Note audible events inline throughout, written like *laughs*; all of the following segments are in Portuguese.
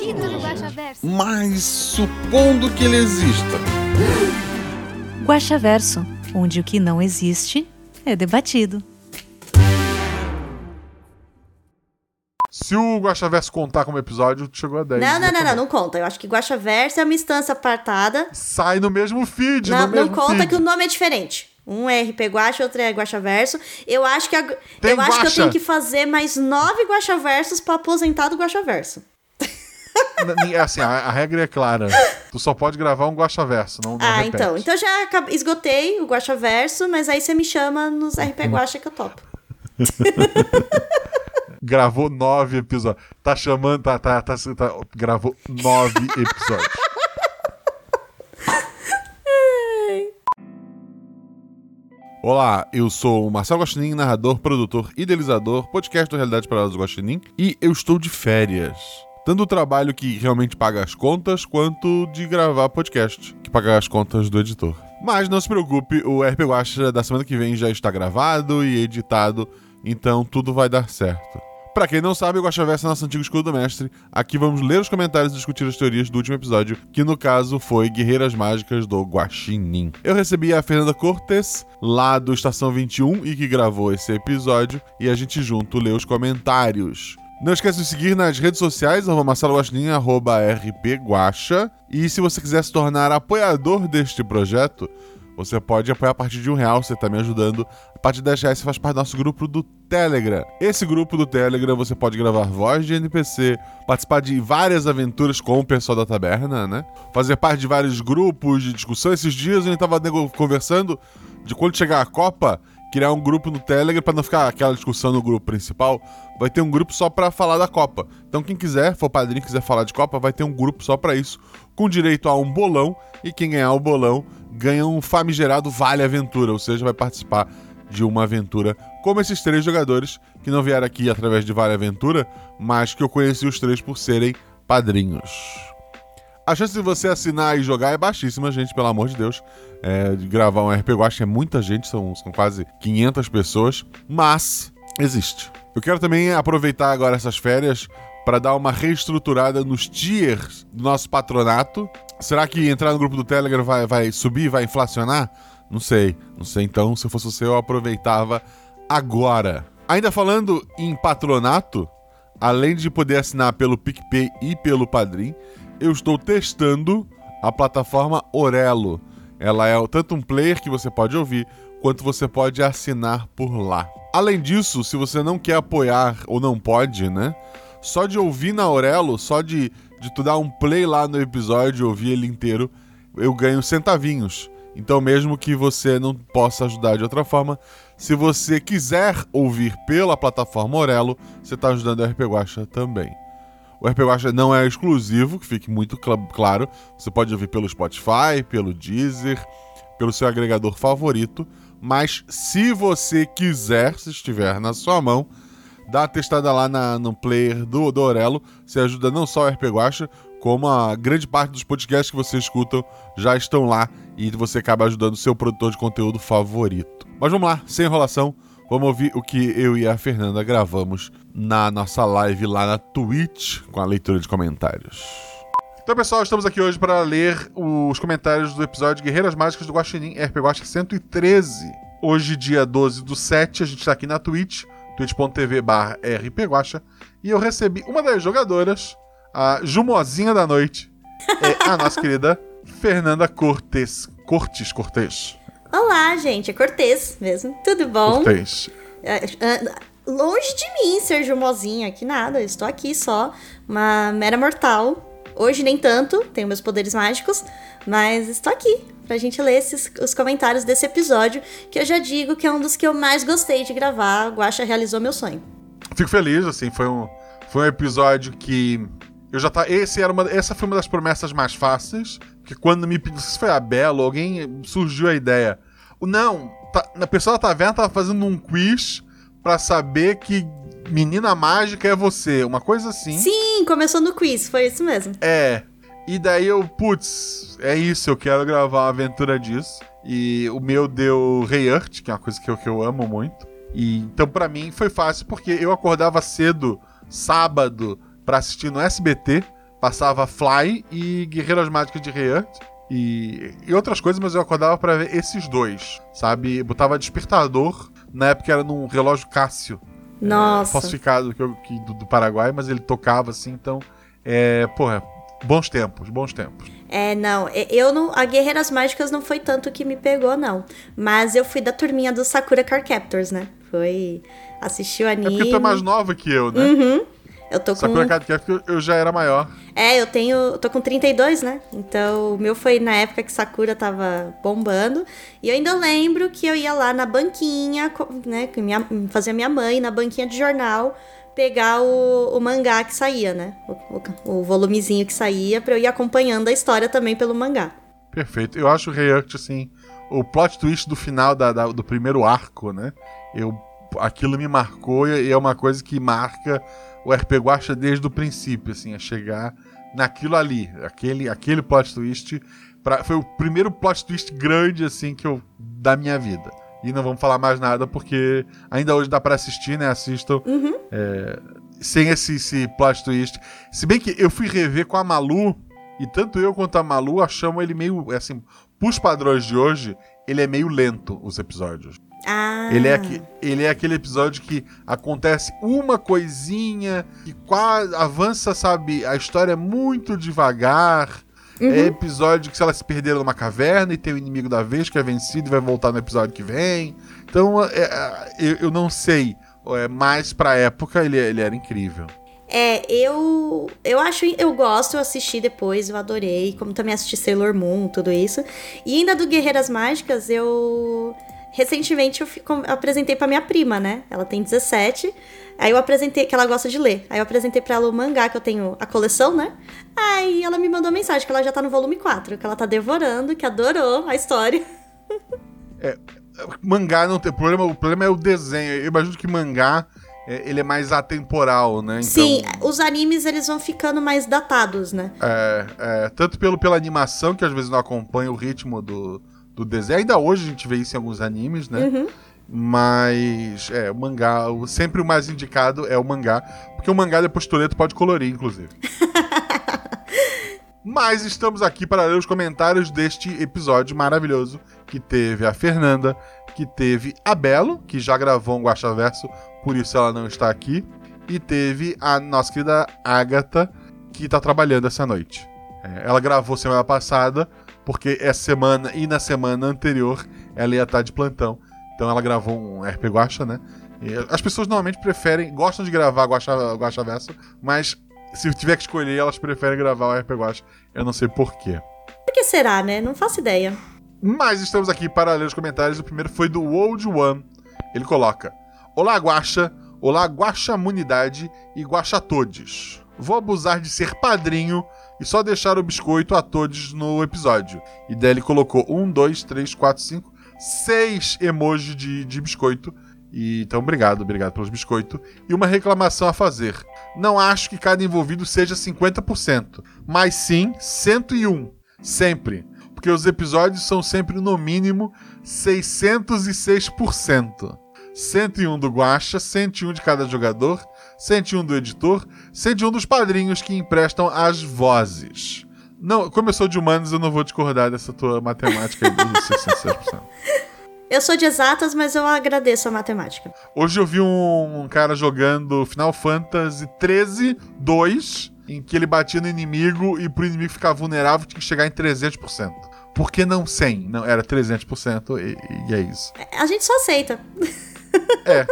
No Guaxaverso. Mas supondo que ele exista. Guaxaverso, onde o que não existe é debatido. Se o Guaxaverso contar como episódio, chegou a 10. Não, não, não, não, exatamente. não conta. Eu acho que Guaxaverso é uma instância apartada. Sai no mesmo feed, Não, no não mesmo conta feed. que o nome é diferente. Um é RP Guaxa, outro é Guaxaverso. Eu acho que, a- eu, acho que eu Guaxa. tenho que fazer mais nove Guaxaversos pra aposentar do Guaxaverso. Assim, a, a regra é clara. Tu só pode gravar um Guaxaverso, não, não ah, repete. então. Então já esgotei o Guaxaverso, mas aí você me chama nos. RP *laughs* Guaxa que eu topo. *laughs* Gravou nove episódios. Tá chamando, tá, tá, tá, tá- gravou nove *laughs* episódios. Olá, eu sou o Marcelo Guaxinim, narrador, produtor, idealizador, podcast do Realidade Paralela do Guaxinim, e eu estou de férias. Tanto o trabalho que realmente paga as contas, quanto de gravar podcast, que paga as contas do editor. Mas não se preocupe, o RP Guaxa da semana que vem já está gravado e editado, então tudo vai dar certo. Pra quem não sabe, o Guaxaverso é nosso antigo escudo do mestre. Aqui vamos ler os comentários e discutir as teorias do último episódio, que no caso foi Guerreiras Mágicas do Guaxinim. Eu recebi a Fernanda Cortes, lá do Estação 21, e que gravou esse episódio, e a gente junto lê os comentários. Não esqueça de seguir nas redes sociais, arroba Marcelo Guaxinim, arroba rpguaxa. E se você quiser se tornar apoiador deste projeto, você pode apoiar a partir de um real, você está me ajudando. A partir de 10 reais você faz parte do nosso grupo do Telegram. Esse grupo do Telegram você pode gravar voz de NPC, participar de várias aventuras com o pessoal da taberna, né? Fazer parte de vários grupos de discussão. Esses dias a gente tava nego- conversando de quando chegar a Copa, criar um grupo no Telegram para não ficar aquela discussão no grupo principal. Vai ter um grupo só para falar da Copa. Então quem quiser, for padrinho quiser falar de Copa, vai ter um grupo só para isso, com direito a um bolão e quem ganhar o bolão ganha um famigerado Vale Aventura, ou seja, vai participar de uma aventura como esses três jogadores que não vieram aqui através de Vale Aventura, mas que eu conheci os três por serem padrinhos. A chance de você assinar e jogar é baixíssima, gente, pelo amor de Deus. É, de gravar um RP, eu acho que é muita gente, são, são quase 500 pessoas, mas existe. Eu quero também aproveitar agora essas férias para dar uma reestruturada nos tiers do nosso patronato. Será que entrar no grupo do Telegram vai, vai subir, vai inflacionar? Não sei, não sei. Então, se eu fosse você, eu aproveitava agora. Ainda falando em patronato, além de poder assinar pelo PicPay e pelo Padrim, eu estou testando a plataforma Orelo. Ela é tanto um player que você pode ouvir, quanto você pode assinar por lá. Além disso, se você não quer apoiar ou não pode, né? Só de ouvir na Orelo, só de, de tu dar um play lá no episódio e ouvir ele inteiro, eu ganho centavinhos. Então, mesmo que você não possa ajudar de outra forma, se você quiser ouvir pela plataforma Orelo, você está ajudando o RP Guacha também. O RP Guacha não é exclusivo, que fique muito cl- claro. Você pode ouvir pelo Spotify, pelo Deezer, pelo seu agregador favorito. Mas se você quiser, se estiver na sua mão, dá uma testada lá na- no player do, do. Você ajuda não só o RP Guacha, como a grande parte dos podcasts que você escutam já estão lá e você acaba ajudando o seu produtor de conteúdo favorito. Mas vamos lá, sem enrolação, vamos ouvir o que eu e a Fernanda gravamos na nossa live lá na Twitch com a leitura de comentários. Então, pessoal, estamos aqui hoje para ler os comentários do episódio Guerreiras Mágicas do Guaxinim, RP Guaxa 113. Hoje, dia 12 do 7, a gente está aqui na Twitch, twitch.tv barra e eu recebi uma das jogadoras, a Jumozinha da Noite, é a nossa *laughs* querida Fernanda Cortes. Cortes, Cortes. Olá, gente, é Cortez mesmo. Tudo bom? Cortes. É, é, longe de mim ser Jumozinha, que nada, eu estou aqui só, uma mera mortal. Hoje nem tanto, tenho meus poderes mágicos, mas estou aqui pra gente ler esses, os comentários desse episódio, que eu já digo que é um dos que eu mais gostei de gravar. A Guaxa realizou meu sonho. Fico feliz, assim, foi um, foi um episódio que Eu já tá. Esse era uma, essa foi uma das promessas mais fáceis. Porque quando me pediu. Se foi a Bela, alguém surgiu a ideia. Não, tá, a pessoa da taverna tava fazendo um quiz pra saber que menina mágica é você. Uma coisa assim. Sim, começou no quiz, foi isso mesmo. É. E daí eu, putz, é isso, eu quero gravar uma aventura disso. E o meu deu Rei Earth, que é uma coisa que eu, que eu amo muito. E então pra mim foi fácil porque eu acordava cedo, sábado, pra assistir no SBT, passava Fly e Guerreiras Mágicas de Rei Earth. E, e outras coisas, mas eu acordava pra ver esses dois, sabe? Botava despertador, na época era num relógio Cássio, Nossa. falsificado que eu- que- do, do Paraguai, mas ele tocava assim, então. É, porra, bons tempos, bons tempos. É, não, eu não. A Guerreiras Mágicas não foi tanto que me pegou, não. Mas eu fui da turminha do Sakura Car Captors, né? Foi. Assistir o É anime. porque tu é mais nova que eu, né? Uhum. Eu tô com. Sakura Card eu já era maior. É, eu tenho. Eu tô com 32, né? Então, o meu foi na época que Sakura tava bombando. E eu ainda lembro que eu ia lá na banquinha, né? Que minha, fazia minha mãe na banquinha de jornal pegar o, o mangá que saía, né? O, o- o volumezinho que saía pra eu ir acompanhando a história também pelo mangá. Perfeito. Eu acho o Rei Earth, assim, o plot twist do final da- da- do primeiro arco, né? Eu, aquilo me marcou e é uma coisa que marca o RP Guacha desde o princípio, assim, a chegar naquilo ali. Aquele, aquele plot twist pra- foi o primeiro plot twist grande, assim, que eu, da minha vida. E não vamos falar mais nada porque ainda hoje dá pra assistir, né? Assistam. É, sem esse, esse plot twist. Se bem que eu fui rever com a Malu, e tanto eu quanto a Malu achamos ele meio, assim, pros padrões de hoje, ele é meio lento, os episódios. Ah. Ele, é aque- ele é aquele episódio que acontece uma coisinha, que quase avança, sabe, a história é muito devagar. É episódio que se elas se perderam numa caverna e tem o inimigo da vez que é vencido e vai voltar no episódio que vem. Então, é, é, eu, eu não sei, é, mas pra época ele, ele era incrível. É, eu eu acho, eu gosto, eu assisti depois, eu adorei, como também assisti Sailor Moon, tudo isso. E ainda do Guerreiras Mágicas, eu recentemente eu apresentei pra minha prima, né? Ela tem 17. Aí eu apresentei que ela gosta de ler. Aí eu apresentei pra ela o mangá que eu tenho a coleção, né? Aí ela me mandou mensagem que ela já tá no volume 4, que ela tá devorando, que adorou a história. Mangá não tem problema, o problema é o desenho. Eu imagino que mangá é, ele é mais atemporal, né? Então, Sim, os animes eles vão ficando mais datados, né? É, é, tanto pelo, pela animação, que às vezes não acompanha o ritmo do, do desenho. Ainda hoje a gente vê isso em alguns animes, né? Uhum. Mas, é, o mangá, sempre o mais indicado é o mangá, porque o mangá depois Toreto pode colorir, inclusive. *laughs* Mas estamos aqui para ler os comentários deste episódio maravilhoso que teve a Fernanda, que teve a Belo, que já gravou um Guaxaverso, por isso ela não está aqui, e teve a nossa querida Agatha, que está trabalhando essa noite. É, ela gravou semana passada, porque essa semana e na semana anterior ela ia estar de plantão. Então ela gravou um RP Guacha, né? E as pessoas normalmente preferem, gostam de gravar Guacha, Guacha Verso, mas se tiver que escolher, elas preferem gravar o RP Guacha. Eu não sei porquê. Por que será, né? Não faço ideia. Mas estamos aqui para ler os comentários. O primeiro foi do Old One. Ele coloca: Olá, Guaxa. Olá, Guaxamunidade e Guaxatodes. Vou abusar de ser padrinho e só deixar o biscoito a todos no episódio. E daí ele colocou um, dois, três, quatro, cinco, seis emojis de, de biscoito. E, então, obrigado, obrigado pelos biscoitos. E uma reclamação a fazer. Não acho que cada envolvido seja 50%, mas sim 101. Sempre. Porque os episódios são sempre, no mínimo, 606%. 101 do Guacha, 101 de cada jogador, 101 do editor, 101 dos padrinhos que emprestam as vozes. Não, como eu sou de humanos, eu não vou discordar dessa tua matemática aí dos 606%. Eu sou de exatas, mas eu agradeço a matemática. Hoje eu vi um, um cara jogando Final Fantasy 13 2, em que ele batia no inimigo e pro inimigo ficar vulnerável tinha que chegar em 300%. Por que não 100? Não, era 300% e, e é isso. A gente só aceita. É.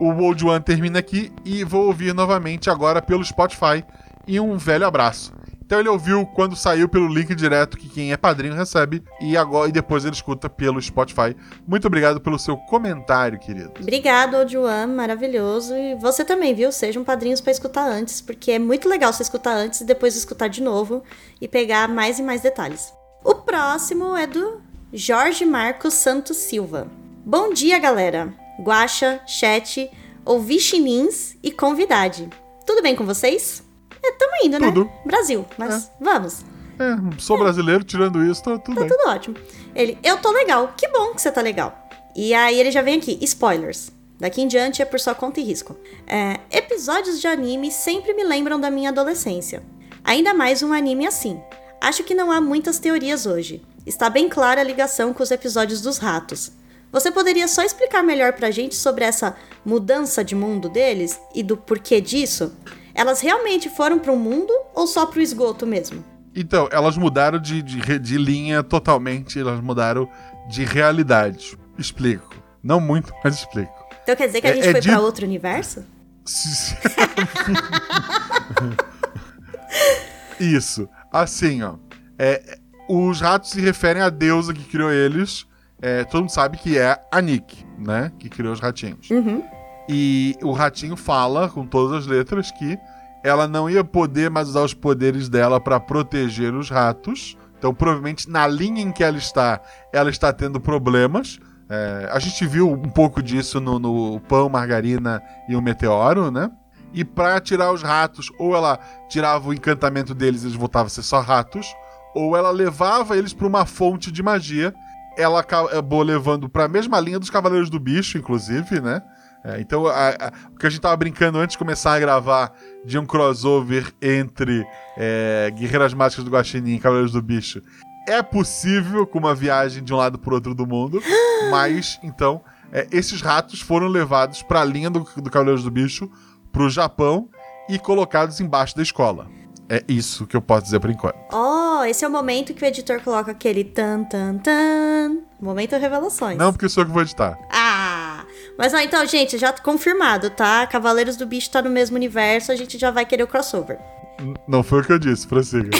O World One termina aqui e vou ouvir novamente agora pelo Spotify. E um velho abraço. Então ele ouviu quando saiu pelo link direto que quem é padrinho recebe e agora e depois ele escuta pelo Spotify. Muito obrigado pelo seu comentário, querido. Obrigado, Ojuan, maravilhoso. E você também, viu? Sejam padrinhos pra escutar antes, porque é muito legal você escutar antes e depois escutar de novo e pegar mais e mais detalhes. O próximo é do Jorge Marcos Santos Silva. Bom dia, galera. Guaxa, chat, ouvixinins e convidade. Tudo bem com vocês? É, tamo indo, Tudo. né? Brasil, mas vamos. É, sou brasileiro, tirando isso, tá tudo Tá bem. tudo ótimo. Ele, eu tô legal. Que bom que você tá legal. E aí ele já vem aqui, spoilers. Daqui em diante é por sua conta e risco. É, episódios de anime sempre me lembram da minha adolescência. Ainda mais um anime assim. Acho que não há muitas teorias hoje. Está bem clara a ligação com os episódios dos ratos. Você poderia só explicar melhor pra gente sobre essa mudança de mundo deles e do porquê disso? Elas realmente foram pro mundo ou só pro esgoto mesmo? Então, elas mudaram de, de, de linha totalmente, elas mudaram de realidade. Explico. Não muito, mas explico. Então quer dizer que a É- gente é foi de- pra outro universo? *laughs* Isso. Assim, ó. É, os ratos se referem à deusa que criou eles. É, todo mundo sabe que é a Nick, né? Que criou os ratinhos. Uhum. E o ratinho fala, com todas as letras, que ela não ia poder mais usar os poderes dela pra proteger os ratos. Então, provavelmente, na linha em que ela está, ela está tendo problemas. É, a gente viu um pouco disso no, no Pão, Margarina e o Meteoro, né? E pra tirar os ratos, ou ela tirava o encantamento deles e eles voltavam a ser só ratos, ou ela levava eles pra uma fonte de magia. Ela acabou levando pra mesma linha dos Cavaleiros do Bicho, inclusive, né? É, então, a- a- o que a gente tava brincando antes de começar a gravar de um crossover entre é, Guerreiras Mágicas do Guaxinim e Cavaleiros do Bicho é possível com uma viagem de um lado pro outro do mundo, *gasps* mas, então, é, esses ratos foram levados pra linha do, do Cavaleiros do Bicho, pro Japão e colocados embaixo da escola. É isso que eu posso dizer por enquanto. Oh, esse é o momento que o editor coloca aquele tan tan tan. Momento revelações. Não porque sou eu que vou editar. Ah! Mas ó, então, gente, já confirmado, tá? Cavaleiros do Bicho tá no mesmo universo, a gente já vai querer o crossover. N- Não foi o que eu disse, prossiga. *laughs*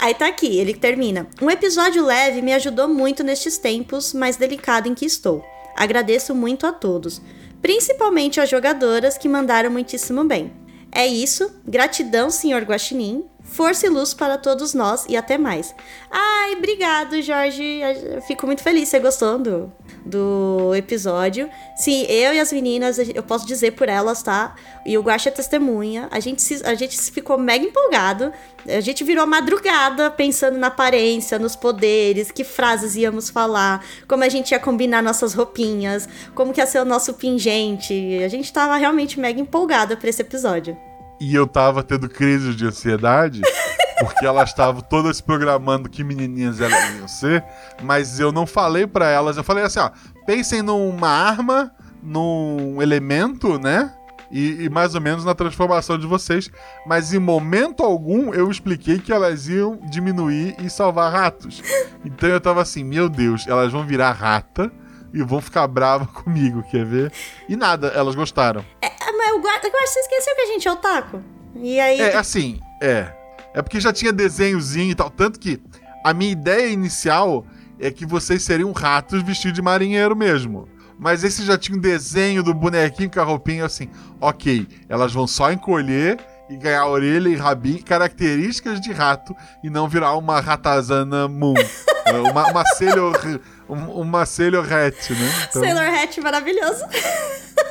Aí tá aqui, ele termina. Um episódio leve me ajudou muito nestes tempos mais delicado em que estou. Agradeço muito a todos, principalmente às jogadoras que mandaram muitíssimo bem. É isso, gratidão, senhor Guaxinim. Força e luz para todos nós e até mais. Ai, obrigado, Jorge. Eu fico muito feliz, você gostou do, do episódio. Sim, eu e as meninas, eu posso dizer por elas, tá? E o Guaxa é testemunha. A gente, se, a gente ficou mega empolgado. A gente virou madrugada pensando na aparência, nos poderes, que frases íamos falar, como a gente ia combinar nossas roupinhas, como que ia ser o nosso pingente. A gente tava realmente mega empolgada pra esse episódio. E eu tava tendo crises de ansiedade, *laughs* porque elas estavam todas se programando que menininhas elas iam ser, mas eu não falei pra elas, eu falei assim, ó, pensem numa arma, num elemento, né? E, e mais ou menos na transformação de vocês, mas em momento algum eu expliquei que elas iam diminuir e salvar ratos. Então eu tava assim, meu Deus, elas vão virar rata e vão ficar bravas *laughs* comigo, quer ver? E nada, elas gostaram. Ah, mas o guarda, agora você esqueceu que a gente é otaku? E aí. É, assim, é. É porque já tinha desenhozinho e tal. Tanto que a minha ideia inicial é que vocês seriam ratos vestidos de marinheiro mesmo. Mas esse já tinha um desenho do bonequinho com a roupinha assim. Ok, elas vão só encolher e ganhar orelha e rabinho, características de rato, e não virar uma ratazana moon. *laughs* É, uma, uma Sailor. um- Uma Sailor Hat, né? Então, Sailor Hat maravilhoso.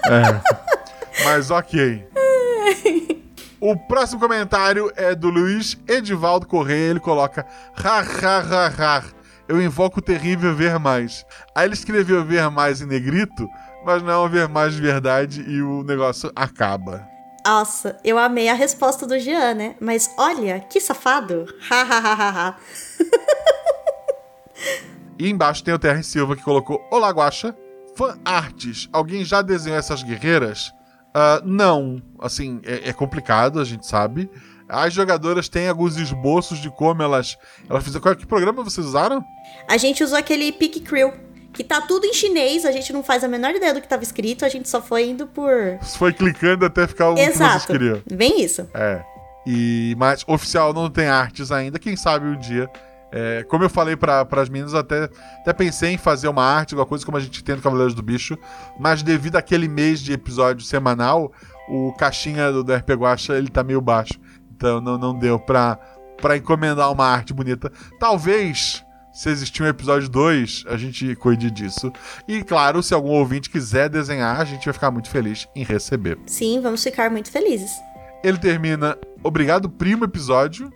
é. *laughs* Mas ok. O próximo comentário é do Luiz Edivaldo Correia. Ele coloca: ha, ha, ha, ha. Eu invoco o terrível ver mais. Aí ele escreveu ver mais em negrito, mas não é ver mais de verdade e o negócio acaba. Nossa, eu amei a resposta do Jean, né? Mas olha, que safado. Ha, ha, ha, ha. E embaixo tem o Terra Silva que colocou: Olá, Guaxa. Fan artes. Alguém já desenhou essas guerreiras? Ah, não. Assim, é, é complicado, a gente sabe. As jogadoras têm alguns esboços de como elas. Elas fizeram. Qual, que programa vocês usaram? A gente usou aquele Pick Crew, que tá tudo em chinês, a gente não faz a menor ideia do que tava escrito, a gente só foi indo por. Foi clicando até ficar o que vocês Exato. queriam. Bem isso. É. E, mas oficial não tem artes ainda, quem sabe um dia. É, como eu falei para as meninas, até, até pensei em fazer uma arte, alguma coisa como a gente tem no Cavaleiros do Bicho, mas devido àquele mês de episódio semanal, o caixinha do, do RP Guacha, ele tá meio baixo. Então não, não deu pra, pra encomendar uma arte bonita. Talvez, se existir um episódio 2, a gente cuide disso. E claro, se algum ouvinte quiser desenhar, a gente vai ficar muito feliz em receber. Sim, vamos ficar muito felizes. Ele termina, obrigado, primo episódio.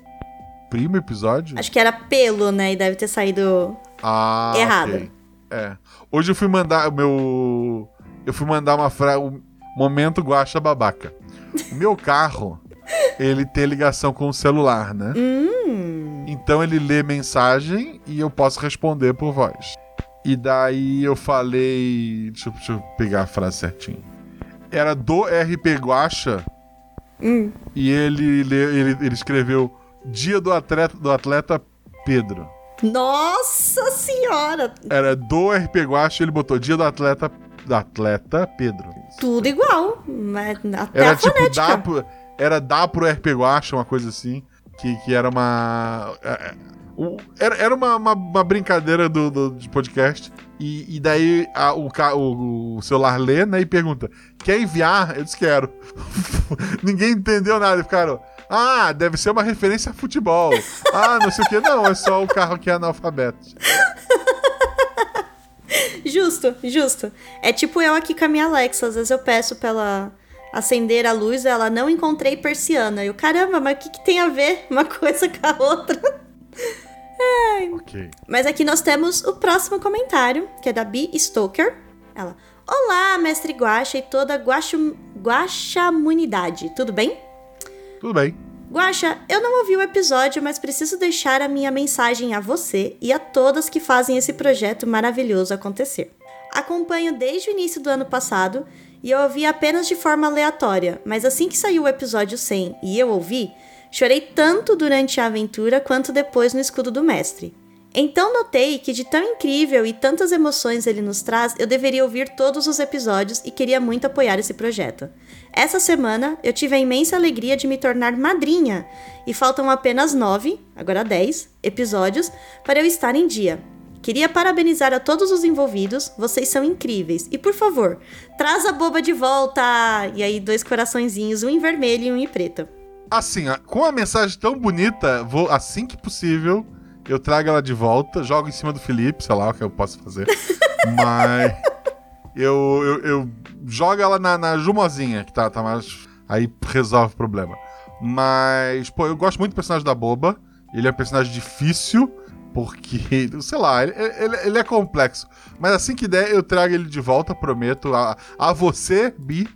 Primo episódio? Acho que era pelo, né? E deve ter saído Ah, errado. ok. É. Hoje eu fui mandar o meu. Eu fui mandar uma frase. Um momento guacha babaca. O meu carro, *laughs* ele tem ligação com o celular, né? Hum. Então ele lê mensagem e eu posso responder por voz. E daí eu falei. Deixa, eu- deixa eu pegar a frase certinho. Era do RP Guacha. Hum. E ele, ele, ele escreveu Dia do atleta, do atleta Pedro. Nossa senhora! Era do RP Guacha, ele botou Dia do atleta, do atleta Pedro. Tudo igual. Mas até Era a tipo, fonética. dá pro, era dar pro RP Guacha, uma coisa assim. Que, que era uma. é, é, Era, era uma, uma, uma brincadeira do, do- de podcast. E, e daí a- o, o, o celular lê, né? E pergunta: Quer enviar? Eu disse: Quero. *laughs* Ninguém entendeu nada. Ficaram. Ah, deve ser uma referência a futebol. Ah, não sei o que. Não, é só o carro que é analfabeto. Justo, justo. É tipo eu aqui com a minha Alexa. Às vezes eu peço pra ela acender a luz, ela não encontrei persiana. Eu, caramba, mas o que, que tem a ver uma coisa com a outra? Ok. Mas aqui nós temos o próximo comentário, que é da Bi Stoker. Ela, Olá, mestre Guaxa e toda Guaxum- Guaxamunidade, tudo bem? Tudo bem. Guaxa, eu não ouvi o episódio, mas preciso deixar a minha mensagem a você e a todas que fazem esse projeto maravilhoso acontecer. Acompanho desde o início do ano passado e eu ouvi apenas de forma aleatória, mas assim que saiu o episódio 100 e eu ouvi, chorei tanto durante a aventura quanto depois no escudo do mestre. Então notei que de tão incrível e tantas emoções ele nos traz, eu deveria ouvir todos os episódios e queria muito apoiar esse projeto. Essa semana eu tive a imensa alegria de me tornar madrinha e faltam apenas nove, agora dez, episódios para eu estar em dia. Queria parabenizar a todos os envolvidos, vocês são incríveis. E por favor, traz a boba de volta! E aí, dois coraçõezinhos, um em vermelho e um em preto. Assim, com a mensagem tão bonita, vou, assim que possível, eu trago ela de volta, jogo em cima do Felipe, sei lá o que eu posso fazer. *laughs* Mas eu, eu, eu jogo ela na, na Jumozinha, que tá, tá mais. Aí resolve o problema. Mas, pô, eu gosto muito do personagem da Boba. Ele é um personagem difícil, porque, *laughs* sei lá, ele, ele, ele é complexo. Mas assim que der, eu trago ele de volta, prometo. A, a você, Bi.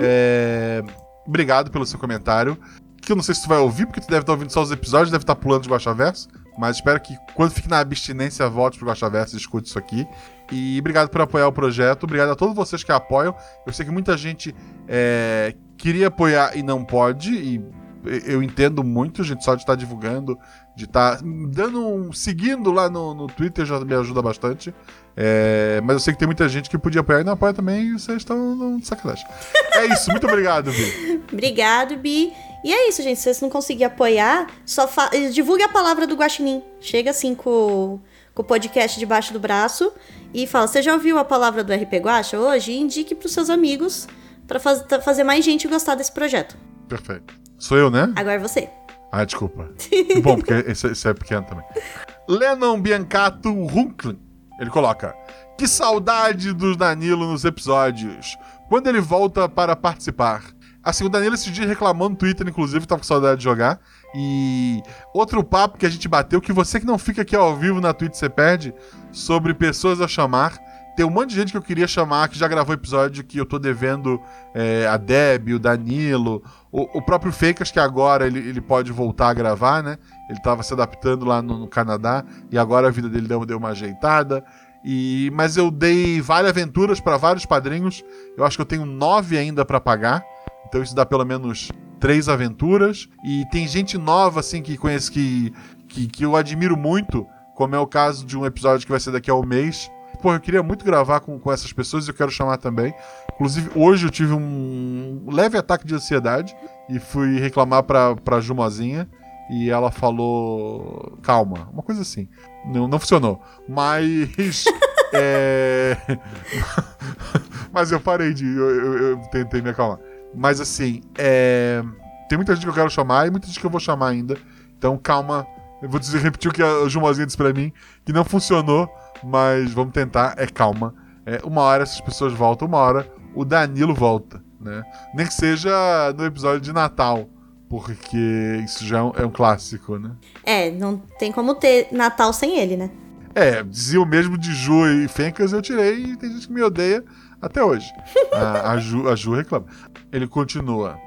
É, Obrigado pelo seu comentário. Que eu não sei se tu vai ouvir, porque tu deve estar ouvindo só os episódios, deve estar pulando de Guaxaverso. Mas espero que quando fique na abstinência, volte pro Guaxaverso e escute isso aqui. E obrigado por apoiar o projeto. Obrigado a todos vocês que apoiam. Eu sei que muita gente é, queria apoiar e não pode. E eu entendo muito, gente, só de estar divulgando, de estar dando um. seguindo lá no, no Twitter já me ajuda bastante. É, mas eu sei que tem muita gente que podia apoiar e não apoia também, e vocês estão sacanagem. É isso, muito obrigado, Vi. *laughs* Obrigado, Bi. E é isso, gente. Se vocês não conseguirem apoiar, só fa... divulgue a palavra do Guaxinim. Chega assim com, com o podcast debaixo do braço e fala: Você já ouviu a palavra do RP Guaxa hoje? E indique pros seus amigos pra faz... fazer mais gente gostar desse projeto. Perfeito. Sou eu, né? Agora você. Ah, desculpa. Bom, porque *laughs* esse, esse é pequeno também. Lennon Biancato Runklin. Ele coloca: Que saudade do Danilo nos episódios. Quando ele volta para participar. Assim, o Danilo esse dia reclamou no Twitter, inclusive, tava com saudade de jogar. E outro papo que a gente bateu, que você que não fica aqui ao vivo na Twitch você perde, sobre pessoas a chamar. Tem um monte de gente que eu queria chamar, que já gravou episódio que eu tô devendo é, a Deb, o Danilo, o, o próprio Fakers, que agora ele, ele pode voltar a gravar, né? Ele tava se adaptando lá no, no Canadá e agora a vida dele deu, deu uma ajeitada. E, mas eu dei várias aventuras para vários padrinhos. Eu acho que eu tenho nove ainda para pagar. Então isso dá pelo menos três aventuras. E tem gente nova, assim, que conhece que, que, que eu admiro muito, como é o caso de um episódio que vai ser daqui a um mês. pô, eu queria muito gravar com, com essas pessoas e eu quero chamar também. Inclusive, hoje eu tive um leve ataque de ansiedade e fui reclamar pra, pra Jumozinha e ela falou calma, uma coisa assim. Não, não funcionou. Mas. *laughs* é... *laughs* Mas eu parei de. Eu, eu, eu, tentei me acalmar. Mas assim, é... tem muita gente que eu quero chamar e muita gente que eu vou chamar ainda. Então calma. Eu vou dizer, repetir o que a Jumozinha disse pra mim, que não funcionou, mas vamos tentar. É calma. É, uma hora essas pessoas voltam, uma hora o Danilo volta, né? Nem que seja no episódio de Natal porque isso já é um, é um, clássico, né? É, não tem como ter Natal sem ele, né? É, dizia o mesmo de Ju e Fencas, eu tirei e tem gente que me odeia até hoje. a, a, Ju, a Ju reclama. Ele continua.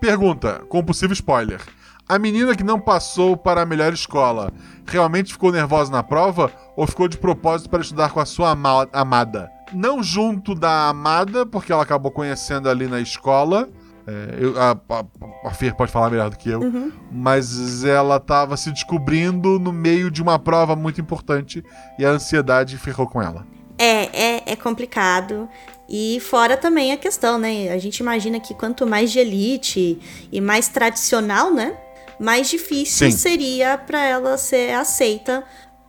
Pergunta, com possível spoiler. A menina que não passou para a melhor escola realmente ficou nervosa na prova ou ficou de propósito para estudar com a sua ama amada? Não junto da amada, porque ela acabou conhecendo ali na escola, é, eu, a, a, a Fer pode falar melhor do que eu, uhum. mas ela estava se descobrindo no meio de uma prova muito importante e a ansiedade ferrou com ela. É, é, é complicado. E fora também a questão, né? A gente imagina que quanto mais de elite e mais tradicional, né? Mais difícil Sim. seria para ela ser aceita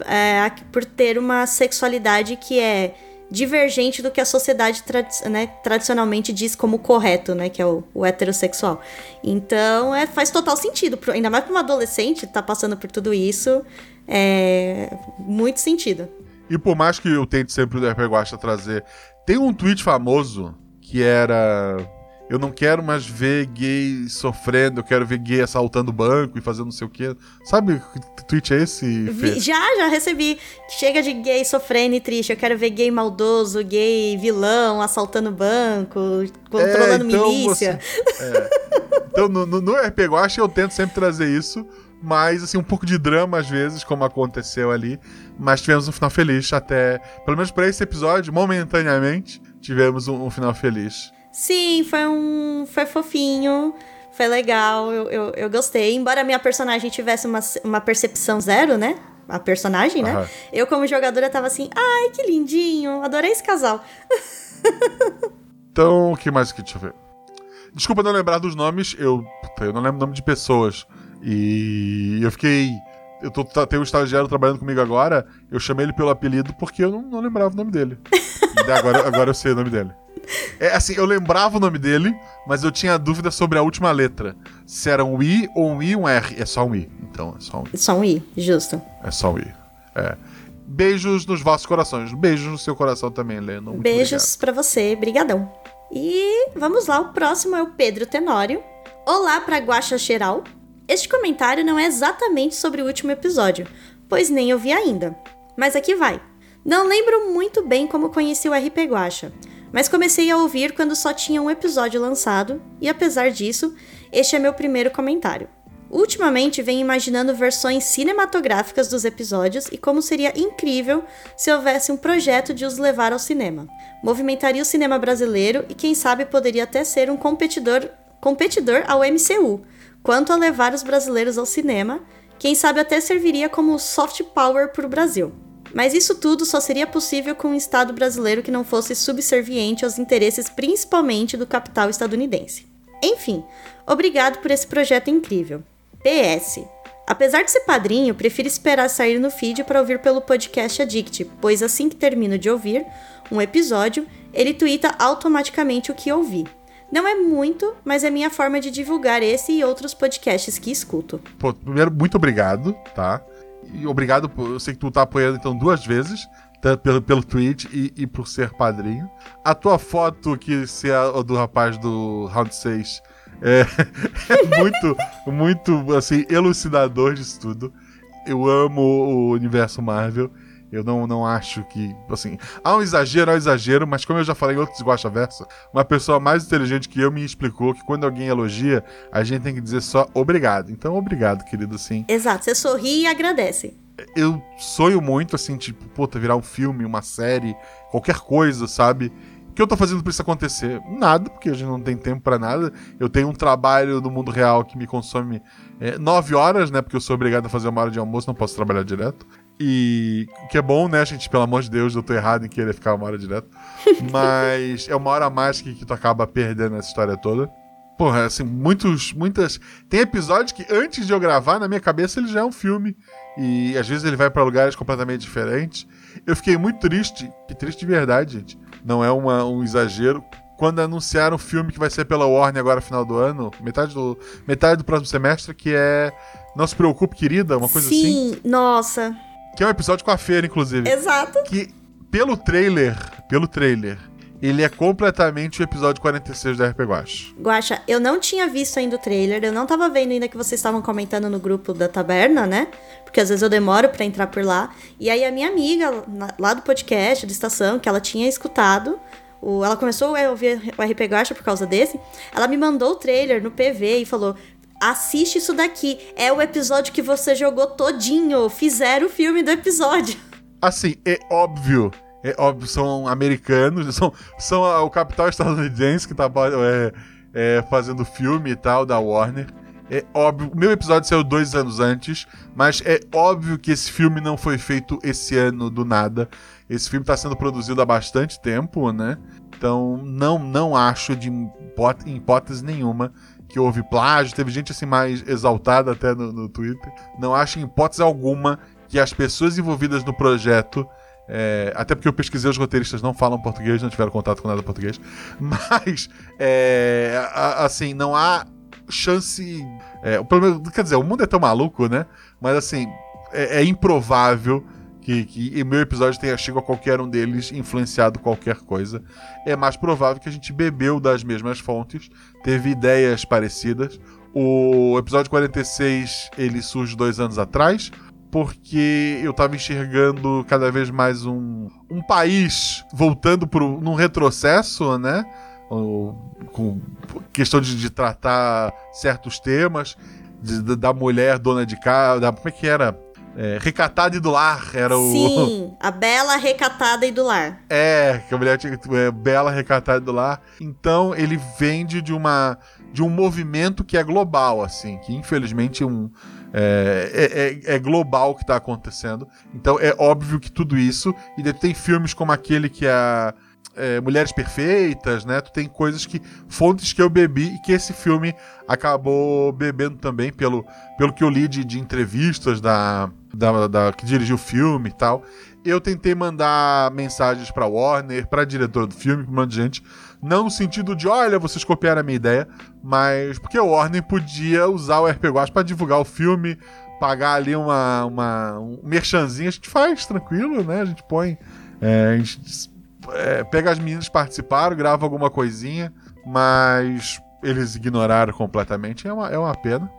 é, por ter uma sexualidade que é divergente do que a sociedade tradi né, tradicionalmente diz como correto, né? Que é o, o heterossexual. Então, é, faz total sentido. Ainda mais para uma adolescente tá passando por tudo isso. É muito sentido. E por mais que eu tente sempre o RP trazer, tem um tweet famoso que era eu não quero mais ver gay sofrendo, eu quero ver gay assaltando banco e fazendo não sei o quê. Sabe que tweet é esse? Fê? Já, já recebi. Chega de gay sofrendo e triste. Eu quero ver gay maldoso, gay vilão, assaltando banco, controlando é, então, milícia. Assim, é. Então, no, no, no RP Guacha eu tento sempre trazer isso, mas assim, um pouco de drama às vezes, como aconteceu ali. Mas tivemos um final feliz até, pelo menos para esse episódio, momentaneamente, tivemos um, um final feliz. Sim, foi um. Foi fofinho. Foi legal, eu, eu, eu gostei. Embora a minha personagem tivesse uma, uma percepção zero, né? A personagem, né? Uhum. Eu, como jogadora, tava assim, ai, que lindinho, adorei esse casal. *laughs* então, o que mais que deixa eu ver? Desculpa não lembrar dos nomes, eu, eu não lembro o nome de pessoas. E eu fiquei. Eu tô, tá, tem um estagiário trabalhando comigo agora, eu chamei ele pelo apelido porque eu não, não lembrava o nome dele. *laughs* e agora, agora eu sei o nome dele. É assim, eu lembrava o nome dele, mas eu tinha dúvida sobre a última letra. Se era um I ou um I um R. É só um I. Então, é só um I. Só um I, justo. É só um I. É. Beijos nos vossos corações. Beijos no seu coração também, Leno. Muito Beijos para você, brigadão. E vamos lá, o próximo é o Pedro Tenório. Olá para Guaxa Geral. Este comentário não é exatamente sobre o último episódio, pois nem eu vi ainda. Mas aqui vai. Não lembro muito bem como conheci o RP Guacha, mas comecei a ouvir quando só tinha um episódio lançado, e apesar disso, este é meu primeiro comentário. Ultimamente venho imaginando versões cinematográficas dos episódios e como seria incrível se houvesse um projeto de os levar ao cinema. Movimentaria o cinema brasileiro e quem sabe poderia até ser um competidor, competidor ao MCU. Quanto a levar os brasileiros ao cinema, quem sabe até serviria como soft power para o Brasil. Mas isso tudo só seria possível com um Estado brasileiro que não fosse subserviente aos interesses principalmente do capital estadunidense. Enfim, obrigado por esse projeto incrível. PS. Apesar de ser padrinho, prefiro esperar sair no feed para ouvir pelo podcast Addict, pois assim que termino de ouvir um episódio, ele twitta automaticamente o que ouvi. Não é muito, mas é minha forma de divulgar esse e outros podcasts que escuto. Pô, primeiro, muito obrigado, tá? E obrigado, por, eu sei que tu tá apoiando então duas vezes, tá, pelo, pelo tweet e, e por ser padrinho. A tua foto, que se é a do rapaz do Round 6, é, *laughs* é muito, muito, assim, elucidador disso tudo. Eu amo o universo Marvel. Eu não, não acho que. Assim, há um exagero, há um exagero, mas como eu já falei em outros Guacha Versa, uma pessoa mais inteligente que eu me explicou que quando alguém elogia, a gente tem que dizer só obrigado. Então, obrigado, querido, sim. Exato, você sorri e agradece. Eu sonho muito, assim, tipo, puta, virar um filme, uma série, qualquer coisa, sabe? O que eu tô fazendo pra isso acontecer? Nada, porque a gente não tem tempo para nada. Eu tenho um trabalho no mundo real que me consome é, nove horas, né? Porque eu sou obrigado a fazer uma hora de almoço, não posso trabalhar direto. E o que é bom, né, gente? Pelo amor de Deus, eu tô errado em querer ficar uma hora direto. *laughs* Mas é uma hora a mais que, que tu acaba perdendo essa história toda. Porra, assim, muitos, muitas. Tem episódios que antes de eu gravar, na minha cabeça, ele já é um filme. E às vezes ele vai para lugares completamente diferentes. Eu fiquei muito triste, que triste de verdade, gente. Não é uma, um exagero. Quando anunciaram o filme que vai ser pela Warner agora final do ano, metade do, metade do próximo semestre, que é Não Se Preocupe, Querida, uma coisa Sim, assim. nossa. Que é um episódio com a feira, inclusive. Exato. Que, pelo trailer, pelo trailer, ele é completamente o episódio 46 da RP Guacha. Guaxa, eu não tinha visto ainda o trailer, eu não tava vendo ainda que vocês estavam comentando no grupo da taberna, né? Porque às vezes eu demoro pra entrar por lá. E aí a minha amiga lá do podcast, da estação, que ela tinha escutado, ela começou a ouvir o RP Guacha por causa desse, ela me mandou o trailer no PV e falou: assiste isso daqui, é o episódio que você jogou todinho, fizeram o filme do episódio. Assim, é óbvio. É óbvio, são americanos, *laughs* são, são a- o capital estadunidense que tá é, é, fazendo filme e tal, da Warner. É óbvio, meu episódio saiu dois anos antes, mas é óbvio que esse filme não foi feito esse ano do nada. Esse filme está sendo produzido há bastante tempo, né? Então, não, não acho de hipótese nenhuma que houve plágio. Teve gente assim mais exaltada até no, no Twitter. Não acho em hipótese alguma que as pessoas envolvidas no projeto é, até porque eu pesquisei, os roteiristas não falam português, não tiveram contato com nada português. *laughs* Mas, é, a- assim, não há chance. é, pelo quer dizer, o mundo é tão maluco, né? Mas, assim, é, é improvável que, que meu episódio tenha chegado a qualquer um deles influenciado qualquer coisa. É mais provável que a gente bebeu das mesmas fontes, teve ideias parecidas. O episódio 46 ele surge dois anos atrás porque eu tava enxergando cada vez mais um, um país voltando pro, num retrocesso, né? Com questão de, de tratar certos temas, de- da- mulher dona de casa, como é que era? É, recatada e do lar, era o. Sim, *laughs* a bela recatada e do lar. É, que a mulher tinha é, bela recatada do lar. Então ele vende de uma de um movimento que é global, assim, que infelizmente um, é, é, é- é global o que está acontecendo. Então é óbvio que tudo isso. E tem filmes como aquele que é, é, Mulheres Perfeitas, né? Tu tem coisas que. fontes que eu bebi e que esse filme acabou bebendo também, pelo, pelo que eu li de, de entrevistas da, da, da- que dirigiu o filme e tal. Eu tentei mandar mensagens pra Warner, pra diretora do filme, pra um monte de gente. Não no sentido de, olha, vocês copiaram a minha ideia, mas porque o Warner podia usar o RP Guacha pra divulgar o filme, pagar ali uma, uma, um a gente faz tranquilo, né? A gente põe. é, a gente é, pega as meninas que participaram, grava alguma coisinha, mas eles ignoraram completamente. É uma, é uma pena.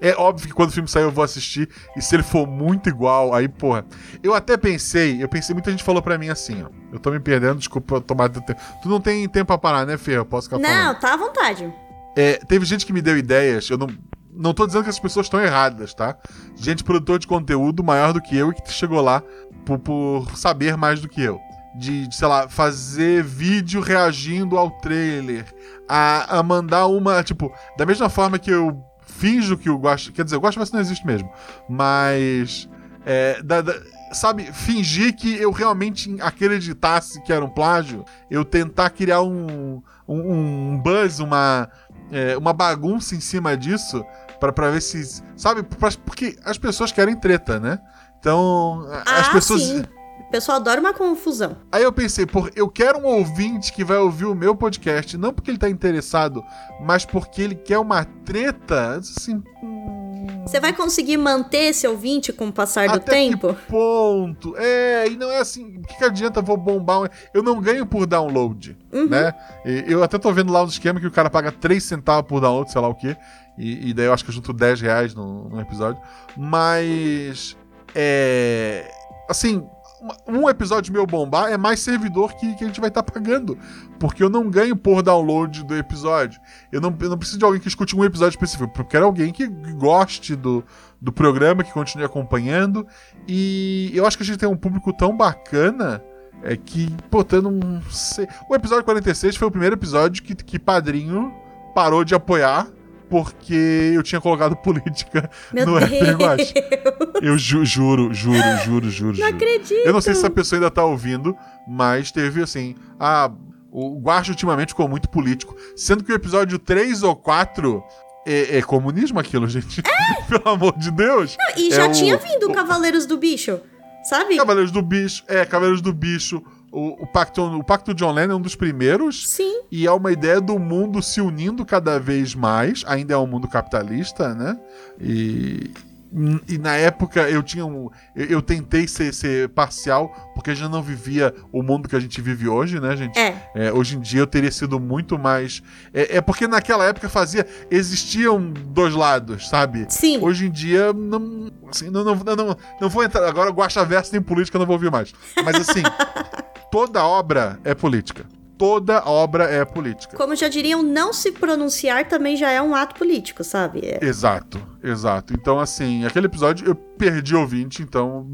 É óbvio que quando o filme sair eu vou assistir, e se ele for muito igual, aí, porra. Eu até pensei, eu pensei, muita gente falou pra mim assim, ó. Eu tô me perdendo, desculpa eu tomar teu tempo. Tu não tem tempo pra parar, né, Fê? Eu posso ficar falando. Não, tá à vontade. É, teve gente que me deu ideias, eu não. Não tô dizendo que as pessoas estão erradas, tá? Gente, produtor de conteúdo maior do que eu e que chegou lá por, por saber mais do que eu. De, de, sei lá, fazer vídeo reagindo ao trailer. A, a mandar uma. Tipo, da mesma forma que eu finjo que o Guacha. Quer dizer, o Guacha não existe mesmo. Mas. é, da- da- sabe, fingir que eu realmente acreditasse que era um plágio. Eu tentar criar um, um, um buzz, uma, é, uma bagunça em cima disso. Pra, pra ver se. Sabe? pra- porque as pessoas querem treta, né? Então. as ah, pessoas. sim. O pessoal adora uma confusão. Aí eu pensei, por eu quero um ouvinte que vai ouvir o meu podcast, não porque ele tá interessado, mas porque ele quer uma treta, assim. hum, Você vai conseguir manter esse ouvinte com o passar do até tempo? Que ponto? É, e não é assim, o que, que adianta vou bombar? um- Eu não ganho por download, Uhum. né? E Eu até tô vendo lá um esquema que o cara paga 3 centavos por download, sei lá o quê. E, e daí eu acho que eu junto 10 reais no, no episódio. Mas. É. Assim, um episódio meu bombar é mais servidor que, que a gente vai estar pagando. Porque eu não ganho por download do episódio. Eu não, eu não preciso de alguém que escute um episódio específico. Eu quero alguém que goste do, do programa, que continue acompanhando. E eu acho que a gente tem um público tão bacana. É que, eu não sei. O episódio 46 foi o primeiro episódio que, que Padrinho parou de apoiar porque eu tinha colocado *laughs* política Meu no. RP Guache. Eu ju- juro, juro, juro, juro, Não juro. acredito. Eu não sei se essa pessoa ainda tá ouvindo, mas teve assim. Ah, o Guache ultimamente ficou muito político. Sendo que o episódio 3 ou 4 é, é comunismo aquilo, gente. *laughs* Pelo amor de Deus. E É já o- tinha vindo o- Cavaleiros do Bicho, sabe? Cavaleiros do Bicho. É, Cavaleiros do Bicho. O, o, Pacto, o Pacto John Lennon é um dos primeiros. Sim. E é uma ideia do mundo se unindo cada vez mais. Ainda é um mundo capitalista, né? E, e na época eu tinha um. Eu, eu tentei ser, ser parcial, porque já não vivia o mundo que a gente vive hoje, né, gente? É. É, hoje em dia eu teria sido muito mais. É, é porque naquela época fazia. Existiam dois lados, sabe? Sim. Hoje em dia, não. Assim, não, não, não, não, vou entrar. Agora, Guacha Verso tem política, eu não vou ouvir mais. Mas assim, *laughs* toda obra é política. Toda obra é política. Como já diriam, não se pronunciar também já é um ato político, sabe? É. Exato, exato. Então, assim, aquele episódio eu perdi ouvinte, então.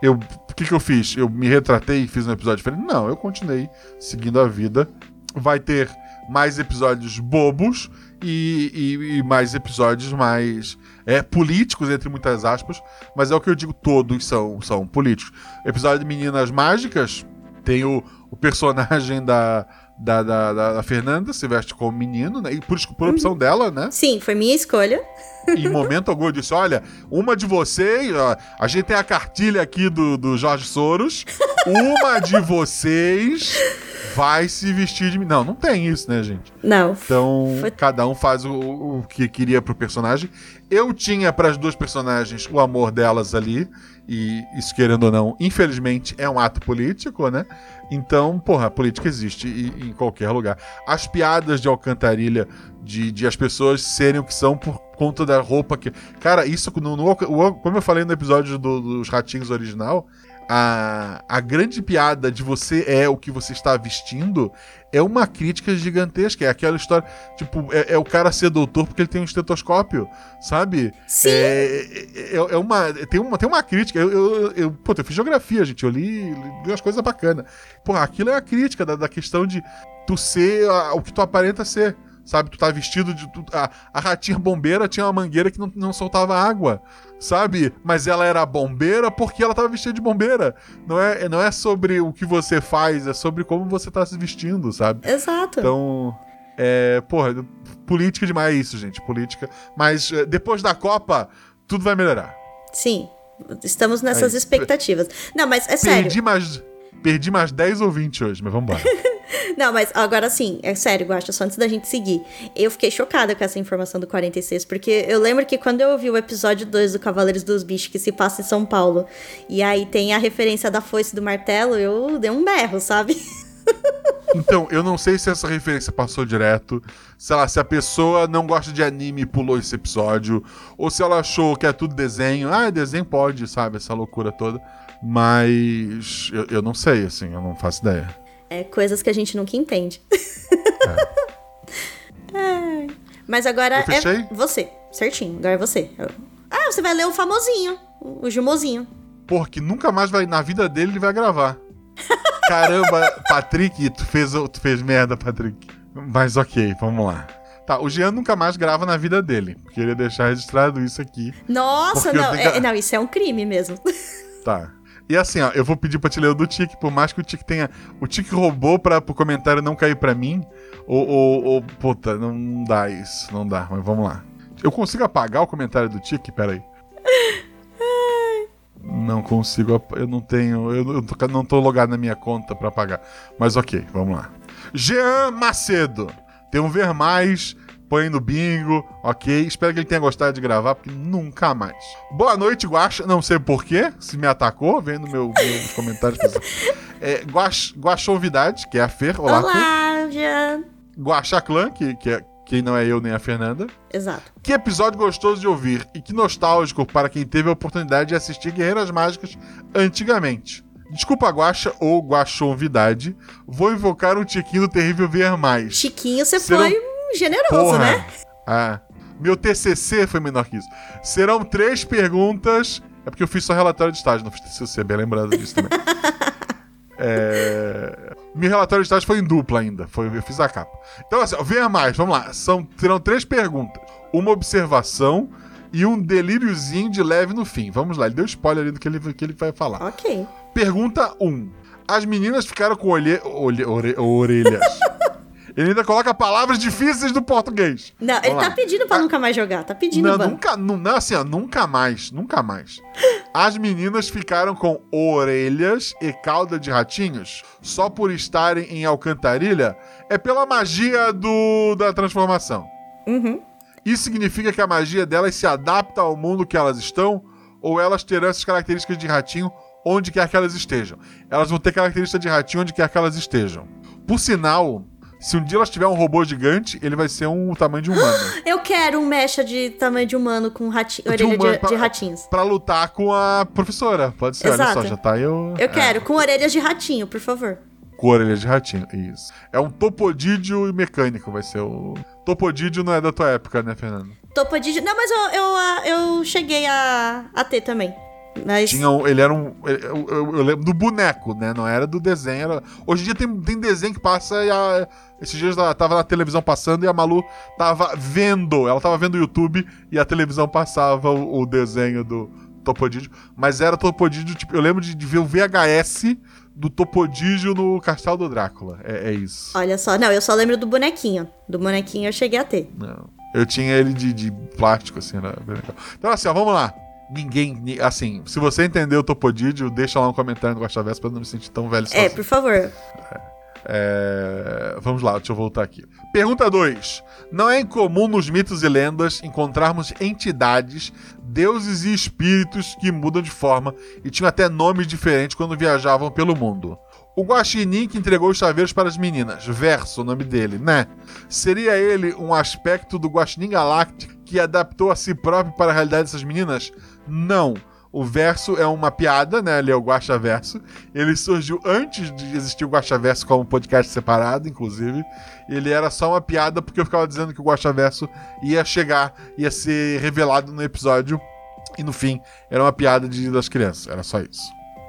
Eu. O que, que eu fiz? Eu me retratei e fiz um episódio diferente? Não, eu continuei seguindo a vida. Vai ter mais episódios bobos e, e- e mais episódios mais é, políticos, entre muitas aspas, mas é o que eu digo, todos são, são políticos. Episódio de Meninas Mágicas tem o, o personagem da, da, da, da- da Fernanda, se veste como menino, né? E por, por opção dela, né? Sim, foi minha escolha. em momento algum eu disse: olha, uma de vocês, ó, a gente tem a cartilha aqui do, do Jorge Soros, uma de vocês vai se vestir de mim. Não, não tem isso, né, gente? Não. Então, Foi- cada um faz o, o que queria pro personagem. Eu tinha para as duas personagens o amor delas ali, e isso querendo ou não, infelizmente é um ato político, né? Então, porra, a política existe e- em qualquer lugar. As piadas de alcantarilha, de, de as pessoas serem o que são por conta da roupa que. Cara, isso, no, no- como eu falei no episódio do- dos Ratinhos original. A, a grande piada de você é o que você está vestindo é uma crítica gigantesca. É aquela história, tipo, é, é o cara ser doutor porque ele tem um estetoscópio, sabe? Sim. É, é, é uma, tem, uma, tem uma crítica. Eu, eu, eu, pô, eu fiz geografia, gente. Eu li, li umas coisas bacanas. Pô, aquilo é a crítica da, da questão de tu ser a- o que tu aparenta ser. Sabe, tu tá vestido de. tu- a, a ratinha bombeira tinha uma mangueira que não, não soltava água, sabe? Mas ela era bombeira porque ela tava vestida de bombeira. Não é, não é sobre o que você faz, é sobre como você tá se vestindo, sabe? Exato. Então, é, porra, política demais isso, gente, política. Mas é, depois da Copa, tudo vai melhorar. Sim. Estamos nessas Aí. expectativas. Não, mas é sério. Perdi mais, perdi mais 10 ou 20 hoje, mas vambora. *laughs* Não, mas agora sim, é sério, Guaxa, só antes da gente seguir. Eu fiquei chocada com essa informação do 46, porque eu lembro que quando eu ouvi o episódio 2 do Cavaleiros dos Bichos, que se passa em São Paulo, e aí tem a referência da foice do martelo, eu dei um berro, sabe? *laughs* Então, eu não sei se essa referência passou direto, sei lá, se a pessoa não gosta de anime e pulou esse episódio, ou se ela achou que é tudo desenho. Ah, desenho pode, sabe, essa loucura toda. Mas eu, eu não sei, assim, eu não faço ideia. É coisas que a gente nunca entende. *laughs* *laughs* Ai. Mas agora é você, certinho, agora é você. Ah, você vai ler o famosinho, o Jumozinho. Porque nunca mais vai, na vida dele, ele vai gravar. *laughs* Caramba, Patrick, tu fez, tu fez merda, Patrick. Mas ok, vamos lá. Tá, o Jean nunca mais grava na vida dele. Queria deixar registrado isso aqui. Nossa, não, tenho que- é- não, isso é um crime mesmo. Tá. E assim, ó, eu vou pedir pra te ler o do Tique, por mais que o Tique tenha. O Tique roubou pra pro comentário não cair pra mim. Ou, ou, ou- Puta, não dá isso. Não dá, mas vamos lá. Eu consigo apagar o comentário do Tique? Pera aí. *laughs* Não consigo, eu não tenho, eu não tô, não tô logado na minha conta pra apagar. Mas ok, vamos lá. Jean Macedo, tem um ver mais, põe no bingo, ok. Espero que ele tenha gostado de gravar, porque nunca mais. Boa noite, Guaxa, não sei porquê, se me atacou, vendo meu, meus comentários. *laughs* é, Guax, Guaxovidade, que é a Fer, olá, Fer. Olá. Guaxa Clã, que, que, é, que não é eu nem a Fernanda. Exato. Que episódio gostoso de ouvir e que nostálgico para quem teve a oportunidade de assistir Guerreiras Mágicas antigamente. Desculpa Guaxa ou Guaxovidade, vou invocar um tiquinho do terrível ver mais. Chiquinho, você Serão- foi generoso, Porra. né? Ah, meu TCC foi menor que isso. Serão três perguntas. É porque eu fiz só relatório de estágio, não fiz TCC, bem lembrado disso também. *laughs* É, Meu relatório de estágio foi em dupla ainda. Foi, eu fiz a capa. Então, assim, venha mais, vamos lá. São, terão três perguntas. Uma observação e um delíriozinho de leve no fim. Vamos lá, ele deu spoiler ali do que ele, que ele vai falar. Ok. Pergunta 1. As meninas ficaram com olhe, olhe- ore- orelhas. *laughs* ele ainda coloca palavras difíceis do português. Não, ele Vamos tá lá. pedindo pra nunca mais jogar. Tá pedindo, Não, nunca, nu- não, assim, ó, nunca mais, nunca mais. *laughs* As meninas ficaram com orelhas e cauda de ratinhos só por estarem em Alcantarilha? É pela magia do, da transformação. Uhum. Isso significa que a magia delas se adapta ao mundo que elas estão ou elas terão essas características de ratinho onde quer que elas estejam? Elas vão ter características de ratinho onde quer que elas estejam. Por sinal, se um dia elas tiverem um robô gigante, ele vai ser um tamanho de um humano. *gasps* Eu quero um mecha de tamanho de humano com rati... De orelha humano de, pra- de ratinhos. Pra lutar com a professora. Pode ser, olha Exato. só, já tá o. Eu quero, com orelhas de ratinho, por favor. Com orelha de ratinho, isso. É um topodídio mecânico, vai ser o. Topodídio não é da tua época, né, Fernando? Topodídio. Não, mas eu, eu, eu cheguei a, a ter também. Mas. Tinha um, ele era um. Eu, eu- eu lembro do boneco, né? Não era do desenho. Era... Hoje em dia tem, tem desenho que passa e a. Esses dias ela tava na televisão passando e a Malu tava vendo. Ela tava vendo o YouTube e a televisão passava o, o desenho do Topodídio. Mas era Topodídio, tipo, eu lembro de, de ver o VHS do Topodídio no Castelo do Drácula. É, é isso. Olha só. Não, eu só lembro do bonequinho. Do bonequinho eu cheguei a ter. Não. Eu tinha ele de, de plástico, assim, era bem legal. Então, assim, ó, vamos lá. Ninguém. ni- Assim, se você entendeu o Topodídio, deixa lá um comentário no Gosta Verso pra eu não me sentir tão velho É, por favor. É, Vamos lá, deixa eu voltar aqui. Pergunta 2. Não é incomum nos mitos e lendas encontrarmos entidades, deuses e espíritos que mudam de forma e tinham até nomes diferentes quando viajavam pelo mundo. O Guaxinim que entregou os chaveiros para as meninas, Verso, o nome dele, né? Seria ele um aspecto do Guaxinim Galáctico que adaptou a si próprio para a realidade dessas meninas? Não. O verso é uma piada, né? Ele é o Guaxa Verso. Ele surgiu antes de existir o Guaxa Verso como podcast separado, inclusive. Ele era só uma piada porque eu ficava dizendo que o Guaxa Verso ia chegar, ia ser revelado no episódio. E no fim, era uma piada de, das crianças. Era só isso.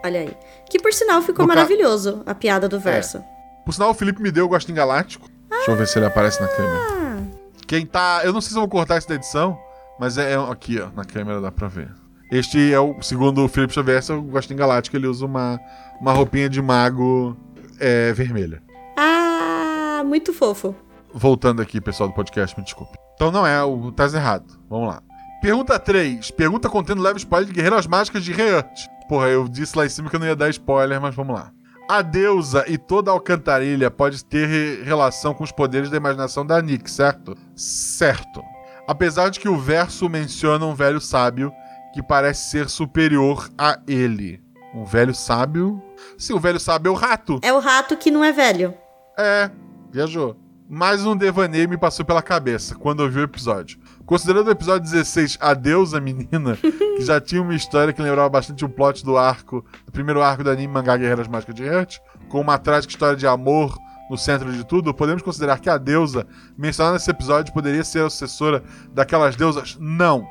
Olha aí. Que por sinal ficou No ca- maravilhoso a piada do verso. Por sinal, o Felipe me deu o Gostinho Galáctico. Deixa eu ver se ele aparece na câmera. Quem tá. Eu não sei se eu vou cortar isso da edição, mas é, é aqui, ó. Na câmera dá pra ver. Este é o, segundo o Felipe Xavier, é o Gostinho Galáctico. Ele usa uma, uma roupinha de mago é, vermelha. Ah, muito fofo. Voltando aqui, pessoal do podcast, me desculpe. Então não é, o tá errado. Vamos lá. Pergunta 3. Pergunta contendo leve spoiler de Guerreiras Mágicas de Reant. Porra, eu disse lá em cima que eu não ia dar spoiler, mas vamos lá. A deusa e toda a alcantarilha pode ter re- relação com os poderes da imaginação da Nick, certo? Certo. Apesar de que o verso menciona um velho sábio que parece ser superior a ele. Um velho sábio? Sim, o velho sábio é o rato. É o rato que não é velho. É, viajou. Mais um devaneio me passou pela cabeça quando eu vi o episódio. Considerando o episódio 16, A Deusa Menina, *laughs* que já tinha uma história que lembrava bastante o plot do arco, do primeiro arco do anime Mangá Guerreiras Mágicas de Heart, com uma trágica história de amor no centro de tudo, podemos considerar que a deusa mencionada nesse episódio poderia ser a sucessora daquelas deusas? Não.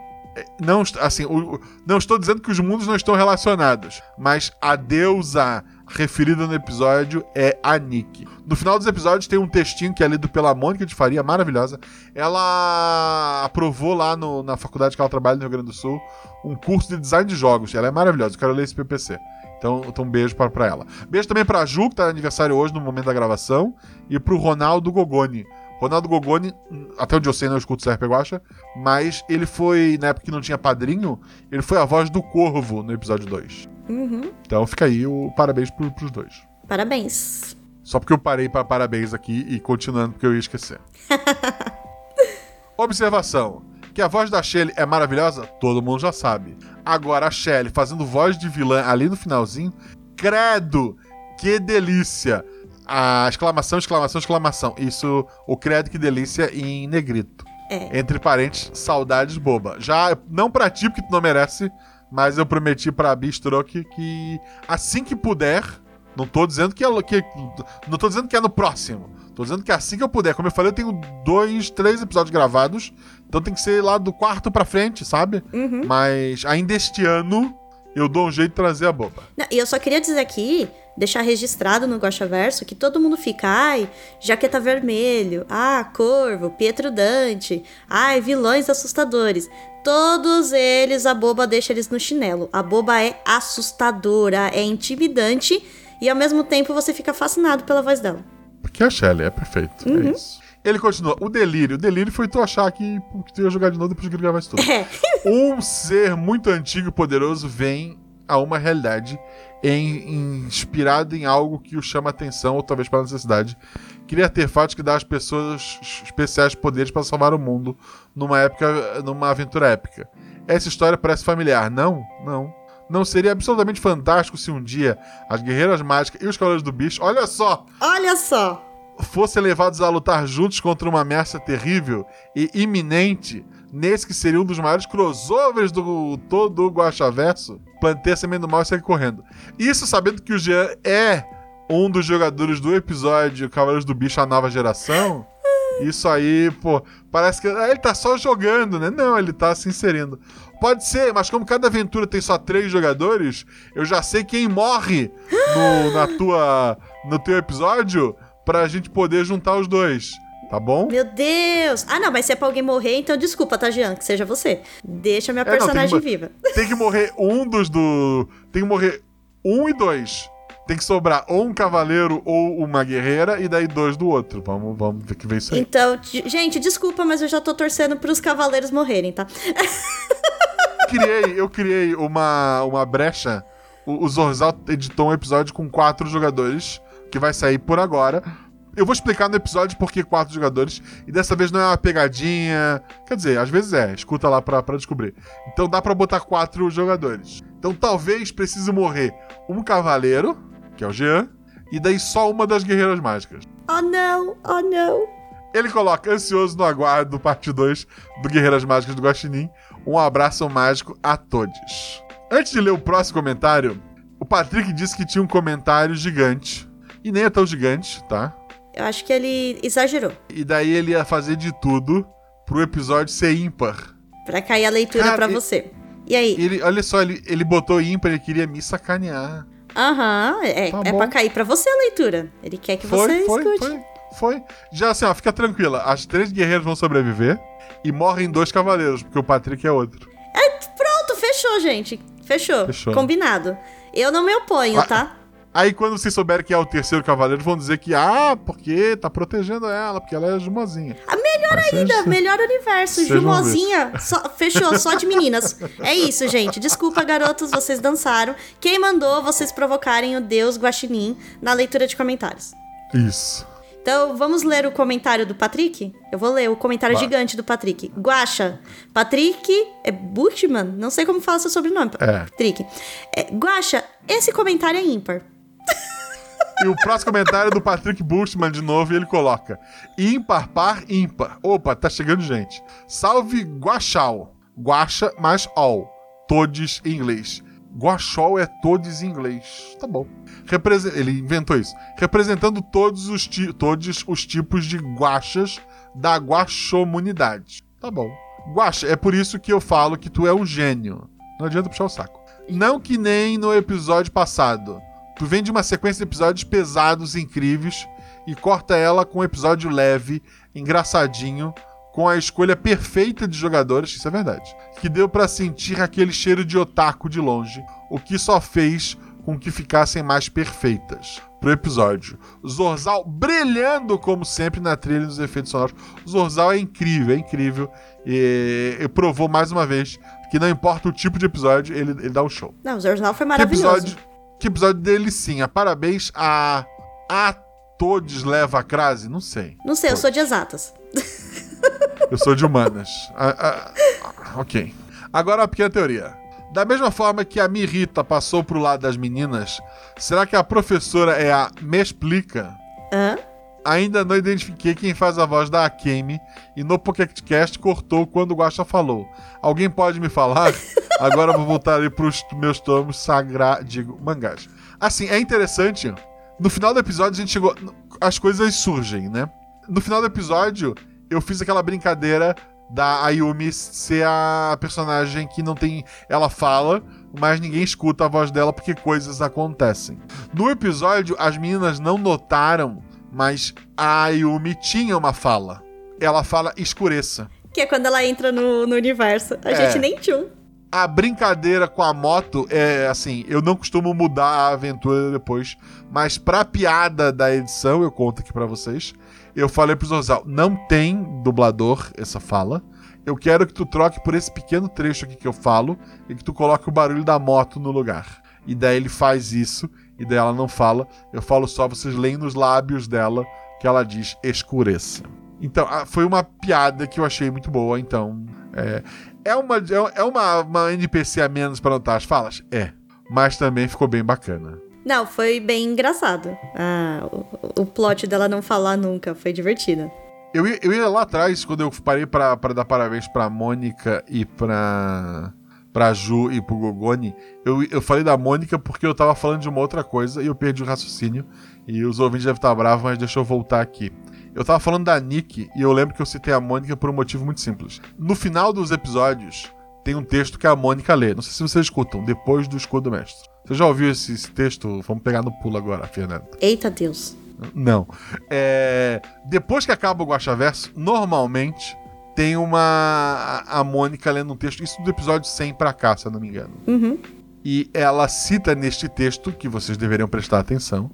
Não, assim, o- o- não estou dizendo que os mundos não estão relacionados, mas a deusa referida no episódio é a Nick. No final dos episódios tem um textinho que é lido pela Mônica de Faria, maravilhosa. Ela aprovou lá no- na faculdade que ela trabalha no Rio Grande do Sul um curso de design de jogos. Ela é maravilhosa, eu quero ler esse PPC. Então, então um beijo para, ela. Beijo também pra Ju, que tá aniversário hoje no momento da gravação, e pro Ronaldo Gogoni. Ronaldo Gogoni, até onde eu sei, não escuto o CRP Guacha, mas ele foi, na época que não tinha padrinho, ele foi a voz do Corvo no episódio 2. Uhum. Então fica aí o parabéns pro, pros dois. Parabéns. Só porque eu parei para parabéns aqui e continuando porque eu ia esquecer. *laughs* Observação. Que a voz da Shelly é maravilhosa, todo mundo já sabe. Agora a Shelly fazendo voz de vilã ali no finalzinho, credo, que delícia. A exclamação, exclamação, exclamação. Isso, o credo que delícia em negrito. É. Entre parentes, saudades boba. Já não pra ti, porque tu não merece, mas eu prometi pra Bistroke que assim que puder, não tô dizendo que é, que, não tô dizendo que é no próximo. Tô dizendo que assim que eu puder. Como eu falei, eu tenho dois, três episódios gravados. Então tem que ser lá do quarto pra frente, sabe? Uhum. Mas ainda este ano eu dou um jeito de trazer a boba. Não, e eu só queria dizer aqui deixar registrado no Guaxaverso que todo mundo fica, ai, jaqueta vermelho, ah, corvo, Pietro Dante, ai, vilões assustadores. Todos eles, a boba deixa eles no chinelo. A boba é assustadora, é intimidante e ao mesmo tempo você fica fascinado pela voz dela. Porque a Shelley é perfeito. É isso. Ele continua. O delírio. O delírio foi tu achar que, que tu ia jogar de novo depois que ele gravasse tudo. É. *laughs* Um ser muito antigo e poderoso vem a uma realidade em- inspirado em algo que o chama atenção, ou talvez pela necessidade. Cria artefatos que dá às pessoas especiais poderes para salvar o mundo numa época, numa aventura épica. Essa história parece familiar, não? Não. Não seria absolutamente fantástico se um dia as guerreiras mágicas e os cavaleiros do bicho, olha só, Olha só! Fossem levados a lutar juntos contra uma ameaça terrível e iminente, nesse que seria um dos maiores crossovers do todo o Guaxaverso, plantei a semente do mal e saí correndo. Isso sabendo que o Jean é um dos jogadores do episódio Cavaleiros do Bicho, a nova geração. Isso aí, pô, parece que ah, ele tá só jogando, né? Não, ele tá se inserindo. Pode ser, mas como cada aventura tem só três jogadores, eu já sei quem morre no, na tua, no teu episódio pra gente poder juntar os dois. Tá bom? Meu Deus! Ah, não, mas se é pra alguém morrer, então desculpa, tá, Jean? Que seja você. Deixa minha É, não, tem personagem viva. *laughs* Tem que morrer um dos do. Tem que morrer um e dois. Tem que sobrar ou um cavaleiro ou uma guerreira e daí dois do outro. Vamos, vamos ver que vem isso aí. Então, gente, desculpa, mas eu já tô torcendo pros cavaleiros morrerem, tá? criei, eu criei uma, uma brecha. O, o Zorzal editou um episódio com quatro jogadores, que vai sair por agora. Eu vou explicar no episódio por que quatro jogadores. E dessa vez não é uma pegadinha. Quer dizer, às vezes é. Escuta lá pra, pra descobrir. Então dá pra botar quatro jogadores. Então talvez precise morrer um cavaleiro, que é o Jean, e daí só uma das guerreiras mágicas. Oh, não! Oh, não! Ele coloca ansioso no aguardo parte 2 do Guerreiras Mágicas do Guaxinim. Um abraço mágico a todos. Antes de ler o próximo comentário, o Patrick disse que tinha um comentário gigante. E nem é tão gigante, tá? Eu acho que ele exagerou. E daí ele ia fazer de tudo pro episódio ser ímpar. Pra cair a leitura Cara, pra e- você. E aí? Ele, olha só, ele, ele botou ímpar, ele queria me sacanear. Aham, é, Tá é bom. pra cair pra você a leitura. Ele quer que Foi, você foi, escute. foi, foi. Já assim, ó, fica tranquila. As três guerreiras vão sobreviver e morrem dois cavaleiros, porque o Patrick é outro. Pronto, fechou, gente. Fechou. Fechou. Combinado. Eu não me oponho, Ah, tá? Aí quando vocês souberem que é o terceiro cavaleiro, vão dizer que, ah, porque tá protegendo ela, porque ela é jumozinha. A melhor Mas ainda, vocês- melhor universo. Jumozinha. Só- fechou, só de meninas. É isso, gente. Desculpa, garotos, vocês dançaram. Quem mandou vocês provocarem o deus Guaxinim na leitura de comentários? Isso. Então, vamos ler o comentário do Patrick? Eu vou ler o comentário Vai. gigante do Patrick. Guaxa. Patrick é Buchman? Não sei como fala seu sobrenome. É. Patrick. É, Guaxa, esse comentário é ímpar. E o próximo comentário é do Patrick Bushman de novo, e ele coloca: ímpar, par, ímpar. Opa, tá chegando gente. Salve Guaxal. Guaxa mais all. Todes em inglês. Guaxol é todos em inglês. Tá bom. Ele inventou isso. Representando todos os, todos os tipos de guaxas da guaxomunidade. Tá bom. Guaxa, é por isso que eu falo que tu é um gênio. Não adianta puxar o saco. Não que nem no episódio passado. Tu vem de uma sequência de episódios pesados, incríveis, e corta ela com um episódio leve, engraçadinho, com a escolha perfeita de jogadores, isso é verdade. Que deu pra sentir aquele cheiro de otaku de longe, o que só fez com que ficassem mais perfeitas pro episódio. Zorzal brilhando como sempre na trilha dos efeitos sonoros. Zorzal é incrível, é incrível. E, e provou mais uma vez que não importa o tipo de episódio, ele, ele dá o show. Não, o jornal foi Que maravilhoso. episódio, que episódio delicinha. Parabéns a. A todos leva a crase? Não sei. Não sei, eu sou de exatas. *laughs* Eu sou de humanas. Ah, ah, ok. Agora uma pequena teoria. Da mesma forma que a Mirita passou pro lado das meninas, será que a professora é a Me Explica? Hã? Ainda não identifiquei quem faz a voz da Akemi e no PocketCast cortou quando o Guaxa falou. Alguém pode me falar? *laughs* Agora vou voltar ali pros meus tomos sagra... digo, mangás. Assim, é interessante. No final do episódio a gente chegou... As coisas surgem, né? No final do episódio eu fiz aquela brincadeira da Ayumi ser a personagem que não tem. Ela fala, mas ninguém escuta a voz dela porque coisas acontecem. No episódio, as meninas não notaram, mas a Ayumi tinha uma fala. Ela fala escureça. Que é quando ela entra no, no universo. A É. gente nem tchum. A brincadeira com a moto é assim, eu não costumo mudar a aventura depois, mas pra piada da edição, eu conto aqui pra vocês. Eu falei pro Zorzal, não tem dublador essa fala. Eu quero que tu troque por esse pequeno trecho aqui que eu falo e que tu coloque o barulho da moto no lugar. E daí ele faz isso, e daí ela não fala. Eu falo só, vocês leem nos lábios dela que ela diz escureça. Então, foi uma piada que eu achei muito boa, então. É, é uma, é é uma, uma NPC a menos pra notar as falas? É. Mas também ficou bem bacana. Não, foi bem engraçado. Ah, o, o plot dela não falar nunca. Foi divertido. Eu ia, eu ia lá atrás, quando eu parei pra dar parabéns pra Mônica e pra. Pra Ju e pro Gogoni. Eu, eu falei da Mônica porque eu tava falando de uma outra coisa e eu perdi o raciocínio. E os ouvintes devem estar bravos, mas deixa eu voltar aqui. Eu tava falando da Nick e eu lembro que eu citei a Mônica por um motivo muito simples. No final dos episódios, tem um texto que a Mônica lê. Não sei se vocês escutam, depois do escudo mestre. Você já ouviu esse, esse texto? Vamos pegar no pulo agora, Fernanda. Eita Deus. Não. É, depois que acaba o Guaxaverso, normalmente tem uma. A Mônica lendo um texto, isso do episódio 100 pra cá, se eu não me engano. Uhum. E ela cita neste texto, que vocês deveriam prestar atenção,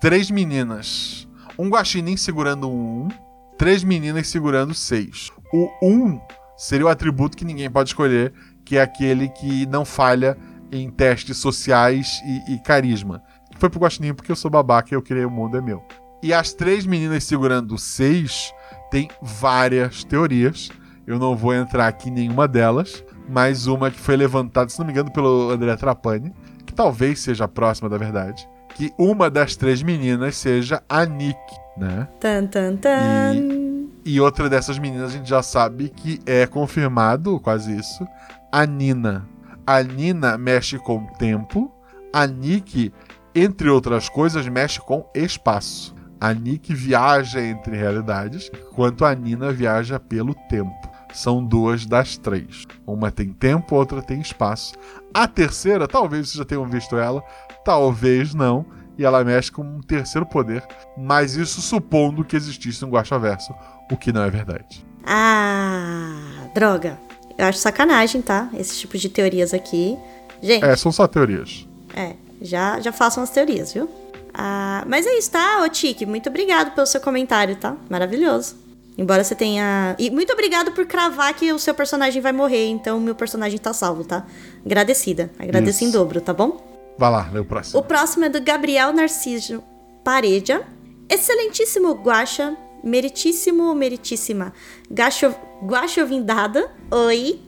três meninas. Um guaxinim segurando um 1, três meninas segurando seis. O 1 seria o atributo que ninguém pode escolher, que é aquele que não falha em testes sociais e, e carisma. Foi pro guaxinim porque eu sou babaca e eu criei o mundo é meu. E as três meninas segurando seis tem várias teorias. Eu não vou entrar aqui em nenhuma delas, mas uma que foi levantada, se não me engano, pelo André Trapani, que talvez seja a próxima da verdade, que uma das três meninas seja a Nick, né? Tan, tan, tan. E outra dessas meninas a gente já sabe que é confirmado, quase isso, a Nina. A Nina mexe com o tempo, a Nick, entre outras coisas, mexe com espaço. A Nick viaja entre realidades, enquanto a Nina viaja pelo tempo. São duas das três. Uma tem tempo, outra tem espaço. A terceira, talvez vocês já tenham visto ela, talvez não. E ela mexe com um terceiro poder, mas isso supondo que existisse um Guaxaverso, o que não é verdade. Ah, droga. Eu acho sacanagem, tá? Esse tipo de teorias aqui. Gente, É, são só teorias. É, já, já façam as teorias, viu? Ah, mas é isso, tá, Tiki? Muito obrigado pelo seu comentário, tá? Maravilhoso. Embora você tenha. E muito obrigado por cravar que o seu personagem vai morrer, então o meu personagem tá salvo, tá? Agradecida. Agradeço em Isso. dobro, tá bom? Vai lá, lê o próximo. O próximo é do Gabriel Narciso Pareja. Excelentíssimo Guaxa, meritíssimo ou meritíssima Gacho, Guaxovindada, oi.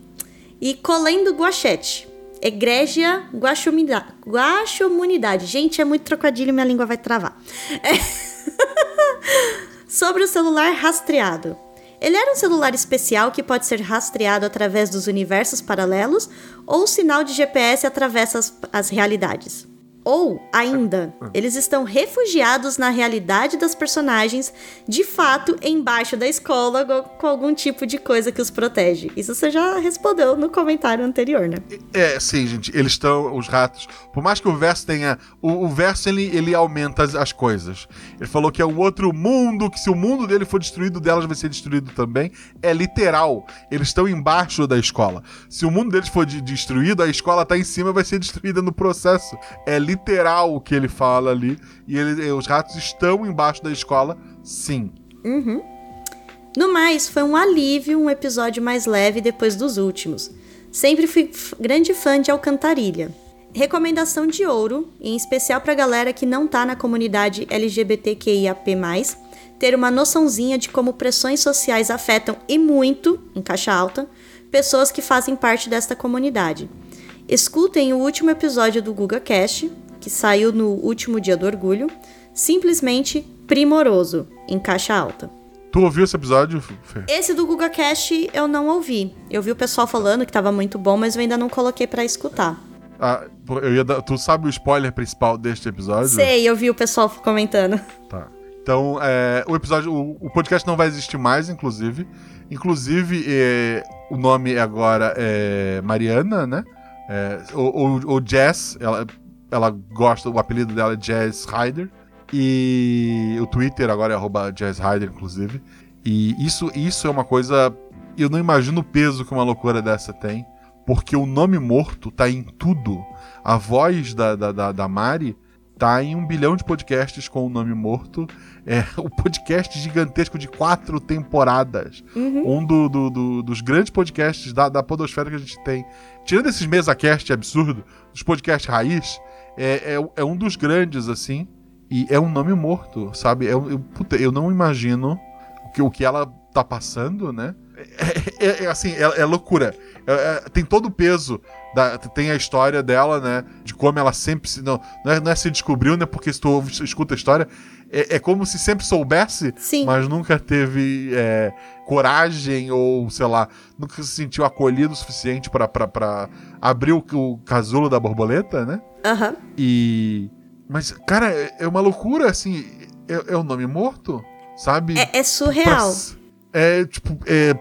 E Colendo Guachete. Egrégia Guaxomida- Guaxomunidade. Gente, é muito trocadilho, minha língua vai travar. *laughs* Sobre o celular rastreado. Ele era um celular especial que pode ser rastreado através dos universos paralelos ou o sinal de GPS atravessa as, as realidades. Ou, ainda, eles estão refugiados na realidade das personagens, de fato, embaixo da escola, com algum tipo de coisa que os protege. Isso você já respondeu no comentário anterior, né? É, sim, gente. Eles estão, os ratos. Por mais que o verso tenha. O, o verso ele, ele aumenta as, as coisas. Ele falou que é um outro mundo, que se o mundo dele for destruído, delas vai ser destruído também. É literal. Eles estão embaixo da escola. Se o mundo deles for de- destruído, a escola tá em cima e vai ser destruída no processo. É literal o que ele fala ali. E ele- os ratos estão embaixo da escola, sim. No mais, foi um alívio um episódio mais leve depois dos últimos. Sempre fui grande fã de Alcantarilha. Recomendação de ouro, em especial pra galera que não tá na comunidade LGBTQIAP+, ter uma noçãozinha de como pressões sociais afetam e muito, em caixa alta, pessoas que fazem parte desta comunidade. Escutem o último episódio do GugaCast, que saiu no último dia do orgulho, simplesmente primoroso, em caixa alta. Tu ouviu esse episódio, Fê? Esse do GugaCast eu não ouvi. Eu vi o pessoal falando que tava muito bom, mas eu ainda não coloquei pra escutar. Ah, eu ia dar- tu sabe o spoiler principal deste episódio? Sei, eu vi o pessoal comentando. Tá. Então, é, o episódio, o, o podcast não vai existir mais, inclusive. Inclusive, é, o nome agora é Mariana, né? É, o, o, o Jazz, ela, ela gosta, o apelido dela é Jazz Rider. E o Twitter agora é Jazz Rider, inclusive. E isso, isso é uma coisa. Eu não imagino o peso que uma loucura dessa tem. Porque o nome morto tá em tudo. A voz da, da, da, da Mari tá em um bilhão de podcasts com o nome morto. É *laughs* o um podcast gigantesco de quatro temporadas. Uhum. Um do, do, do, dos grandes podcasts da, da Podosfera que a gente tem. Tirando esses mesa-cast absurdo, dos podcasts raiz, é, é, é, um dos grandes, assim. E é um nome morto, sabe? É, eu, puta, eu não imagino o que, o que ela tá passando, né? É, é, é assim, é, loucura. tem todo o peso da, tem a história dela, né? De como ela sempre se. Não, não, é, não é se descobriu, né? Porque se tu escuta a história, é, é como se sempre soubesse, Sim. mas nunca teve é, coragem ou, sei lá, nunca se sentiu acolhido o suficiente para abrir o, o casulo da borboleta, né? Aham. Uhum. E. Mas, cara, é, é uma loucura, assim. É, é um nome morto, sabe? É, é surreal. É, tipo, é,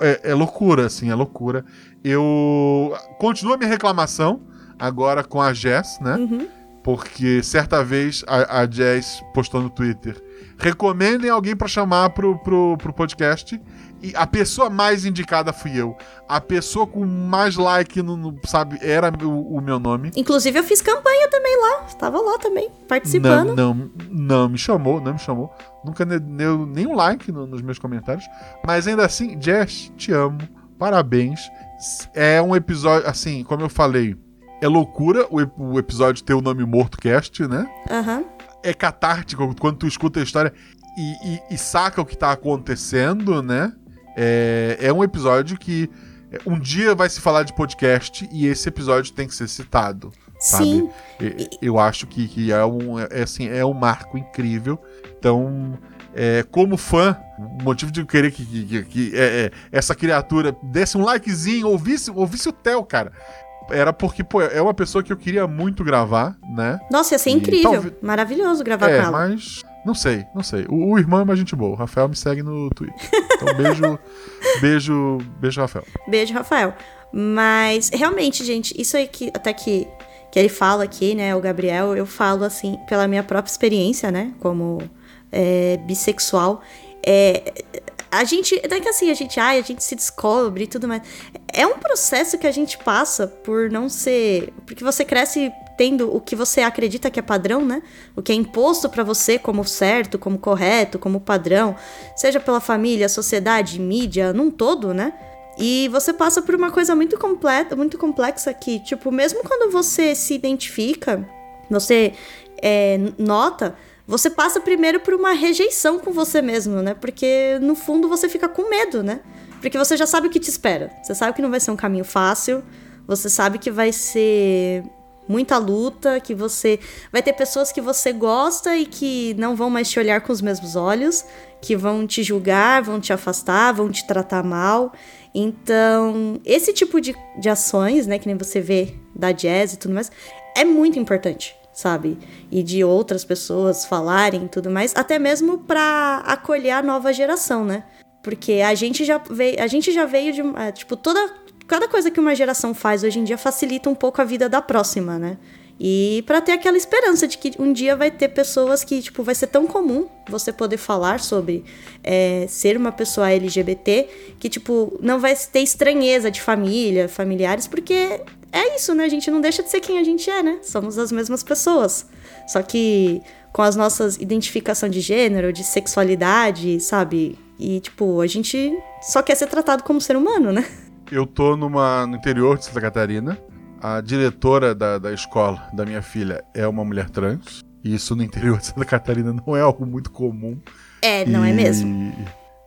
é, é loucura, assim, é loucura. Eu. Continua a minha reclamação agora com a Jess, né? Uhum. Porque certa vez a, a Jess postou no Twitter: recomendem alguém para chamar pro, pro, pro podcast. E a pessoa mais indicada fui eu. A pessoa com mais like, no, no sabe, era o, o, meu nome. Inclusive, eu fiz campanha também lá. Estava lá também, participando. Não, não, não me chamou, não me chamou. Nunca deu nenhum like no, nos meus comentários. Mas ainda assim, Jess, te amo. Parabéns. É um episódio, assim, como eu falei, é loucura o, o episódio ter o nome Morto Cast, né? Uhum. É catártico quando tu escuta a história e, e, e saca o que tá acontecendo, né? É, é um episódio que um dia vai se falar de podcast e esse episódio tem que ser citado. Sabe? Sim. Eu acho que, que é, um, é, assim, é um marco incrível. Então, é, como fã, o motivo de eu querer que, que, que é, é, essa criatura desse um likezinho, ouvisse, ouvisse o Theo, cara. Era porque, pô, é uma pessoa que eu queria muito gravar, né? Nossa, ia ser E incrível. talvez- Maravilhoso gravar é, com ela. mas. Não sei, não sei. O, o irmão é mais gente boa. O Rafael me segue no Twitter. Então, beijo. *laughs* beijo. Beijo, Rafael. Beijo, Rafael. Mas, realmente, gente, isso aí que até que, que ele fala aqui, né, o Gabriel, eu falo, assim, pela minha própria experiência, né, como é, bissexual. É, a gente, não é que assim, a gente, ai, a gente se descobre e tudo mais. É um processo que a gente passa por não ser. Porque você cresce tendo o que você acredita que é padrão, né? O que é imposto pra você como certo, como correto, como padrão, seja pela família, sociedade, mídia, num todo, né? E você passa por uma coisa muito completa, muito complexa que, tipo, mesmo quando você se identifica, você é, nota, você passa primeiro por uma rejeição com você mesmo, né? Porque no fundo você fica com medo, né? Porque você já sabe o que te espera. Você sabe que não vai ser um caminho fácil. Você sabe que vai ser muita luta, que você vai ter pessoas que você gosta e que não vão mais te olhar com os mesmos olhos, que vão te julgar, vão te afastar, vão te tratar mal. Então, esse tipo de, de ações, né, que nem você vê da jazz e tudo mais, é muito importante, sabe? E de outras pessoas falarem e tudo mais, até mesmo para acolher a nova geração, né? Porque a gente já veio, a gente já veio de, uma- tipo, toda cada coisa que uma geração faz hoje em dia facilita um pouco a vida da próxima, né? E pra ter aquela esperança de que um dia vai ter pessoas que, tipo, vai ser tão comum você poder falar sobre é, ser uma pessoa LGBT que, tipo, não vai ter estranheza de família, familiares, porque é isso, né? A gente não deixa de ser quem a gente é, né? Somos as mesmas pessoas. Só que com as nossas identificação de gênero, de sexualidade, sabe? E, tipo, a gente só quer ser tratado como ser humano, né? Eu tô numa, no interior de Santa Catarina. A diretora da, da escola da minha filha é uma mulher trans. E isso no interior de Santa Catarina não é algo muito comum. É, não é E- mesmo?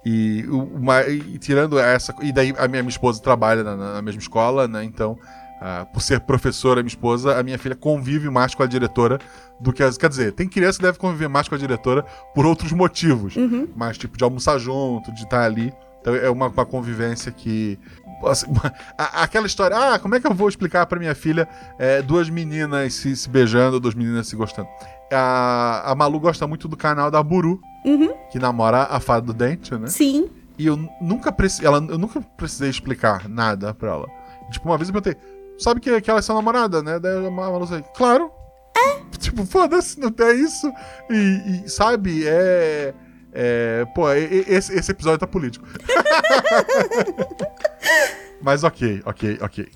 E, uma- e tirando essa. E daí a minha, minha esposa trabalha na, na mesma escola, né? Então, ah, por ser professora, minha esposa, a minha filha convive mais com a diretora do que as. Quer dizer, tem criança que deve conviver mais com a diretora por outros motivos. Uhum. Mas, tipo, de almoçar junto, de estar ali. Então é uma, uma convivência que. *laughs* a- aquela história, ah, como é que eu vou explicar pra minha filha é, duas meninas se, se beijando, duas meninas se gostando? A, a Malu gosta muito do canal da Buru, Uhum. que namora a fada do dente, né? Sim. E eu nunca, preci ela, eu nunca precisei explicar nada pra ela. Tipo, uma vez eu perguntei, sabe que, que ela é sua namorada, né? Daí a Malu disse, claro. É. *laughs* Tipo, foda-se, não tem isso. E, e, sabe, é. É, pô, esse, esse episódio tá político. *laughs* mas ok, ok, ok.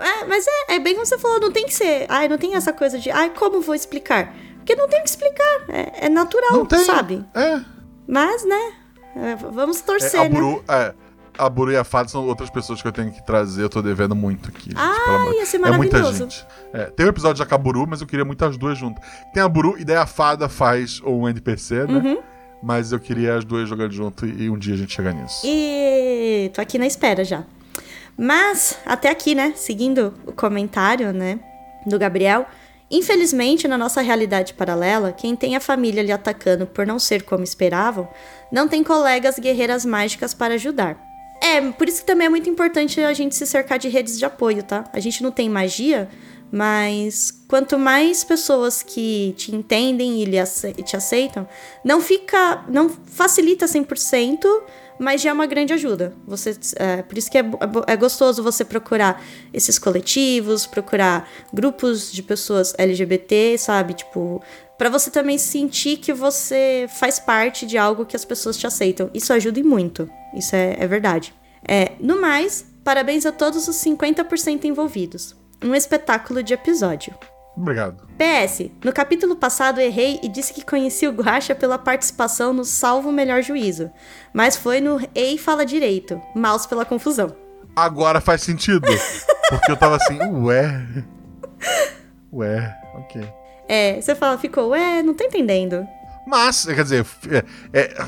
É, mas é, é bem como você falou, não tem que ser. Ai, não tem essa coisa de, ai, como vou explicar? Porque não tem que explicar. É, é natural, sabe? É. Mas, né? é, vamos torcer, é, a né? Buru, é, a Buru e a Fada são outras pessoas que eu tenho que trazer. Eu tô devendo muito aqui. gente, Ah, ia ser É muita maravilhoso. gente. É, tem um episódio já com a Buru, mas eu queria muito as duas juntas. Tem a Buru e daí a Fada faz um NPC, né? Uhum. Mas eu queria as duas jogando junto e um dia a gente chegar nisso. E tô aqui na espera já. Mas, até aqui, né? Seguindo o comentário, né? Do Gabriel. Infelizmente, na nossa realidade paralela, quem tem a família lhe atacando por não ser como esperavam, não tem colegas guerreiras mágicas para ajudar. É, por isso que também é muito importante a gente se cercar de redes de apoio, tá? A gente não tem magia, mas quanto mais pessoas que te entendem e te aceitam, não fica, não facilita 100%, mas já é uma grande ajuda. Você, é, por isso que é, é é gostoso você procurar esses coletivos, procurar grupos de pessoas LGBT, sabe? Tipo, Pra você também sentir que você faz parte de algo que as pessoas te aceitam. Isso ajuda e muito. Isso é, é verdade. É, no mais, parabéns a todos os 50% envolvidos. Um espetáculo de episódio. Obrigado. PS, no capítulo passado errei e disse que conheci o Guaxa pela participação no Salvo o Melhor Juízo, mas foi no Ei Fala Direito, mouse pela confusão. Agora faz sentido. Porque eu tava assim, ué. Ué, ok. É, você fala, ficou, ué, não tô entendendo. Mas, quer dizer, é, é,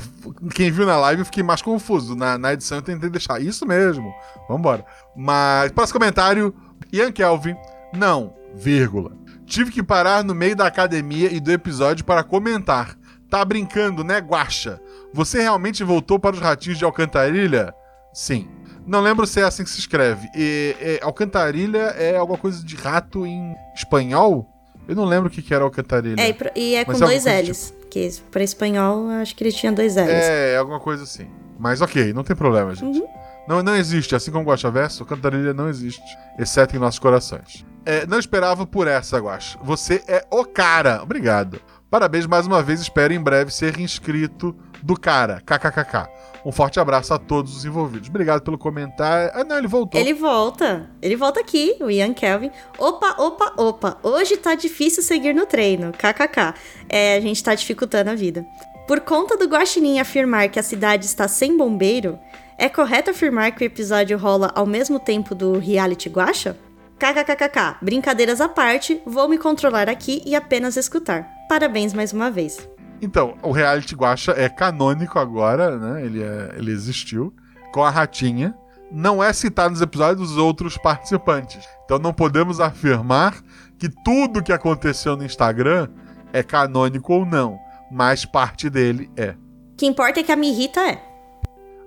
quem viu na live eu fiquei mais confuso. Na, na edição eu tentei deixar isso mesmo. Vambora. Mas, próximo comentário: Ian Kelvin. Não, vírgula. Tive que parar no meio da academia e do episódio para comentar. Tá brincando, né, Guaxa? Você realmente voltou para os ratinhos de Alcantarilha? Sim. Não lembro se é assim que se escreve. E, é, Alcantarilha é alguma coisa de rato em espanhol? Eu não lembro o que, que era Alcantarilha. É, e e é com é dois coisa L's. Que pra espanhol, acho que ele tinha dois L's. É, alguma coisa assim. Mas ok, não tem problema, gente. Uhum. Não, não existe, assim como Guaxa Verso, Cantarilha não existe, exceto em nossos corações. É, não esperava por essa, Guaxa. Você é o cara. Obrigado. Parabéns mais uma vez, espero em breve ser inscrito do cara. KKKK. Um forte abraço a todos os envolvidos. Obrigado pelo comentário. Ah, não, ele voltou. Ele volta. Ele volta aqui, o Ian Kelvin. Opa, opa, opa. Hoje tá difícil seguir no treino. KKK. É, a gente tá dificultando a vida. Por conta do Guaxinim afirmar que a cidade está sem bombeiro, é correto afirmar que o episódio rola ao mesmo tempo do reality Guaxa? KKKKK. Brincadeiras à parte, vou me controlar aqui e apenas escutar. Parabéns mais uma vez. Então, o reality Guacha é canônico agora, né? Ele, é- ele existiu. Com a ratinha. Não é citado nos episódios dos outros participantes. Então não podemos afirmar que tudo que aconteceu no Instagram é canônico ou não. Mas parte dele é. O que importa é que a Mirrita é.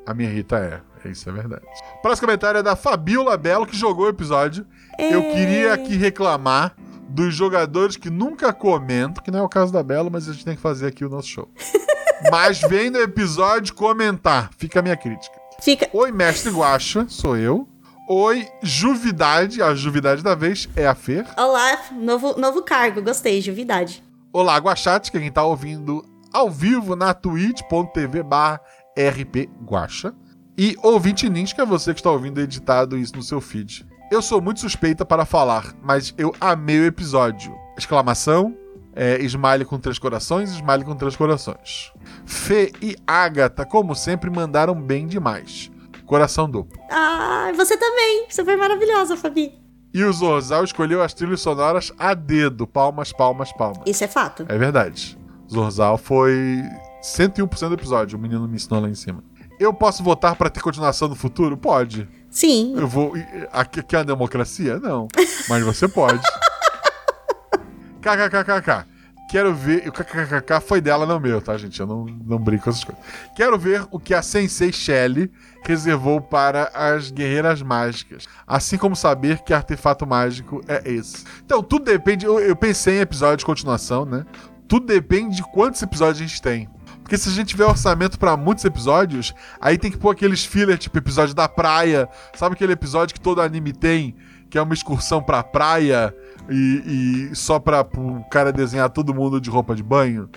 A minha Rita é. Isso é verdade. O próximo comentário é da Fabiola Belo, que jogou o episódio. Eu queria aqui reclamar dos jogadores que nunca comentam, que não é o caso da Belo, mas a gente tem que fazer aqui o nosso show. *laughs* mas vem no episódio comentar. Fica a minha crítica. Fica. Oi, mestre Guaxa, sou eu. Oi, Juvidade, a Juvidade da vez é a Fer. Olá, novo, novo cargo, gostei, Juvidade. Olá, Guachate, que é quem tá ouvindo ao vivo na twitch.tv barra rpguacha. E ouvinte Nins, que é você que está ouvindo editado isso no seu feed. Eu sou muito suspeita para falar, mas eu amei o episódio. Exclamação, é, smile com três corações, smile com três corações. Fê e Agatha, como sempre, mandaram bem demais. Coração duplo. Ah, você também. Você foi maravilhosa, Fabi. E o Zorzal escolheu as trilhas sonoras a dedo. Palmas, palmas, palmas. Isso é fato. É verdade. Zorzal foi 101% do episódio, o menino me ensinou lá em cima. Eu posso votar pra ter continuação no futuro? Pode. Sim. Eu vou. Aqui, aqui é uma democracia? Não. Mas você pode. *laughs* KKKKK. Quero ver. O KKKK foi dela, não meu, tá, gente? Eu não, não brinco com essas coisas. Quero ver o que a Sensei Shelley reservou para as guerreiras mágicas. Assim como saber que artefato mágico é esse. Então, tudo depende. Eu, eu pensei em episódio de continuação, né? Tudo depende de quantos episódios a gente tem. Porque se a gente tiver orçamento pra muitos episódios, aí tem que pôr aqueles filler, tipo episódio da praia. Sabe aquele episódio que todo anime tem? Que é uma excursão pra praia e, e só pra o cara desenhar todo mundo de roupa de banho?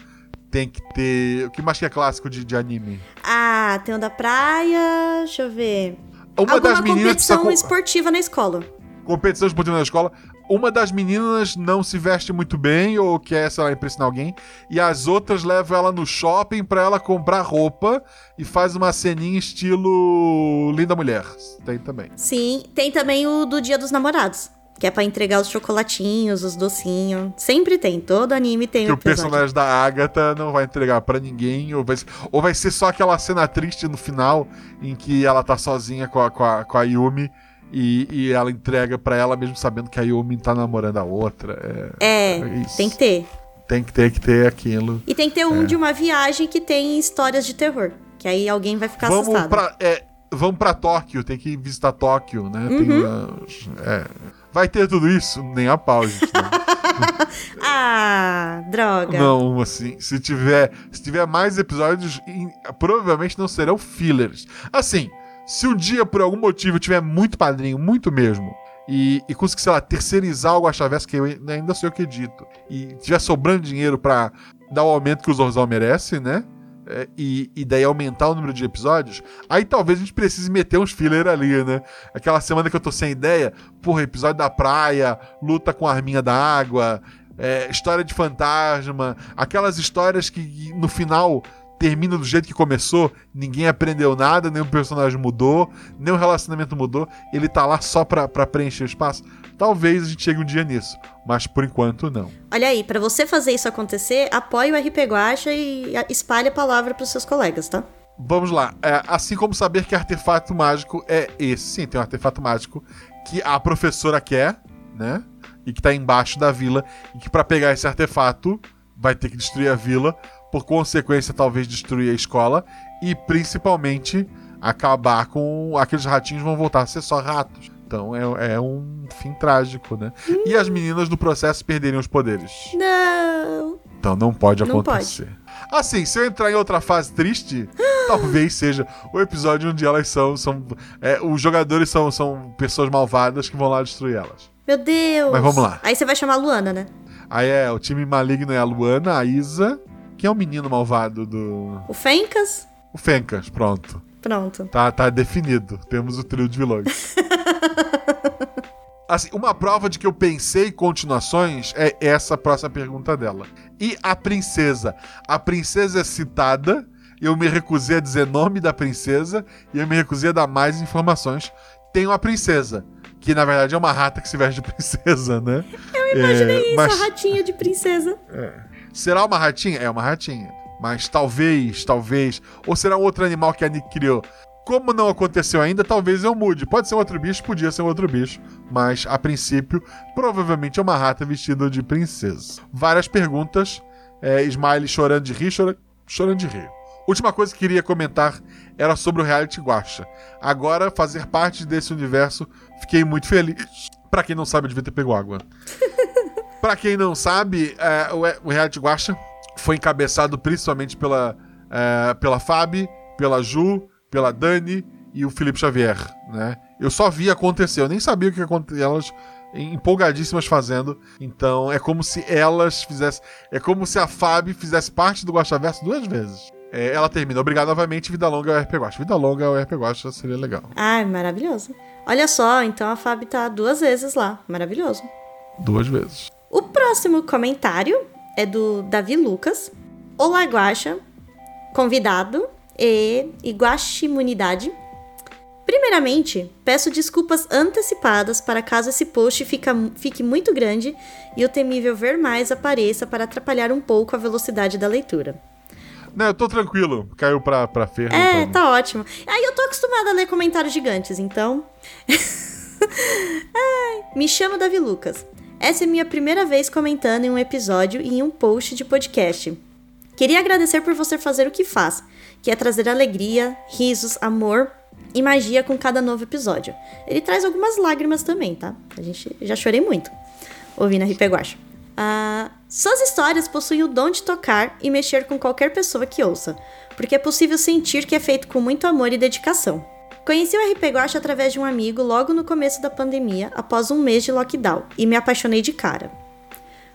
Tem que ter. O que mais que é clássico de, de anime? Ah, tem o da praia. Deixa eu ver. Uma Alguma das meninas precisa competição co- esportiva na escola. competição esportiva na escola. Uma das meninas não se veste muito bem ou quer, sei lá, impressionar alguém. E as outras levam ela no shopping pra ela comprar roupa e faz uma ceninha estilo Linda Mulher. Tem também. Sim, tem também o do Dia dos Namorados. Que é pra entregar os chocolatinhos, os docinhos. Sempre tem. Todo anime tem Que um o personagem da Agatha não vai entregar pra ninguém, ou vai, ser, ou vai ser só aquela cena triste no final em que ela tá sozinha com a, com a, com a Yumi e, e ela entrega pra ela mesmo sabendo que a Yumi tá namorando a outra. É, É, É tem que ter. tem que ter que ter aquilo. E tem que ter É. um de uma viagem que tem histórias de terror. Que aí alguém vai ficar vamos assustado. pra, é, vamos pra Tóquio, tem que visitar Tóquio, né? Tem, Uhum. as- é. Vai ter tudo isso? Nem a pau, gente. né? *laughs* Ah, droga. Não, assim, se tiver, se tiver mais episódios, provavelmente não serão fillers. Assim, se um dia por algum motivo eu tiver muito padrinho, muito mesmo, e, e conseguir, sei lá, terceirizar o Guaxaverso, que eu ainda sei o que dito, e tiver sobrando dinheiro pra dar o aumento que o Zorzal merece, né? É, E, e daí aumentar o número de episódios, aí talvez a gente precise meter uns filler ali, né? Aquela semana que eu tô sem ideia, porra, episódio da praia, luta com a arminha da água, é, história de fantasma, aquelas histórias que no final termina do jeito que começou, ninguém aprendeu nada, o personagem mudou, nem o relacionamento mudou, ele tá lá só pra, pra preencher o espaço. Talvez a gente chegue um dia nisso, mas por enquanto não. Olha aí, pra você fazer isso acontecer, apoie o RP Guacha e a- espalhe a palavra pros seus colegas, tá? Vamos lá. É, assim como saber que artefato mágico é esse. Sim, tem um artefato mágico que a professora quer, né? E que tá embaixo da vila. E que pra pegar esse artefato vai ter que destruir a vila. Por consequência, talvez destruir a escola. E principalmente acabar com. Aqueles ratinhos vão voltar a ser só ratos. Então é, é um fim trágico, né? E as meninas no processo perderem os poderes. Não. Então não pode Não acontecer. Assim, se eu entrar em outra fase triste, *gasps* talvez seja o episódio onde elas são. são é, os jogadores são, são pessoas malvadas que vão lá destruir elas. Meu Deus. Mas vamos lá. Aí você vai chamar a Luana, né? Aí é, o time maligno é a Luana, a Isa. Quem é o menino malvado do. O Fencas. O Fencas, pronto. Pronto. Tá, tá definido. Temos o trio de vilões. *laughs* Assim, uma prova de que eu pensei em continuações é essa próxima pergunta dela. E a princesa? A princesa é citada, eu me recusei a dizer nome da princesa e eu me recusei a dar mais informações. Tem uma princesa, que na verdade é uma rata que se veste de princesa, né? Eu Imaginei isso, mas... a ratinha de princesa. Será uma ratinha? É uma ratinha. Mas talvez, talvez. Ou será um outro animal que a Nick criou? Como não aconteceu ainda, talvez eu mude. Pode ser um outro bicho, podia ser um outro bicho. Mas, a princípio, provavelmente é uma rata vestida de princesa. Várias perguntas. É, Smiley chorando de rir, chora- chorando de rir. Última coisa que queria comentar era sobre o reality Guacha. Agora, fazer parte desse universo, fiquei muito feliz. Pra quem não sabe, eu devia ter pego água. *laughs* Pra quem não sabe, é, o, o Reality Guacha foi encabeçado principalmente pela, é, pela Fabi, pela Ju, pela Dani e o Felipe Xavier, né? Eu só vi acontecer, eu nem sabia o que acontecia, elas empolgadíssimas fazendo. Então é como se elas fizessem, é como se a Fabi fizesse parte do Guaxaverso duas vezes. É, ela termina, obrigado novamente, vida longa ao RP Guacha. Vida longa ao RP Guacha seria legal. Ai, maravilhoso. Olha só, então a Fábio tá duas vezes lá. Maravilhoso. Duas vezes. O próximo comentário é do Davi Lucas. Olá, Guaxa, convidado e Iguaximunidade. Primeiramente, peço desculpas antecipadas para caso esse post fica, fique muito grande e o temível ver mais apareça para atrapalhar um pouco a velocidade da leitura. Não, eu tô tranquilo. Caiu pra, pra ferro. É, então. tá ótimo. Aí eu tô acostumada a ler comentários gigantes, então. *laughs* Ai, me chamo Davi Lucas. Essa é minha primeira vez comentando em um episódio e em um post de podcast. Queria agradecer por você fazer o que faz, que é trazer alegria, risos, amor e magia com cada novo episódio. Ele traz algumas lágrimas também, tá? A gente já chorei muito ouvindo a RP Guacha. Ah, suas histórias possuem o dom de tocar e mexer com qualquer pessoa que ouça, porque é possível sentir que é feito com muito amor e dedicação. Conheci o RP Guacha através de um amigo logo no começo da pandemia, após um mês de lockdown, e me apaixonei de cara.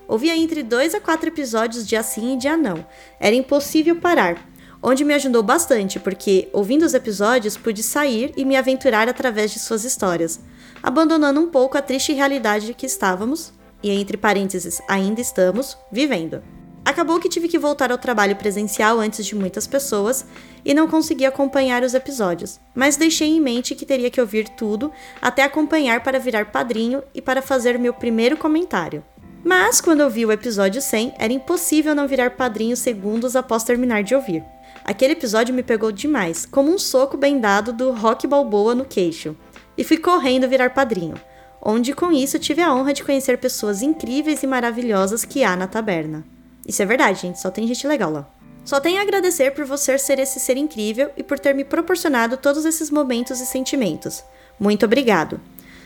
Ouvia entre dois a quatro episódios dia sim e dia não. Era impossível parar, onde me ajudou bastante, porque, ouvindo os episódios, pude sair e me aventurar através de suas histórias, abandonando um pouco a triste realidade que estávamos, e entre parênteses, ainda estamos, vivendo. Acabou que tive que voltar ao trabalho presencial antes de muitas pessoas e não consegui acompanhar os episódios, mas deixei em mente que teria que ouvir tudo até acompanhar para virar padrinho e para fazer meu primeiro comentário. Mas quando eu vi o episódio 100, era impossível não virar padrinho segundos após terminar de ouvir. Aquele episódio me pegou demais, como um soco bem dado do Rock Balboa no queixo, e fui correndo virar padrinho, onde com isso tive a honra de conhecer pessoas incríveis e maravilhosas que há na taberna. Isso é verdade, gente, só tem gente legal lá. Só tenho a agradecer por você ser esse ser incrível e por ter me proporcionado todos esses momentos e sentimentos. Muito obrigado.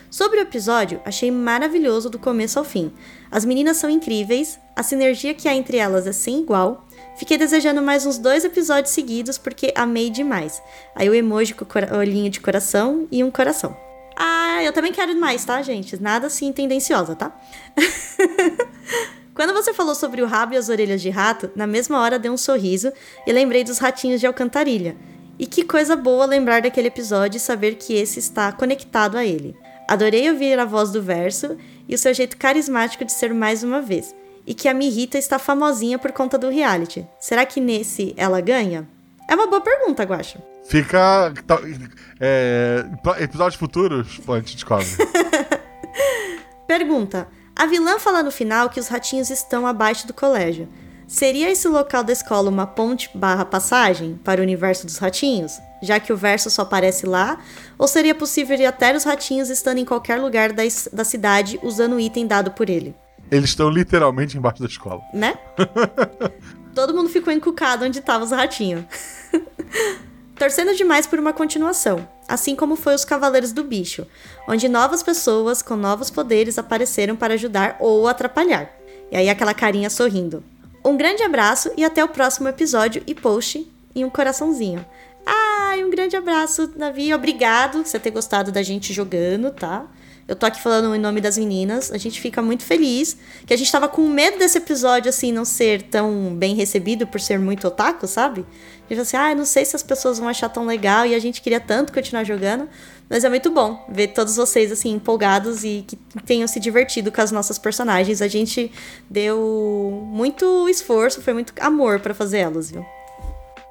Sobre o episódio, achei maravilhoso do começo ao fim. As meninas são incríveis, a sinergia que há entre elas é sem igual. Fiquei desejando mais uns dois episódios seguidos porque amei demais. Aí o emoji com o olhinho de coração e um coração. Ah, eu também quero mais, tá, gente? Nada assim tendenciosa, tá? *laughs* Quando você falou sobre o rabo e as orelhas de rato, na mesma hora dei um sorriso e lembrei dos ratinhos de alcantarilha. E que coisa boa lembrar daquele episódio e saber que esse está conectado a ele. Adorei ouvir a voz do verso e o seu jeito carismático de ser mais uma vez. E que a Mirita está famosinha por conta do reality. Será que nesse ela ganha? É uma boa pergunta, Guacha. Fica. tá, É, episódios futuros, a gente descobre. *laughs* Pergunta: A vilã fala no final que os ratinhos estão abaixo do colégio. Seria esse local da escola uma ponte barra passagem para o universo dos ratinhos? Já que o verso só aparece lá? Ou seria possível ir até os ratinhos estando em qualquer lugar da, da cidade usando o item dado por ele? Eles estão literalmente embaixo da escola. Né? *laughs* Todo mundo ficou encucado onde estavam os ratinhos. *laughs* Torcendo demais por uma continuação, assim como foi os Cavaleiros do Bicho, onde novas pessoas com novos poderes apareceram para ajudar ou atrapalhar. E aí aquela carinha sorrindo. Um grande abraço e até o próximo episódio e post e um coraçãozinho. Ai, um grande abraço, Davi. Obrigado por você ter gostado da gente jogando, tá? Eu tô aqui falando em nome das meninas. A gente fica muito feliz. Que a gente tava com medo desse episódio, assim, não ser tão bem recebido por ser muito otaku, sabe? A gente assim, ah, não sei se as pessoas vão achar tão legal. E a gente queria tanto continuar jogando. Mas é muito bom ver todos vocês, assim, empolgados e que tenham se divertido com as nossas personagens. A gente deu muito esforço, foi muito amor pra fazer elas, viu?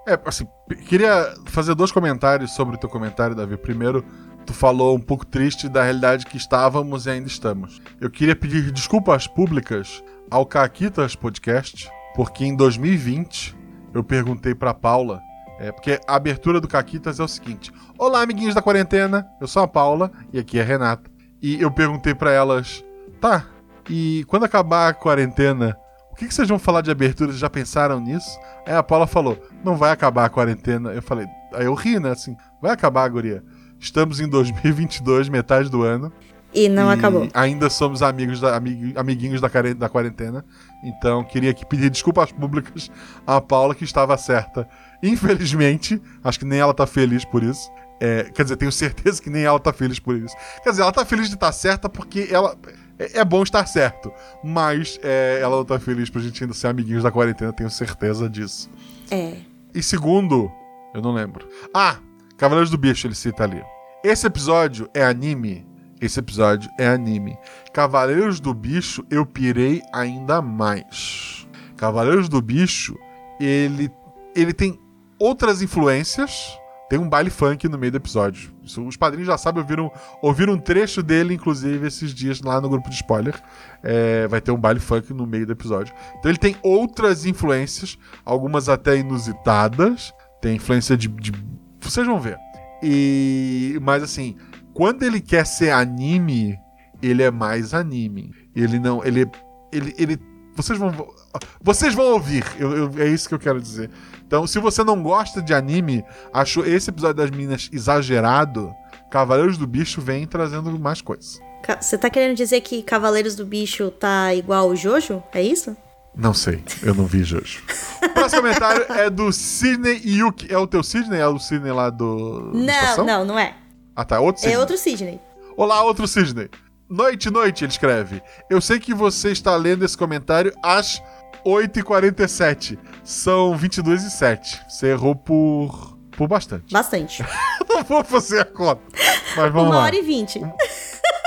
É, assim, queria fazer dois comentários sobre o teu comentário, Davi. Primeiro, tu falou um pouco triste da realidade que estávamos e ainda estamos. Eu queria pedir desculpas públicas ao Caquitas Podcast, porque em 2020 eu perguntei pra Paula, é, porque a abertura do Caquitas é o seguinte: Olá, amiguinhos da quarentena, eu sou a Paula e aqui é a Renata. E eu perguntei pra elas, tá, e quando acabar a quarentena, o que, que vocês vão falar de abertura? Vocês já pensaram nisso? Aí a Paula falou: não vai acabar a quarentena. Eu falei, aí eu ri, né? Assim, vai acabar, guria. Estamos em 2022, metade do ano. E não e acabou. Ainda somos amigos da, amig- amiguinhos da, da quarentena. Então, queria aqui pedir desculpas públicas à Paula, que estava certa. Infelizmente, acho que nem ela tá feliz por isso. É, quer dizer, tenho certeza que nem ela tá feliz por isso. Quer dizer, ela tá feliz de estar certa porque ela. É, é bom estar certo. Mas é, ela não tá feliz pra gente ainda ser amiguinhos da quarentena, tenho certeza disso. É. E segundo, eu não lembro. Ah, Cavaleiros do Bicho, ele cita ali. Esse episódio é anime. Esse episódio é anime. Cavaleiros do Bicho, eu pirei ainda mais. Cavaleiros do Bicho, ele, ele tem outras influências. Tem um baile funk no meio do episódio. Isso, os padrinhos já sabem, ouviram, ouviram um trecho dele, inclusive, esses dias lá no grupo de spoiler. É, vai ter um baile funk no meio do episódio. Então ele tem outras influências, algumas até inusitadas. Tem influência de. de- vocês vão ver. E. Mas assim, quando ele quer ser anime, ele é mais anime. Ele não. Ele. Ele. ele vocês vão. Vocês vão ouvir. Eu- eu- é isso que eu quero dizer. Então, se você não gosta de anime, achou esse episódio das meninas exagerado, Cavaleiros do Bicho vem trazendo mais coisas. Você tá querendo dizer que Cavaleiros do Bicho tá igual o Jojo? É isso? Não sei, eu não vi Jojo. O próximo comentário é do Sidney Yuki. É o teu Sidney? É o Sidney lá do. Não, não, não é. Ah, tá. Outro Sidney. É outro Sidney. Olá, outro Sidney. Noite, noite, ele escreve. Eu sei que você está lendo esse comentário às 8h47. São 22 e 7. Você errou por. por bastante. Bastante. *laughs* não vou fazer a conta. Mas vamos Uma lá. hora e vinte.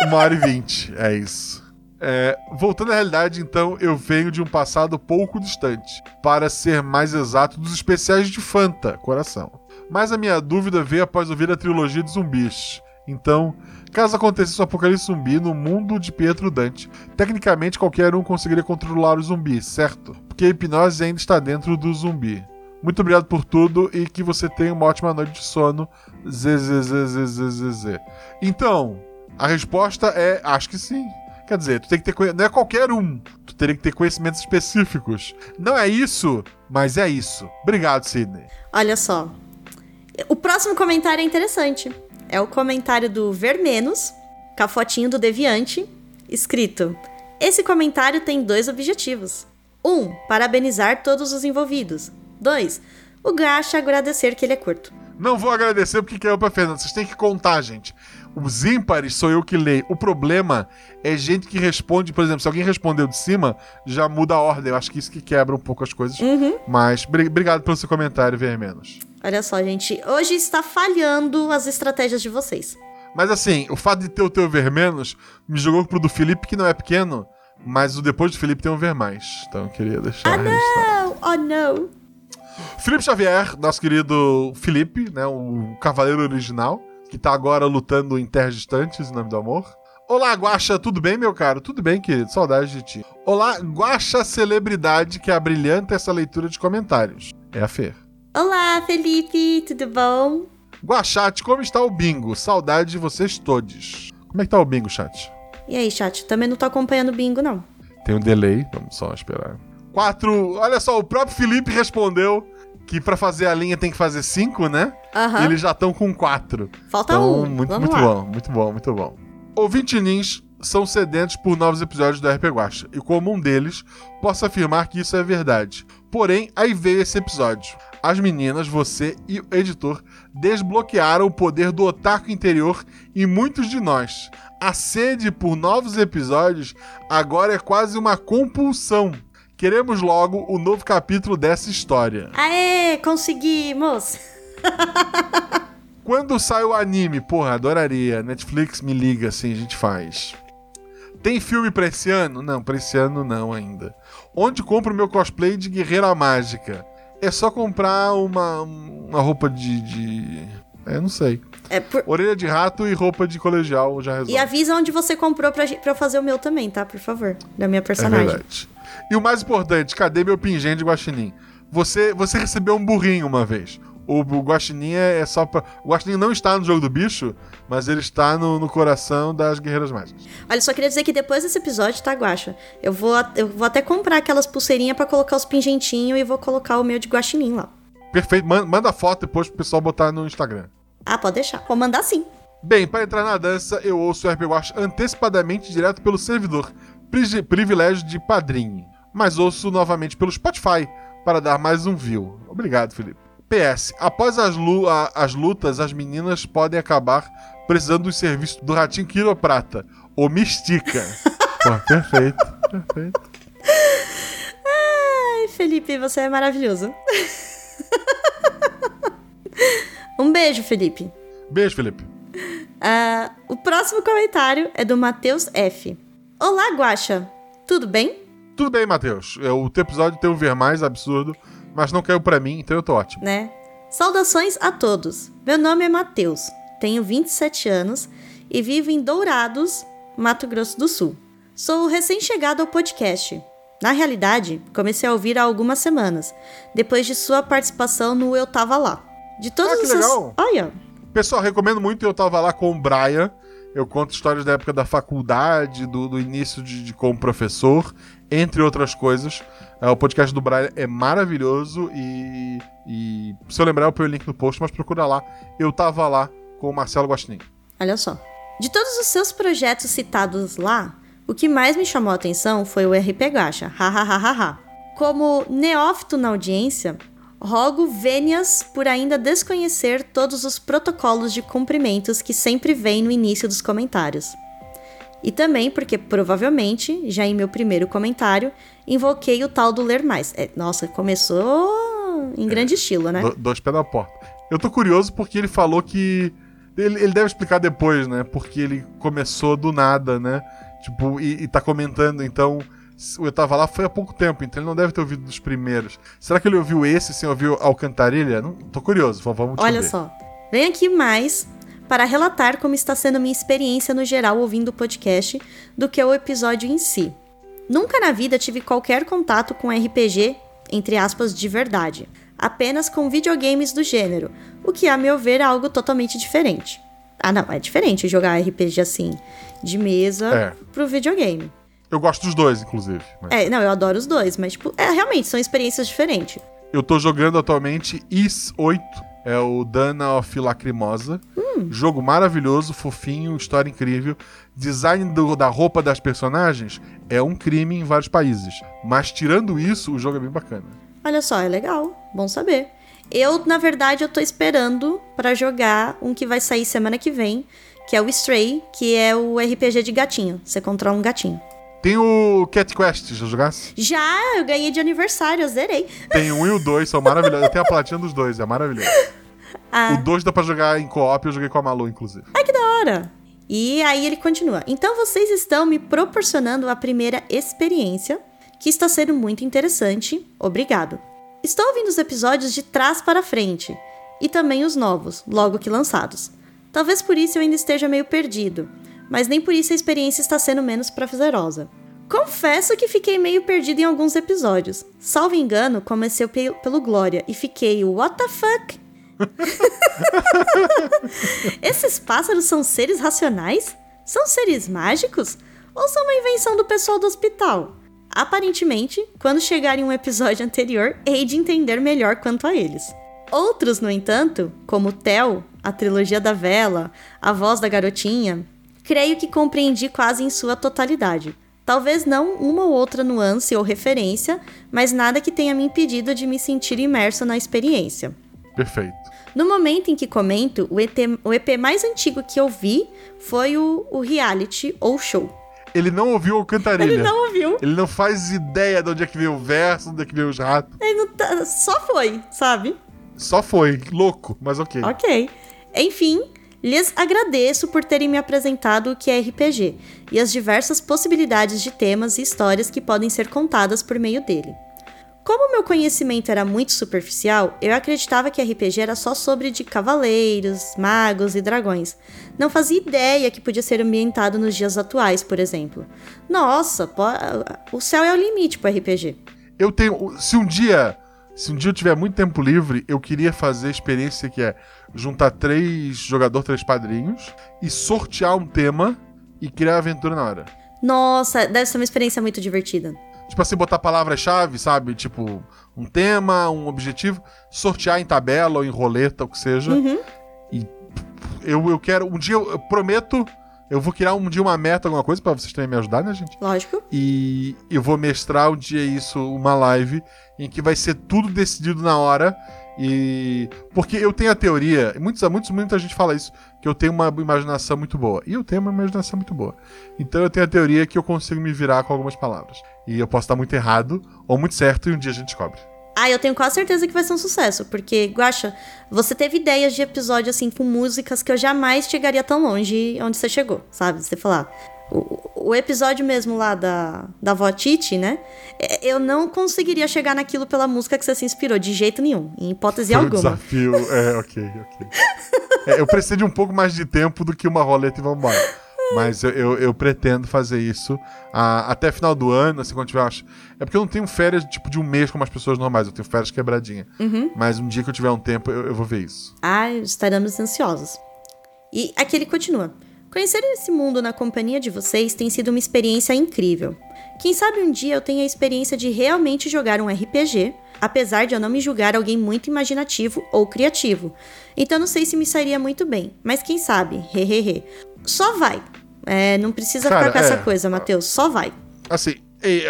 Uma hora e vinte, é isso. É, voltando à realidade, então, eu venho de um passado pouco distante, para ser mais exato, dos especiais de Fanta, coração. Mas a minha dúvida veio após ouvir a trilogia de zumbis. Então, caso acontecesse um apocalipse zumbi no mundo de Pietro Dante, tecnicamente qualquer um conseguiria controlar o zumbi, certo? Porque a hipnose ainda está dentro do zumbi. Muito obrigado por tudo e que você tenha uma ótima noite de sono. ZZZZZZ. Então, a resposta é: acho que sim. Quer dizer, tu tem que ter não é qualquer um. Tu teria que ter conhecimentos específicos. Não é isso, mas é isso. Obrigado, Sidney. Olha só. O próximo comentário é interessante. É o comentário do Vermenos, com a fotinho do Deviante, escrito: Esse comentário tem dois objetivos. Um, parabenizar todos os envolvidos. Dois, o Gacha agradecer que ele é curto. Não vou agradecer porque caiu pra Fernanda. Vocês têm que contar, gente. Os ímpares sou eu que leio. O problema é gente que responde, por exemplo, se alguém respondeu de cima, já muda a ordem. Eu acho que isso que quebra um pouco as coisas. Mas bri- obrigado pelo seu comentário, Vermenos. Olha só, gente. Hoje está falhando as estratégias de vocês. Mas assim, o fato de ter o teu ver menos me jogou pro do Felipe, que não é pequeno, mas o depois do Felipe tem um ver mais. Então eu queria deixar registrado. Oh, oh não. Felipe Xavier, nosso querido Felipe, né, o cavaleiro original, que tá agora lutando em terras distantes em nome do amor. Olá, Guaxa, tudo bem, meu caro? Tudo bem, querido, saudade de ti. Olá, Guaxa celebridade que abrilhanta essa leitura de comentários. É a Fer. Olá, Felipe, tudo bom? Guaxate, como está o bingo? Saudade de vocês todos. Como é que tá o bingo, chat? E aí, chat? Também não tô acompanhando o bingo, não. Tem um delay, vamos só esperar. Quatro. Olha só, o próprio Felipe respondeu que pra fazer a linha tem que fazer cinco, né? E eles já estão com quatro. Falta Então, um. muito, Vamos muito lá. bom, muito bom, muito bom. Ouvinte Nins são sedentos por novos episódios do RP Guacha, e como um deles, posso afirmar que isso é verdade. Porém, aí veio esse episódio. As meninas, você e o editor desbloquearam o poder do otaku interior em muitos de nós. A sede por novos episódios agora é quase uma compulsão. Queremos logo o novo capítulo dessa história. Aê, conseguimos! *laughs* Quando sai o anime, porra, adoraria. Netflix me liga assim, a gente faz. Tem filme pra esse ano? Não, pra esse ano não ainda. Onde compro meu cosplay de Guerreira Mágica? É só comprar uma, uma roupa de. de... É, não sei. É, por- Orelha de rato e roupa de colegial já resolve. E avisa onde você comprou pra, pra fazer o meu também, tá? Por favor. Da minha É personagem. verdade. E o mais importante, cadê meu pingente de guaxinim? Você, você recebeu um burrinho uma vez. O, o guaxinim é, é só pra... O guaxinim não está no jogo do bicho, mas ele está no, no coração das guerreiras mágicas. Olha, só queria dizer que depois desse episódio, tá, Guaxa? Eu vou, eu vou até comprar aquelas pulseirinhas pra colocar os pingentinhos e vou colocar o meu de guaxinim lá. Perfeito. Man- Manda foto depois pro pessoal botar no Instagram. Ah, pode deixar. Vou mandar sim. Bem, para entrar na dança, eu ouço o RP Watch antecipadamente direto pelo servidor. Pri- Privilégio de padrinho. Mas ouço novamente pelo Spotify para dar mais um view. Obrigado, Felipe. PS. Após as, lu- a- as lutas, as meninas podem acabar precisando dos serviços do Ratinho Quiroprata. Ou Mistica. *laughs* Pô, perfeito. Perfeito. Ai, Felipe, você é maravilhoso. um beijo, Felipe. Beijo, Felipe. Ah, o próximo comentário é do Matheus F. Olá, Guaxa. Tudo bem? Tudo bem, Matheus. É, O teu episódio tem um ver mais absurdo, mas não caiu pra mim, então eu tô ótimo. né? Saudações a todos. Meu nome é Matheus, tenho 27 anos e vivo em Dourados, Mato Grosso do Sul. Sou recém-chegado ao podcast. Na realidade, comecei a ouvir há algumas semanas, depois de sua participação no Eu Tava Lá. De todos Ah, que os seus... legal. Olha, Pessoal, recomendo muito. Eu tava lá com o Brian. Eu conto histórias da época da faculdade, do, do início de, de como professor, entre outras coisas. É, o podcast do Brian é maravilhoso e, e se eu lembrar, eu ponho o link no post, mas procura lá. Eu tava lá com o Marcelo Guaxinim. olha só. De todos os seus projetos citados lá, o que mais me chamou a atenção foi o RP Gacha, hahaha. Como neófito na audiência, rogo vênias por ainda desconhecer todos os protocolos de cumprimentos que sempre vem no início dos comentários. E também porque provavelmente, já em meu primeiro comentário, invoquei o tal do ler mais. É, nossa, começou em grande estilo, né? Do- Dois pés na porta. Eu tô curioso porque ele falou que. Ele, ele deve explicar depois, né? Porque ele começou do nada, né? Tipo, e, e tá comentando, então. Eu tava lá foi há pouco tempo, então ele não deve ter ouvido dos primeiros. Será que ele ouviu esse sem ouvir Alcantarilha? Não, tô curioso, vamos vamos Olha descobrir. só. Venho aqui mais para relatar como está sendo minha experiência no geral ouvindo o podcast do que o episódio em si. Nunca na vida tive qualquer contato com RPG, entre aspas, de verdade. Apenas com videogames do gênero, o que a meu ver é algo totalmente diferente. Ah, não, é diferente jogar RPG assim, de mesa É. pro videogame. Eu gosto dos dois, inclusive. mas- É, não, eu adoro os dois, mas, tipo, é, realmente, são experiências diferentes. Eu tô jogando atualmente Is 8. É o Dana of Lacrimosa. Jogo maravilhoso, fofinho, história incrível. Design do- da roupa das personagens é um crime em vários países. Mas tirando isso, o jogo é bem bacana. Olha só, é legal, bom saber. Eu, na verdade, eu tô esperando pra jogar um que vai sair semana que vem, que é o Stray, que é o RPG de gatinho. Você controla um gatinho. Tem o Cat Quest, já jogasse? Já, eu ganhei de aniversário, eu zerei. Tem 1 e o 2, são maravilhosos. Eu tenho a platina dos dois, é maravilhoso. *laughs* Ah. O 2 dá pra jogar em co-op, eu joguei com a Malu, inclusive. Ora. E aí ele continua. Então vocês estão me proporcionando a primeira experiência, que está sendo muito interessante. Obrigado. Estou ouvindo os episódios de trás para frente e também os novos, logo que lançados. Talvez por isso eu ainda esteja meio perdido, mas nem por isso a experiência está sendo menos prazerosa. Confesso que fiquei meio perdido em alguns episódios. Salvo engano, comecei pe- pelo Glória e fiquei what the fuck? *laughs* Esses pássaros são seres racionais? São seres mágicos? Ou são uma invenção do pessoal do hospital? Aparentemente, quando chegar em um episódio anterior, hei de entender melhor quanto a eles. Outros, no entanto, como Tel, a trilogia da vela, a voz da garotinha, creio que compreendi quase em sua totalidade. Talvez não uma ou outra nuance ou referência, mas nada que tenha me impedido de me sentir imerso na experiência. Perfeito. No momento em que comento, o, ET o EP mais antigo que eu vi foi o, o reality ou show. Ele não ouviu o Cantarilha. Ele não ouviu. Ele não faz ideia de onde é que veio o verso, de onde é que veio os ratos. Ele não tá- só foi, sabe? Só foi. Louco, mas ok. Ok. Enfim, lhes agradeço por terem me apresentado o que é RPG e as diversas possibilidades de temas e histórias que podem ser contadas por meio dele. Como meu conhecimento era muito superficial, eu acreditava que RPG era só sobre de cavaleiros, magos e dragões. Não fazia ideia que podia ser ambientado nos dias atuais, por exemplo. Nossa, po- o céu é o limite pro RPG. Eu tenho. Se um dia. Se um dia eu tiver muito tempo livre, eu queria fazer a experiência que é juntar três jogador, três padrinhos e sortear um tema e criar aventura na hora. Nossa, deve ser uma experiência muito divertida. Tipo assim, botar palavras-chave, sabe? Tipo, um tema, um objetivo, sortear em tabela ou em roleta, o que seja. E eu, eu quero. Um dia, eu, eu prometo, eu vou criar um dia uma meta, alguma coisa, pra vocês também me ajudar, né, gente? Lógico. E eu vou mestrar um dia isso, uma live, em que vai ser tudo decidido na hora. E. Porque eu tenho a teoria, muitos, muitos, muita gente fala isso, que eu tenho uma imaginação muito boa. E eu tenho uma imaginação muito boa. Então eu tenho a teoria que eu consigo me virar com algumas palavras. E eu posso estar muito errado ou muito certo, e um dia a gente descobre. Ah, eu tenho quase certeza que vai ser um sucesso, porque, Guaxa, você teve ideias de episódio assim com músicas que eu jamais chegaria tão longe onde você chegou, sabe? Você falar. O, o episódio mesmo lá da, da Vó Titi, né? É, Eu não conseguiria chegar naquilo pela música que você se inspirou, de jeito nenhum, em hipótese Foi um alguma. desafio. É, ok, ok. É, eu preciso de um pouco mais de tempo do que uma roleta e vambora. Mas eu, eu, eu pretendo fazer isso ah, até final do ano, assim, quando tiver. acho- É porque eu não tenho férias tipo de um mês como as pessoas normais, eu tenho férias quebradinha. Mas um dia que eu tiver um tempo, eu, eu vou ver isso. Ah, estaremos ansiosos. E aqui ele continua. Conhecer esse mundo na companhia de vocês tem sido uma experiência incrível. Quem sabe um dia eu tenha a experiência de realmente jogar um RPG, apesar de eu não me julgar alguém muito imaginativo ou criativo. Então não sei se me sairia muito bem, mas quem sabe, hehehe. só vai. É, não precisa Cara, ficar com essa é. coisa, Matheus. Só vai. Assim, e,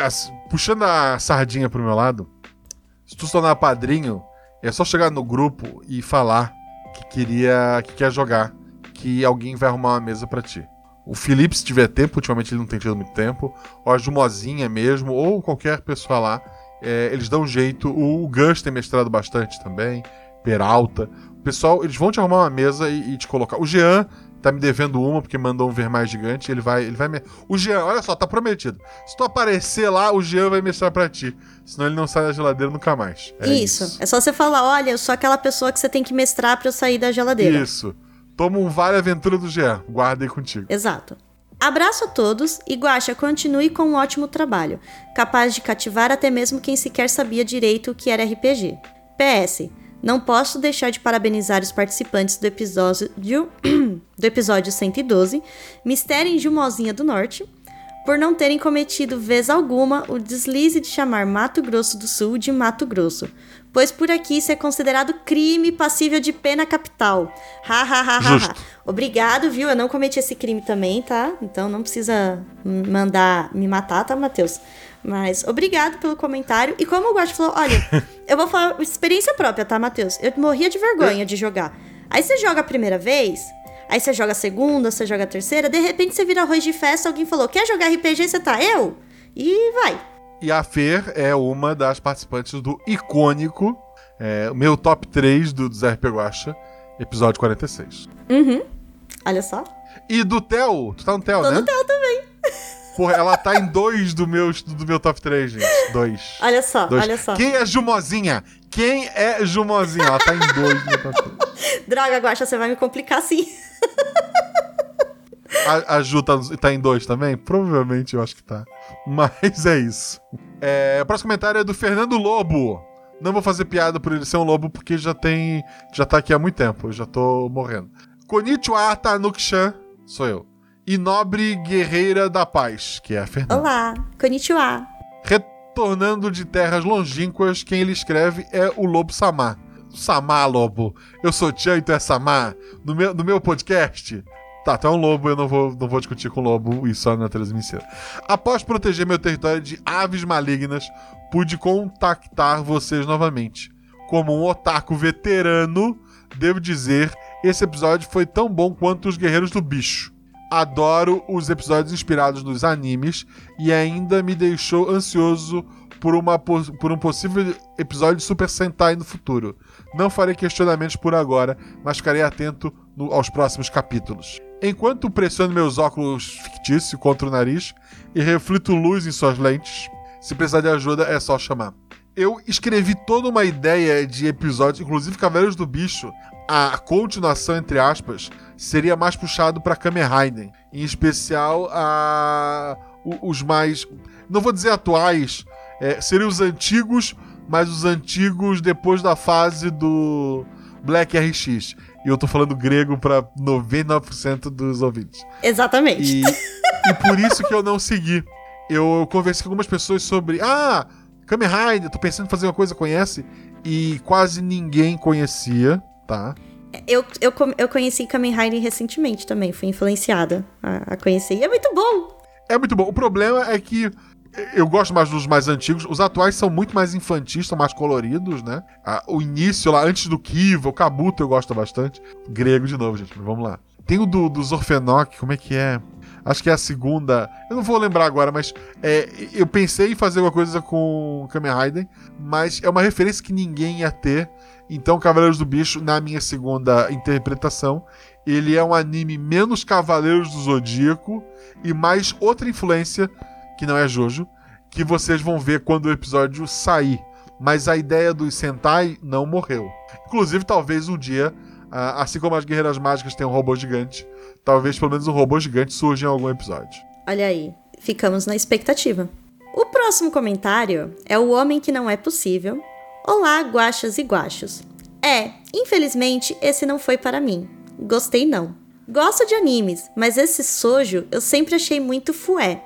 puxando a sardinha pro meu lado, se tu se tornar padrinho, é só chegar no grupo e falar que queria, que quer jogar, que alguém vai arrumar uma mesa pra ti. O Felipe, se tiver tempo, ultimamente ele não tem tido muito tempo, ou a Jumozinha mesmo, ou qualquer pessoa lá, é, eles dão um jeito. O Gus tem mestrado bastante também, Peralta. O pessoal, eles vão te arrumar uma mesa e, e te colocar. O Jean tá me devendo uma, porque mandou um ver mais gigante. Ele vai. Ele vai me... O Jean, olha só, tá prometido. Se tu aparecer lá, o Jean vai mestrar pra ti. Senão ele não sai da geladeira nunca mais. É isso. É só você falar: olha, eu sou aquela pessoa que você tem que mestrar pra eu sair da geladeira. Isso. Toma um Vale Aventura do Jean. Guarda aí contigo. Exato. Abraço a todos e Guaxa, continue com um ótimo trabalho, capaz de cativar até mesmo quem sequer sabia direito o que era RPG. PS, não posso deixar de parabenizar os participantes do episódio, *clears throat* do episódio 112, Mistério em Jumozinha do Norte, por não terem cometido vez alguma o deslize de chamar Mato Grosso do Sul de Mato Grosso, pois por aqui isso é considerado crime passível de pena capital. Ha ha ha ha. ha. Obrigado, viu? Eu não cometi esse crime também, tá? Então não precisa mandar me matar, tá, Matheus? Mas obrigado pelo comentário. E como o Guacho falou, olha, *laughs* eu vou falar experiência própria, tá, Matheus? Eu morria de vergonha de jogar. Aí você joga a primeira vez, aí você joga a segunda, você joga a terceira, de repente você vira arroz de festa, alguém falou, quer jogar RPG? Você tá, eu? E vai. E a Fer é uma das participantes do icônico, é, meu top 3 do, do RP Guacha, episódio 46. Uhum. Olha só. E do Theo, tu tá no Theo, Tô né? no Theo também. Porra, ela tá em dois do meu, do meu top 3, gente. Dois. Olha só, Dois. olha só. Quem é Jumozinha? Quem é Jumozinha? Ela tá em dois do meu top 3. *laughs* Droga, Guaxa, você vai me complicar assim. *laughs* A, a Ju tá, tá em dois também? Provavelmente eu acho que tá. Mas é isso. É, o próximo comentário é do Fernando Lobo. Não vou fazer piada por ele ser um lobo, porque já tem. Já tá aqui há muito tempo. Eu já tô morrendo. Konnichiwa Tanukshan, sou eu. E Nobre Guerreira da Paz, que é a Fernanda. Olá, konnichiwa. Retornando de terras longínquas, quem ele escreve é o Lobo Samar. Samar, Lobo. Eu sou Tchan e tu é Samar. No meu, no meu podcast. Tá, tu é um lobo, eu não vou, não vou discutir com o lobo e só na transmissão. Após proteger meu território de aves malignas, pude contactar vocês novamente. Como um otaku veterano, devo dizer, esse episódio foi tão bom quanto os Guerreiros do Bicho. Adoro os episódios inspirados nos animes e ainda me deixou ansioso por, uma, por um possível episódio de Super Sentai no futuro. Não farei questionamentos por agora, mas ficarei atento no- aos próximos capítulos. Enquanto pressiono meus óculos fictícios contra o nariz e reflito luz em suas lentes, se precisar de ajuda é só chamar. Eu escrevi toda uma ideia de episódios, inclusive Cavaleiros do Bicho, a continuação, entre aspas, seria mais puxado para Kamen Rider. Em especial, a, os mais. Não vou dizer atuais, é, seriam os antigos, mas os antigos depois da fase do Black RX. E eu tô falando grego para 99% dos ouvintes. Exatamente. E, *laughs* e por isso que eu não segui. Eu conversei com algumas pessoas sobre. Ah, Kamen Rider, tô pensando em fazer uma coisa, conhece? E quase ninguém conhecia, tá? Eu, eu, eu conheci Kamen Rider recentemente também, fui influenciada a, a conhecer. E é muito bom! É muito bom. O problema é que eu gosto mais dos mais antigos. Os atuais são muito mais infantis, são mais coloridos, né? Ah, o início lá, antes do Kiva, o Kabuto eu gosto bastante. Grego de novo, gente, vamos lá. Tem o do, dos Orfenok, como é que é? Acho que é a segunda. Eu não vou lembrar agora, mas é, eu pensei em fazer alguma coisa com Kamen Rider, mas é uma referência que ninguém ia ter. Então, Cavaleiros do Bicho, na minha segunda interpretação, ele é um anime menos Cavaleiros do Zodíaco e mais outra influência, que não é Jojo, que vocês vão ver quando o episódio sair. Mas a ideia do Sentai não morreu. Inclusive, talvez um dia, ah, assim como as Guerreiras Mágicas têm um robô gigante, talvez pelo menos um robô gigante surja em algum episódio. Olha aí, ficamos na expectativa. O próximo comentário é o Homem que Não É Possível. Olá, guachas e guachos. É, infelizmente esse não foi para mim. Gostei não. Gosto de animes, mas esse sojo eu sempre achei muito fué.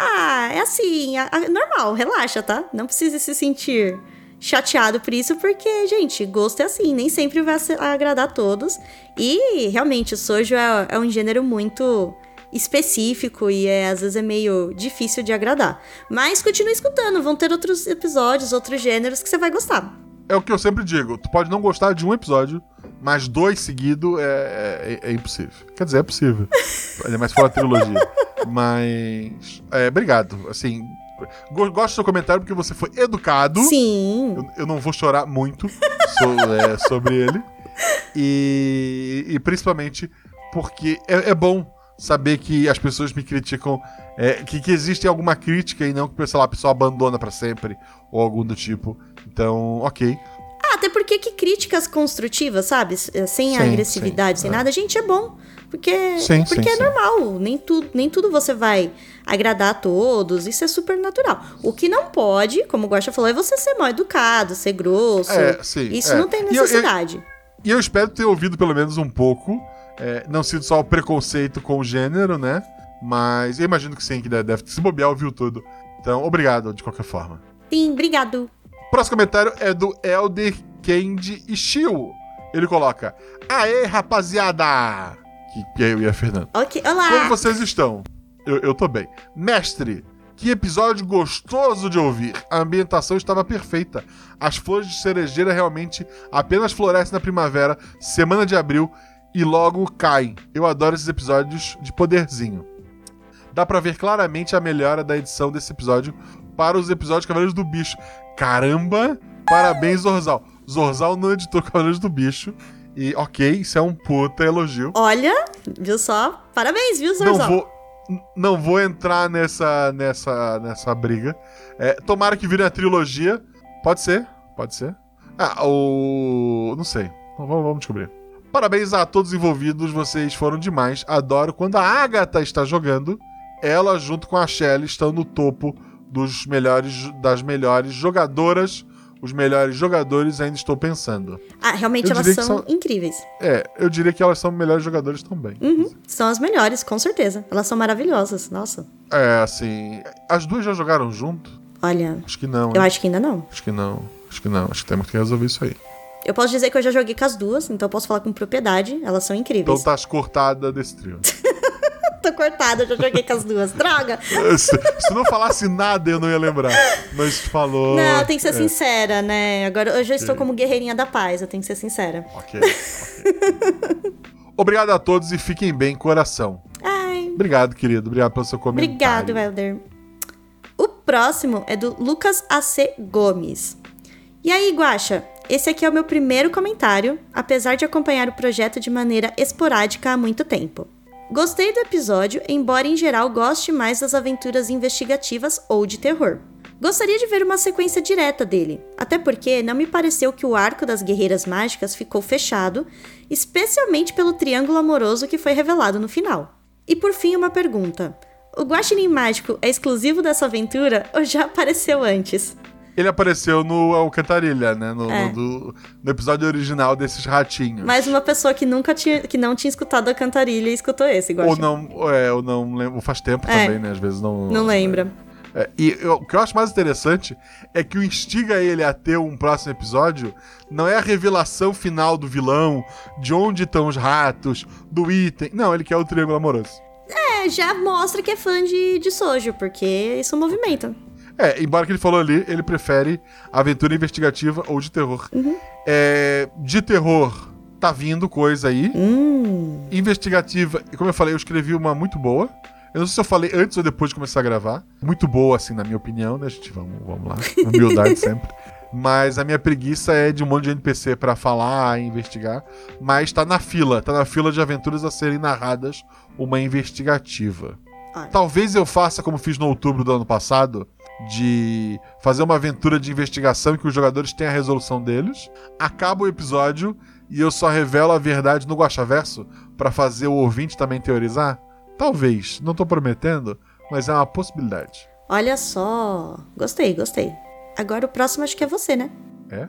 Ah, é assim, normal, relaxa, tá? Não precisa se sentir chateado por isso, porque, gente, gosto é assim, nem sempre vai agradar a todos. E realmente, o sojo é, é um gênero muito específico e é, às vezes é meio difícil de agradar. Mas continue escutando, vão ter outros episódios, outros gêneros que você vai gostar. É o que eu sempre digo. Tu pode não gostar de um episódio, mas dois seguidos é, é- é impossível. Quer dizer, é possível. Ainda mais fora a trilogia. *laughs* Mas. É, obrigado. Assim. go- Gosto do seu comentário porque você foi educado. Sim. Eu, eu não vou chorar muito so- *laughs* é, sobre ele. E, e principalmente porque é, é bom saber que as pessoas me criticam, é, que, que existe alguma crítica e não que, sei lá, a pessoa abandona pra sempre ou algum do tipo. Então, ok. Ah, até porque que críticas construtivas, sabe? Eh, Sem Sim, agressividade, sim, sem é. nada, gente, é bom. Porque, Sim, porque é normal. Nem tudo, nem tudo você vai agradar a todos. Isso é super natural. O que não pode, como o Guaxa falou, é você ser mal educado, ser grosso. É, sim, Isso é. não tem E eu- eu- necessidade. E eu espero ter ouvido pelo menos um pouco. é, não sido só o preconceito com o gênero, né? Mas eu imagino que sim, que deve, deve se bobear, ouviu tudo. Então, obrigado de qualquer forma. Sim, obrigado. Próximo comentário é do Elder Kendi Ishio. Ele coloca: Aê, rapaziada! Que, que é eu e a Fernanda. Ok, olá. Como vocês estão? Eu, eu tô bem. Mestre, que episódio gostoso de ouvir. A ambientação estava perfeita. As flores de cerejeira realmente apenas florescem na primavera, semana de abril, e logo caem. Eu adoro esses episódios de poderzinho. Dá pra ver claramente a melhora da edição desse episódio para os episódios Cavaleiros do Bicho. Caramba! Parabéns, Zorzal. Zorzal não editou Cavaleiros do Bicho. E ok, isso é um puta elogio. Olha, viu só? Parabéns, viu, Não Zorzal? vou, n- não vou entrar nessa, nessa, nessa briga. É, tomara que vire a trilogia. Pode ser, pode ser. Ah, o. Não sei. Vamos, vamos descobrir. Parabéns a todos envolvidos, vocês foram demais. Adoro quando a Agatha está jogando. Ela, junto com a Shelly, estão no topo dos melhores, das melhores jogadoras. Os melhores jogadores, ainda estou pensando. Ah, realmente Eu elas são são- incríveis. É, eu diria que elas são melhores jogadores também. Uhum, são as melhores, com certeza. Elas são maravilhosas, nossa. É, assim. As duas já jogaram junto? Olha, Acho que não. eu hein? acho que ainda não. Acho que não. Acho que não. Acho que temos que resolver isso aí. Eu posso dizer que eu já joguei com as duas, então eu posso falar com propriedade. Elas são Então incríveis. tá cortada desse trio. *laughs* Tô cortada, já joguei com as duas. Droga! se, se não falasse nada, eu não ia lembrar. Mas falou. Não, tem que ser é, sincera, né? Agora eu já estou como guerreirinha da paz, eu tenho que ser sincera. Ok. ok. *laughs* Obrigado a todos e fiquem bem, coração. Ai, Obrigado, querido. Obrigado pelo seu comentário. obrigado, Helder. O próximo é do Lucas AC Gomes. E aí, Guaxa? Esse aqui é o meu primeiro comentário, apesar de acompanhar o projeto de maneira esporádica há muito tempo. Gostei do episódio, embora em geral goste mais das aventuras investigativas ou de terror. Gostaria de ver uma sequência direta dele, até porque não me pareceu que o arco das guerreiras mágicas ficou fechado, especialmente pelo triângulo amoroso que foi revelado no final. E por fim, uma pergunta: o Guaxinim Mágico é exclusivo dessa aventura ou já apareceu antes? Ele apareceu no Alcantarilha, né? No, É. no, no episódio original desses ratinhos. Mais uma pessoa que nunca tinha, que não tinha escutado a cantarilha e escutou esse, Ou Guaxa. não, é, ou não lembro. Faz tempo É. também, né? Às vezes não. Não lembra. É, e eu- o que eu acho mais interessante é que o instiga ele a ter um próximo episódio não é a revelação final do vilão, de onde estão os ratos, do item. Não, ele quer o triângulo amoroso. É, já mostra que é fã de, de Sojo, porque isso movimenta. É, embora que ele falou ali, ele prefere aventura investigativa ou de terror. É, de terror, tá vindo coisa aí. Hum. Investigativa, como eu falei, eu escrevi uma muito boa. Eu não sei se eu falei antes ou depois de começar a gravar. Muito boa, assim, na minha opinião, né, gente? Vamos, vamos lá. *laughs* Humildade sempre. Mas a minha preguiça é de um monte de NPC pra falar e investigar. Mas tá na fila, tá na fila de aventuras a serem narradas uma investigativa. Olha. Talvez eu faça como fiz no outubro do ano passado, de fazer uma aventura de investigação em que os jogadores têm a resolução deles. Acaba o episódio e eu só revelo a verdade no Guaxaverso pra fazer o ouvinte também teorizar. Talvez, não tô prometendo, mas é uma possibilidade. Olha só. Gostei, gostei. Agora o próximo acho que é você, né? É?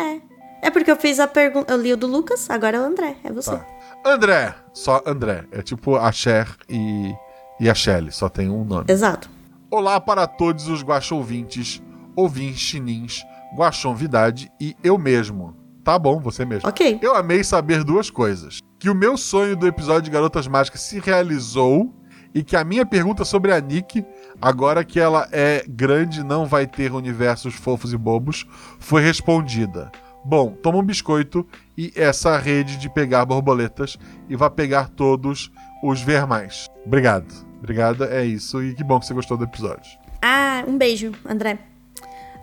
É. É porque eu fiz a pergunta. Eu li o do Lucas, agora é o André. É você. Tá. André, só André. É tipo a Cher e, e a Shelly, só tem um nome. Exato. Olá para todos os guaxa ouvintes, ouvintes chinins, Guaxonvidade e eu mesmo. Tá bom, você mesmo. Ok. Eu amei saber duas coisas. Que o meu sonho do episódio de Garotas Mágicas se realizou e que a minha pergunta sobre a Nick, agora que ela é grande não vai ter universos fofos e bobos, foi respondida. Bom, toma um biscoito e essa rede de pegar borboletas e vá pegar todos os vermais. Obrigado. Obrigada, é isso. E que bom que você gostou do episódio. Ah, um beijo, André.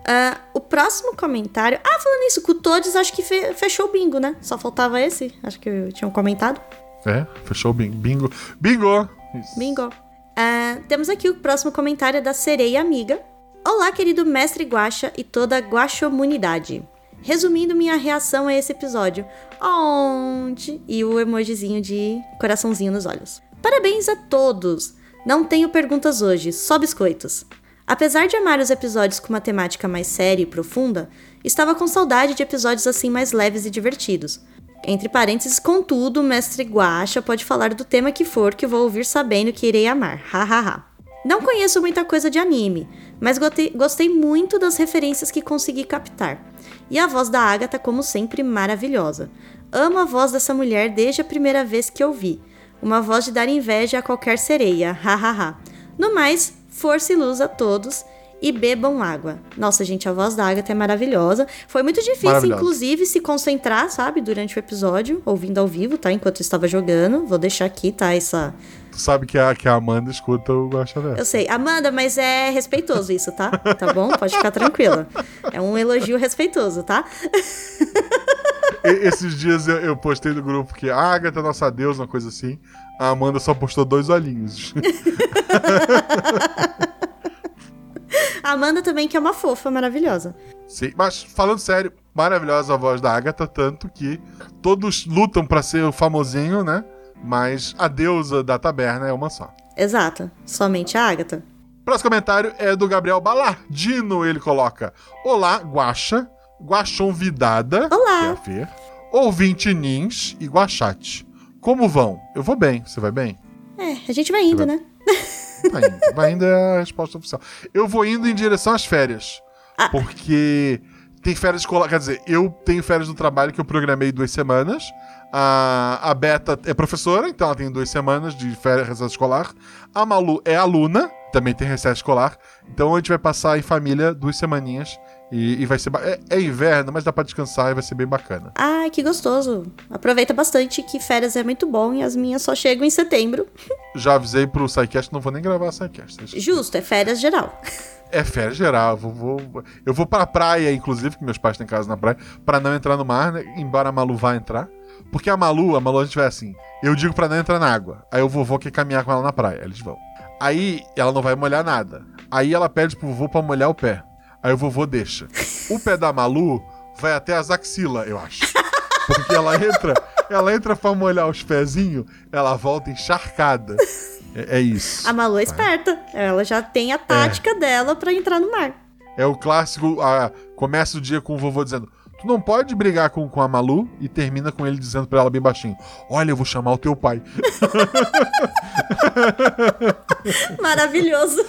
Ah, o próximo comentário. Ah, falando isso, com o Todes, acho que fe- fechou o bingo, né? Só faltava esse. Acho que eu tinha um comentado. É, fechou o bingo. Bingo. Bingo! Isso. Bingo. Ah, temos aqui o próximo comentário da Sereia Amiga. Olá, querido mestre Guaxa e toda a Guaxomunidade. Resumindo minha reação a esse episódio. Onde? E o emojizinho de coraçãozinho nos olhos. Parabéns a todos! Não tenho perguntas hoje, só biscoitos. Apesar de amar os episódios com uma temática mais séria e profunda, estava com saudade de episódios assim mais leves e divertidos. Entre parênteses, contudo, o mestre Guaxa pode falar do tema que for que vou ouvir sabendo que irei amar. Hahaha. Não conheço muita coisa de anime, mas gostei, muito das referências que consegui captar. E a voz da Agatha, como sempre, maravilhosa. Amo a voz dessa mulher desde a primeira vez que ouvi. Uma voz de dar inveja a qualquer sereia. Hahaha. No mais, força e luz a todos e bebam água. Nossa, gente, a voz da Agatha é maravilhosa. Foi muito difícil, inclusive, se concentrar, sabe, durante o episódio, ouvindo ao vivo, tá? Enquanto eu estava jogando. Vou deixar aqui, tá? Essa. Tu sabe que a, que a Amanda escuta o Verso. Eu sei. Amanda, mas é respeitoso isso, tá? Tá bom? Pode ficar tranquila. É um elogio respeitoso, tá? *laughs* Esses dias eu, eu postei no grupo que a Agatha é nossa deusa, uma coisa assim. A Amanda só postou dois olhinhos. A *laughs* Amanda também, que é uma fofa maravilhosa. Sim, mas falando sério, maravilhosa a voz da Agatha, tanto que todos lutam pra ser o famosinho, né? Mas a deusa da taberna é uma só. Exato. Somente a Agatha. Próximo comentário é do Gabriel Balardino. Ele coloca: Olá, Guaxa, Guaxonvidada, Olá. que é a Fer, ouvinte Nins e Guaxate. Como vão? Eu vou bem. Você vai bem? É, a gente vai indo, né? *laughs* Vai indo. Vai indo é a resposta oficial. Eu vou indo em direção às férias. Ah. Porque tem férias escolar. Quer dizer, eu tenho férias do trabalho que eu programei duas semanas. A, a Beta é professora, então ela tem duas semanas de férias recesso escolar. A Malu é aluna, também tem recesso escolar. Então a gente vai passar em família duas semaninhas. E, e vai ser. É, é inverno, mas dá pra descansar e vai ser bem bacana. Ai, que gostoso. Aproveita bastante que férias é muito bom e as minhas só chegam em setembro. *laughs* Já avisei pro SciCast, não vou nem gravar SciCast. Justo, é férias geral. *laughs* É férias geral. Eu vou, vou- eu vou pra praia, inclusive, que meus pais têm casa na praia, pra não entrar no mar, né? Embora a Malu vá entrar. Porque a Malu, a Malu a gente vai assim. Eu digo pra não entrar na água. Aí o vovô quer caminhar com ela na praia. Eles vão. Aí ela não vai molhar nada. Aí ela pede pro vovô pra molhar o pé. Aí o vovô deixa. O pé da Malu vai até as axilas, eu acho. Porque ela entra, ela entra pra molhar os pezinhos, ela volta encharcada. É, é isso. A Malu é esperta. Ela já tem a tática dela pra entrar no mar. É o clássico, a, começa o dia com o vovô dizendo: Tu não pode brigar com, com a Malu e termina com ele dizendo pra ela bem baixinho: Olha, eu vou chamar o teu pai. *laughs* Maravilhoso.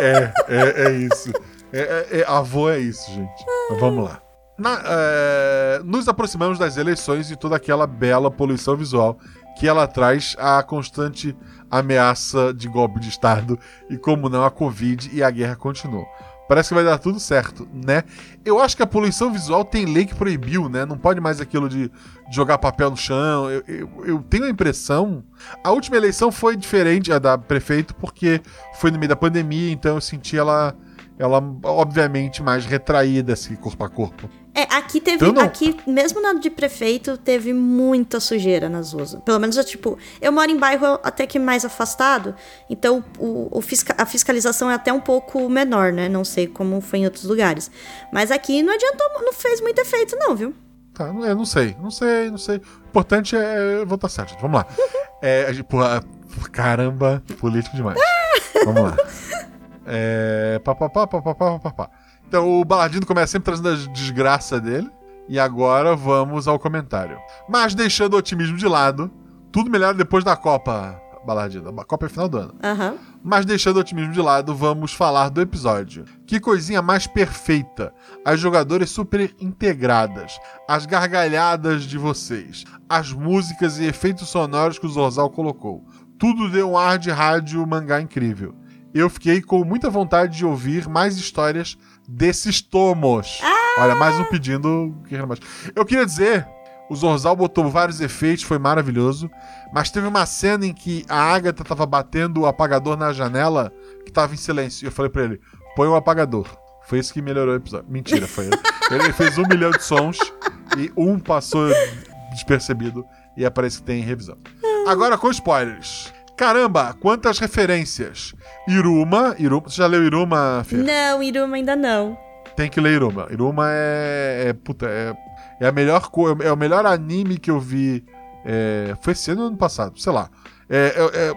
é, é, é isso. É, é- é- avô é isso, gente. Mas vamos lá. Na- é, nos aproximamos das eleições e toda aquela bela poluição visual que ela traz a constante ameaça de golpe de Estado e, como não, a Covid e a guerra continuam. Parece que vai dar tudo certo, né? Eu acho que a poluição visual tem lei que proibiu, né? Não pode mais aquilo de jogar papel no chão. Eu, eu- eu tenho a impressão. A última eleição foi diferente, a da prefeito, porque foi no meio da pandemia, então eu senti ela, ela obviamente, mais retraída, assim, corpo a corpo. É, aqui teve. Eu não- Aqui, mesmo na de prefeito, teve muita sujeira nas ruas. Pelo menos, eu, tipo, eu moro em bairro até que mais afastado, então o, o fisca- a fiscalização é até um pouco menor, né? Não sei como foi em outros lugares. Mas aqui não adiantou, não fez muito efeito, não, viu? Tá, eu não sei, não sei, não sei. O importante é voltar certo. Vamos lá. *laughs* É, a gente- porra, caramba, político demais. *laughs* Vamos lá. É. Pá, pá, pá, pá, pá, pá, pá, pá. Então o Baladino começa sempre trazendo a desgraça dele. E agora vamos ao comentário. Mas deixando o otimismo de lado, tudo melhor depois da Copa. baladinha. A Copa é final do ano. Aham. Mas deixando o otimismo de lado, vamos falar do episódio. Que coisinha mais perfeita! As jogadoras super integradas, as gargalhadas de vocês, as músicas e efeitos sonoros que o Zorzal colocou. Tudo deu um ar de rádio mangá incrível. Eu fiquei com muita vontade de ouvir mais histórias desses tomos. Olha, mais um pedindo. Eu queria dizer, o Zorzal botou vários efeitos, foi maravilhoso. Mas teve uma cena em que a Agatha tava batendo o apagador na janela, que tava em silêncio. E eu falei pra ele: põe o apagador. Foi isso que melhorou o episódio. Mentira, foi ele. ele fez um milhão de sons e um passou despercebido. E é parece que tem revisão. Agora com spoilers. Caramba, quantas referências. Iruma, Iruma. Você já leu Iruma, Fê? Não, Iruma ainda não. Tem que ler Iruma. Iruma é. é puta, é, é a melhor coisa. É o melhor anime que eu vi. é, foi esse ano ano passado? Sei lá. É, é- é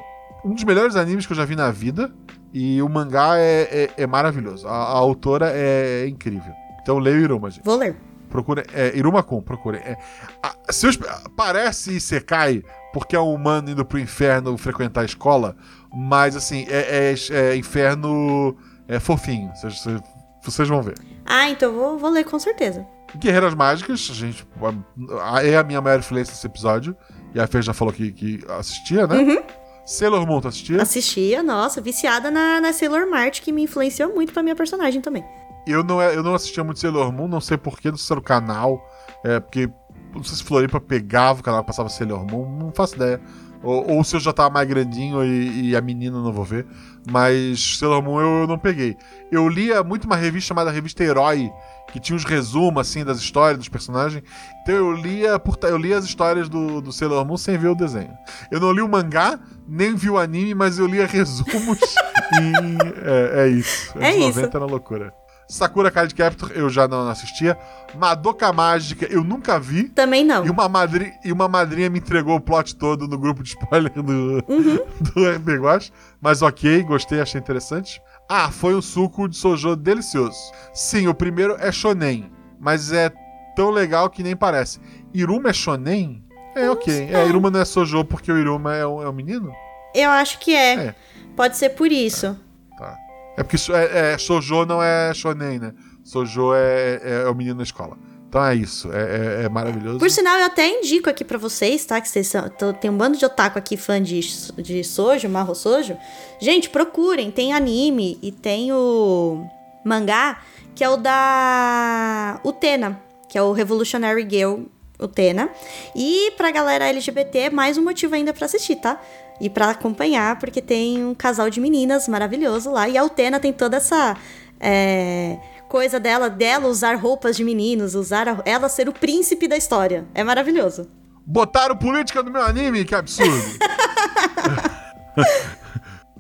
um dos melhores animes que eu já vi na vida. E o mangá é, é- é maravilhoso. A, a autora é, incrível. Então leia Iruma, gente. Vou ler. Procure. É, Iruma-kun, procure. É, a- se os- parece Isekai, porque é um humano indo pro inferno frequentar a escola, mas assim, é, é- é inferno é fofinho. Vocês, vocês- vão ver. Ah, então vou, vou ler com certeza. Guerreiras Mágicas, a gente. É a minha maior influência nesse episódio. E a Fê já falou que, que assistia, né? Sailor Moon, tu assistia? Assistia, nossa, viciada na, na Sailor Mart, que me influenciou muito pra minha personagem também. Eu não, é- eu não assistia muito Sailor Moon, não sei porquê, não sei se era o canal. É, porque. Não sei se Floripa pegava o canal que passava Sailor Moon, não faço ideia. Ou, ou se eu já tava mais grandinho e, e a menina não vou ver. Mas Sailor Moon eu, eu não peguei. Eu lia muito uma revista chamada Revista Herói, que tinha uns resumos assim das histórias dos personagens. Então eu lia, por, eu lia as histórias do, do Sailor Moon sem ver o desenho. Eu não li o mangá, nem vi o anime, mas eu lia *laughs* resumos e é, é isso. É isso. 90 era loucura. Sakura Card Captor eu já não assistia. Madoka Mágica eu nunca vi. Também não. E uma, madri e uma madrinha me entregou o plot todo no grupo de spoiler do, Uhum. *laughs* do RP Guache. Mas ok, gostei, achei interessante. Ah, foi um suco de sojo delicioso. Sim, o primeiro é shonen, mas é tão legal que nem parece. Iruma é shonen? É ok. É, Iruma não é sojo porque o Iruma é um, é um menino? Eu acho que é. É. Pode ser por isso. É porque é, é, sojo não é shonen, né? Sojo é, é, é o menino na escola. Então é isso. É, é- é maravilhoso. Por sinal, eu até indico aqui pra vocês, tá? Que vocês são, tô- tem um bando de otaku aqui fã de, de sojo, marro sojo. Gente, procurem. Tem anime e tem o mangá, que é o da Utena, que é o Revolutionary Girl Utena. E pra galera LGBT, mais um motivo ainda pra assistir, tá? E pra acompanhar, porque tem um casal de meninas maravilhoso lá. E a Utena tem toda essa... é, coisa dela, dela usar roupas de meninos, usar a- ela ser o príncipe da história. É maravilhoso. Botaram política no meu anime, que absurdo! *laughs*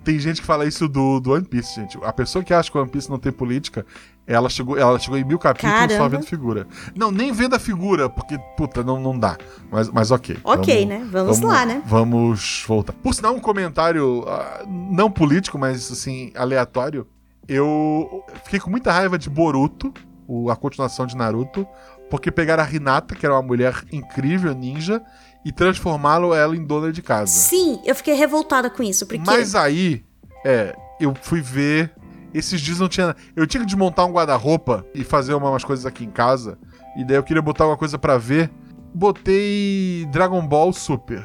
tem gente que fala isso do, do One Piece, gente. A pessoa que acha que o One Piece não tem política, ela chegou, ela chegou em mil capítulos só Caramba. vendo figura. Não, nem vendo a figura, porque, puta, não, não dá. Mas, mas ok. Ok, né? Vamos lá, né? Vamos voltar. Por sinal, um comentário ah, não político, mas assim, aleatório. Eu fiquei com muita raiva de Boruto, o- a continuação de Naruto, porque pegaram a Hinata, que era uma mulher incrível, ninja, e transformaram ela em dona de casa. Sim, eu fiquei revoltada com isso, porque Mas aí, é, eu fui ver. Esses dias não tinha. Eu tinha que desmontar um guarda-roupa e fazer uma- umas coisas aqui em casa. E daí eu queria botar alguma coisa pra ver. Botei Dragon Ball Super.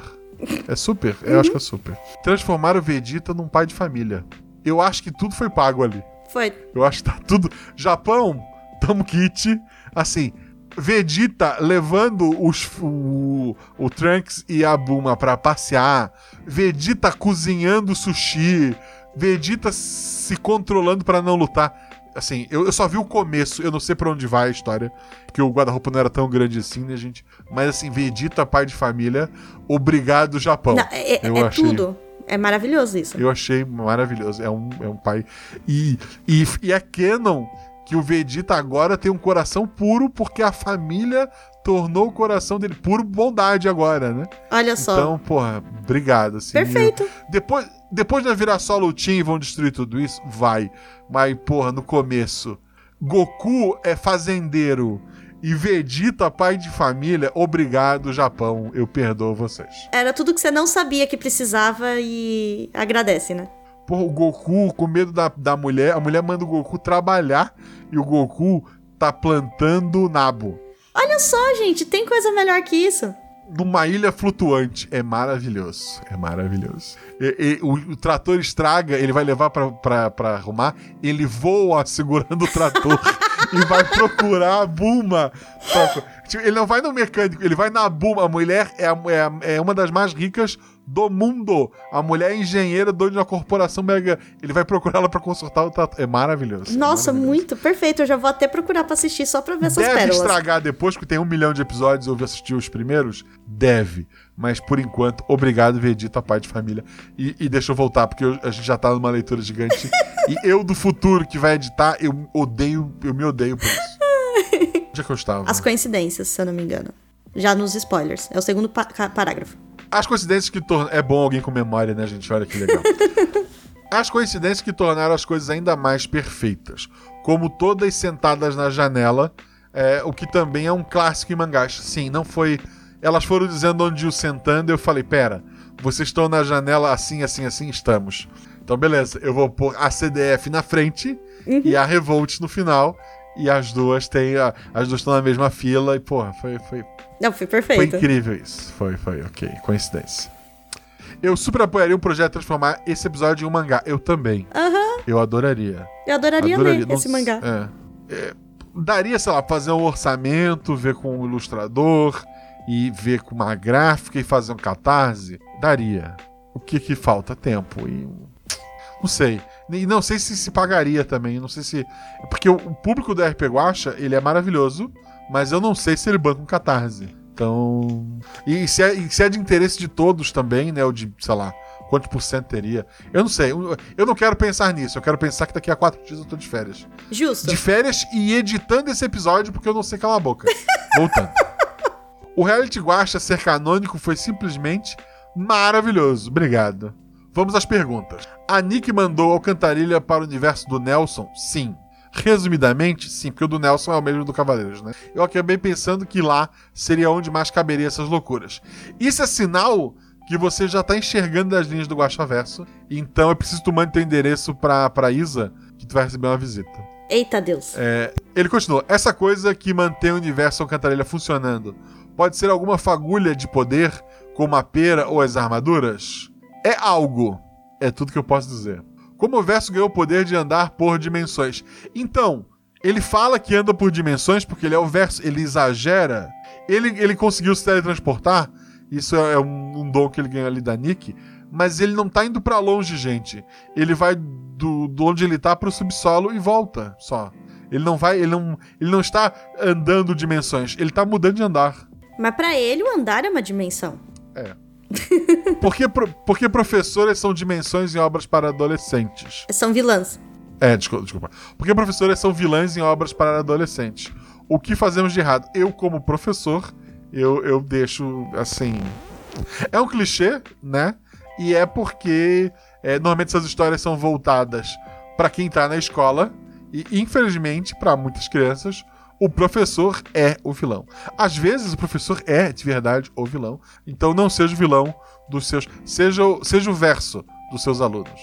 É Super? Eu acho que é Super. Transformaram o Vegeta num pai de família. Eu acho que tudo foi pago ali. foi. Eu acho que tá tudo. Japão, tamo kit. Assim, Vegeta levando os, o, o Trunks e a Buma pra passear. Vegeta cozinhando sushi. Vegeta se controlando pra não lutar. Assim, eu, eu só vi o começo, eu não sei pra onde vai a história, que o guarda-roupa não era tão grande assim, né, gente? Mas assim, Vegeta, pai de família, obrigado, Japão. Não, é eu é achei- tudo. É maravilhoso isso. eu achei maravilhoso. É um, é um pai. E, e, e é canon que o Vegeta agora tem um coração puro porque a família tornou o coração dele puro bondade agora, né? Olha só. Então, porra, obrigado. Assim, Perfeito. eu- depois, depois de virar só lutinha e vão destruir tudo isso, vai. Mas, porra, no começo, Goku é fazendeiro. E Vegeta, pai de família, obrigado, Japão. Eu perdoo vocês. Era tudo que você não sabia que precisava e agradece, né? Porra, o Goku com medo da, da mulher, a mulher manda o Goku trabalhar e o Goku tá plantando nabo. Olha só, gente, tem coisa melhor que isso. Numa ilha flutuante. É maravilhoso. É maravilhoso. E- e o, o trator estraga, ele vai levar pra, pra, pra arrumar, ele voa segurando o trator *laughs* e vai procurar a Bulma. pra- Tipo, ele não vai no mecânico, ele vai na Bulma. A mulher é, a- é, é uma das mais ricas do mundo. A mulher é engenheira, dona de uma corporação mega. Ele vai procurar ela pra consertar o trator. É maravilhoso. é Nossa, maravilhoso. muito perfeito. Eu já vou até procurar pra assistir só pra ver essas Deve pérolas. estragar depois, porque tem um milhão de episódios eu assisti os primeiros? Deve. Mas por enquanto, obrigado, Vegeta, pai de família. E, e deixa eu voltar, porque eu- a gente já tá numa leitura gigante. e *laughs* eu do futuro que vai editar, eu odeio, eu me odeio por isso. *laughs* Onde é que eu estava? As coincidências, se eu não me engano. Já nos spoilers. É o segundo pa- parágrafo. As coincidências que tornam. É bom alguém com memória, né, gente? Olha que legal. *laughs* as coincidências que tornaram as coisas ainda mais perfeitas. Como todas sentadas na janela, é, o que também é um clássico em mangás. Sim, não foi. Elas foram dizendo onde o sentando, eu falei: pera, vocês estão na janela assim, assim, assim? Estamos. Então, beleza, eu vou pôr a CDF na frente e a Revolt no final. E as duas têm. a- as duas estão na mesma fila. E, porra, foi, foi, Não, foi foi perfeito. incrível isso. Foi, foi, ok. Coincidência. Eu super apoiaria o projeto de transformar esse episódio em um mangá. Eu também. Aham, Eu adoraria. eu adoraria, adoraria. ler Não esse mangá. É. É, daria, sei lá, fazer um orçamento, ver com o ilustrador e ver com uma gráfica e fazer um catarse. Daria. O que que falta? Tempo. E. Não sei. E não sei se se pagaria também. Não sei se. Porque o, o público do RP Guacha, ele é maravilhoso, mas eu não sei se ele banca um catarse. Então. E se é, e se é de interesse de todos também, né? O de, sei lá, quantos por cento teria. Eu não sei. Eu, eu não quero pensar nisso. Eu quero pensar que daqui a quatro dias eu tô de férias. Justo. De férias e editando esse episódio porque eu não sei calar a boca. *laughs* Voltando. O reality Guacha ser canônico foi simplesmente maravilhoso. Obrigado. Vamos às perguntas. A Nick mandou Alcantarilha para o universo do Nelson? Sim. Resumidamente, sim, porque o do Nelson é o mesmo do Cavaleiros, né? Eu acabei pensando que lá seria onde mais caberia essas loucuras. Isso é sinal que você já tá enxergando as linhas do Guaxaverso. Então eu preciso que tu mande teu endereço pra, pra Isa, que tu vai receber uma visita. Eita Deus. É, ele continua. Essa coisa que mantém o universo Alcantarilha funcionando pode ser alguma fagulha de poder, como a pera ou as armaduras? É algo. É tudo que eu posso dizer. Como o verso ganhou o poder de andar por dimensões. Então, ele fala que anda por dimensões porque ele é o verso, ele exagera. Ele, ele conseguiu se teletransportar. Isso é um, um dom que ele ganhou ali da Nick. Mas ele não tá indo pra longe, gente. Ele vai do, do onde ele tá pro subsolo e volta só. Ele não vai, ele não, ele não está andando dimensões, ele tá mudando de andar. Mas pra ele, o andar é uma dimensão. Por que, pro- por que professores são dimensões em obras para adolescentes? São vilãs. É, desculpa, desculpa. Por que professores são vilãs em obras para adolescentes? O que fazemos de errado? Eu, como professor, eu, eu deixo assim. É um clichê, né? E é porque é, normalmente essas histórias são voltadas para quem tá na escola. E, infelizmente, para muitas crianças, o professor é o vilão. Às vezes, o professor é, de verdade, o vilão. Então, não seja o vilão dos seus. Seja, o- seja o verso dos seus alunos.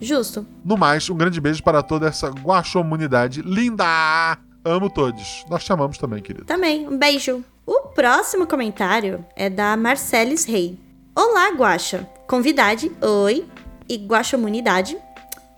Justo. No mais, um grande beijo para toda essa guaxomunidade linda! Amo todos. Nós te amamos também, querido. Também, um beijo. O próximo comentário é da Marcelis Rei. Olá, Guaxa. Convidade, oi. E Guaxamunidade.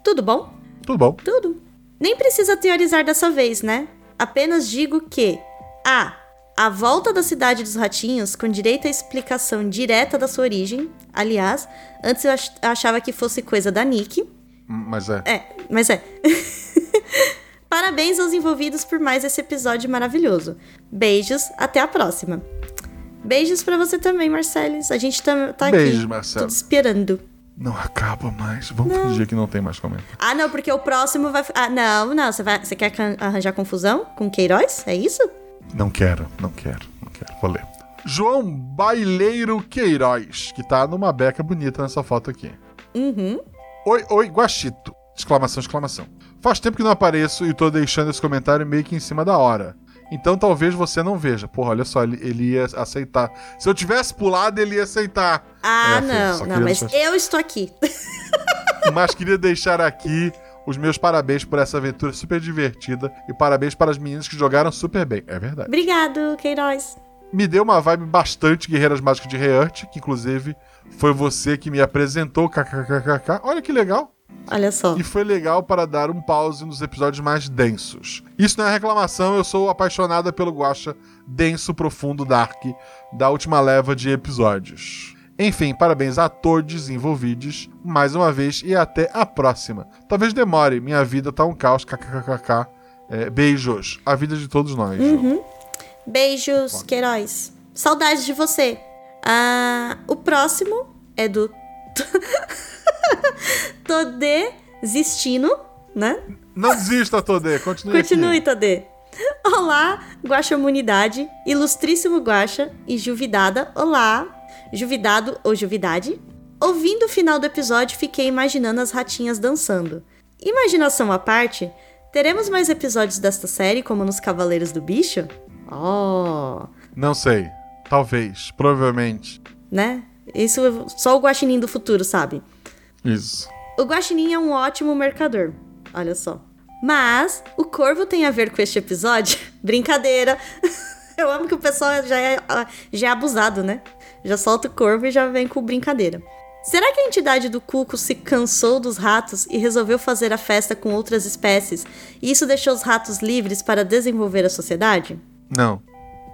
Tudo bom? Tudo bom? Tudo. Nem precisa teorizar dessa vez, né? Apenas digo que A. A volta da cidade dos ratinhos com direito à explicação direta da sua origem. Aliás, antes eu ach- achava que fosse coisa da Nick. Hum, Mas é. É, mas é. *laughs* Parabéns aos envolvidos por mais esse episódio maravilhoso. Beijos, até a próxima. Beijos pra você também, Marcelis. A gente tá, tá Beijos, aqui. Marcelo. Tudo esperando. Não acaba mais. Vamos fingir que não tem mais comentário. Ah, não, porque o próximo vai. Ah, não, não. Você, vai... você quer arranjar confusão com Queiroz? É isso? Não quero, não quero, não quero. Vou ler. João Baileiro Queiroz, que tá numa beca bonita nessa foto aqui. Uhum. Oi, oi, Guaxito. Exclamação, exclamação. Faz tempo que não apareço e tô deixando esse comentário meio que em cima da hora. Então talvez você não veja. Porra, olha só, ele, ele ia aceitar. Se eu tivesse pulado, ele ia aceitar. Ah, É, filho, não, só não, mas deixar- eu estou aqui. *laughs* Mas queria deixar aqui os meus parabéns por essa aventura super divertida e parabéns para as meninas que jogaram super bem. É verdade. Obrigado, Queiroz. Me deu uma vibe bastante Guerreiras Mágicas de Reurt, que inclusive foi você que me apresentou, kkkk. Olha que legal. Olha só. E foi legal para dar um pause nos episódios mais densos. Isso não é reclamação, eu sou apaixonada pelo Guacha denso, profundo, dark da última leva de episódios. Enfim, parabéns a todos envolvidos mais uma vez e até a próxima. Talvez demore, minha vida tá um caos, kkkk. É, beijos. A vida de todos nós. João. Beijos, Queiroz. Saudades de você. Ah, o próximo é do Todê *laughs* Zistino, né? Não desista, Todê. Continue, Continue, aqui. Todê. Olá, Guaxamunidade, ilustríssimo Guaxa e Juvidada. Olá, Juvidado ou Juvidade. Ouvindo o final do episódio, fiquei imaginando as ratinhas dançando. Imaginação à parte, teremos mais episódios desta série, como nos Cavaleiros do Bicho? Oh, Não sei. Talvez. Provavelmente. né? Isso só o Guaxinim do futuro sabe. Isso. O guaxinim é um ótimo mercador. Olha só. Mas o corvo tem a ver com este episódio? *laughs* Brincadeira. *laughs* Eu amo que o pessoal já é, já é abusado, né? Já solta o corvo e já vem com brincadeira. Será que a entidade do Cuco se cansou dos ratos e resolveu fazer a festa com outras espécies? E isso deixou os ratos livres para desenvolver a sociedade? Não.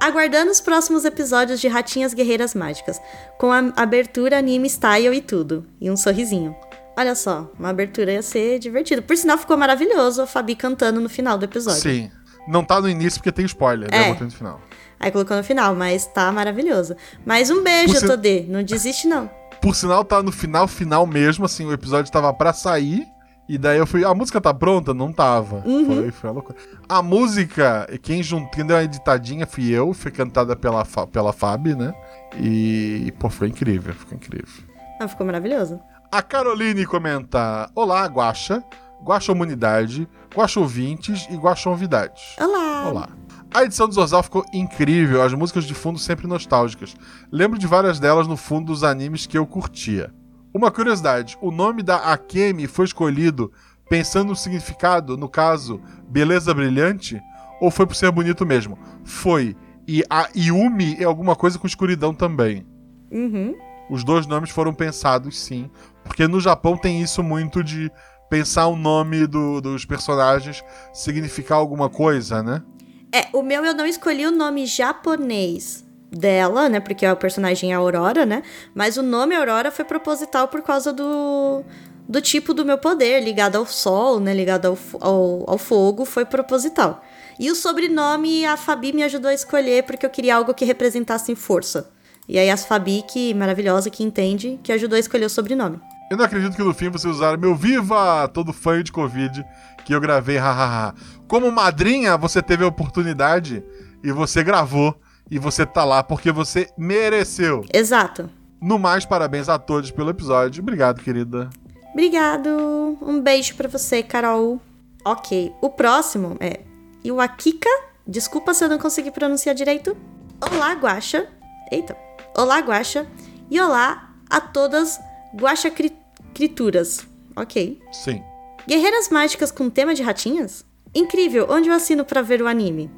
Aguardando os próximos episódios de Ratinhas Guerreiras Mágicas, com a abertura anime style e tudo, e um sorrisinho. Olha só, uma abertura ia ser divertido. Por sinal, ficou maravilhoso a Fabi cantando no final do episódio. Sim. Não tá no início porque tem spoiler, né? É. Eu botei no final. Aí colocou no final, mas tá maravilhoso. Mais um beijo, Você- Todê. Não desiste, não. Por sinal, tá no final, final mesmo, assim, o episódio tava pra sair. E daí eu fui, a música tá pronta? Não tava. Foi, foi a loucura. A música, quem juntou, quem deu uma editadinha fui eu, foi cantada pela, pela Fabi, né? E, pô, foi incrível, ficou incrível. Ah, ficou maravilhoso. A Caroline comenta: Olá, Guaxa, Guaxa Humanidade, Guaxa Ouvintes e Guaxa Novidades. Olá. Olá. A edição do Zorzal ficou incrível, as músicas de fundo sempre nostálgicas. Lembro de várias delas no fundo dos animes que eu curtia. Uma curiosidade: o nome da Akemi foi escolhido pensando no significado, no caso, beleza brilhante, ou foi por ser bonito mesmo? Foi. E a Yumi é alguma coisa com escuridão também. Uhum. Os dois nomes foram pensados, sim. Porque no Japão tem isso muito de pensar o nome do- dos personagens significar alguma coisa, né? É, o meu eu não escolhi o nome japonês dela, né? Porque o personagem é Aurora, né? Mas o nome Aurora foi proposital por causa do, do tipo do meu poder, ligado ao sol, né? Ligado ao, ao, ao fogo, foi proposital. E o sobrenome a Fabi me ajudou a escolher porque eu queria algo que representasse força. E aí a Fabi, que maravilhosa, que entende, que ajudou a escolher o sobrenome. Eu não acredito que no fim vocês usaram meu Viva! Todo fã de Covid que eu gravei, hahaha. Como madrinha, você teve a oportunidade e você gravou e você tá lá porque você mereceu. Exato. No mais, parabéns a todos pelo episódio. Obrigado, querida. Obrigado. Um beijo pra você, Carol. Ok, o próximo é Iwakika. Desculpa se eu não consegui pronunciar direito. Olá, Guaxa. Eita. Olá, Guaxa. E olá a todas Guaxa cri Crituras. Ok. Sim. Guerreiras mágicas com tema de ratinhas? Incrível. Onde eu assino pra ver o anime?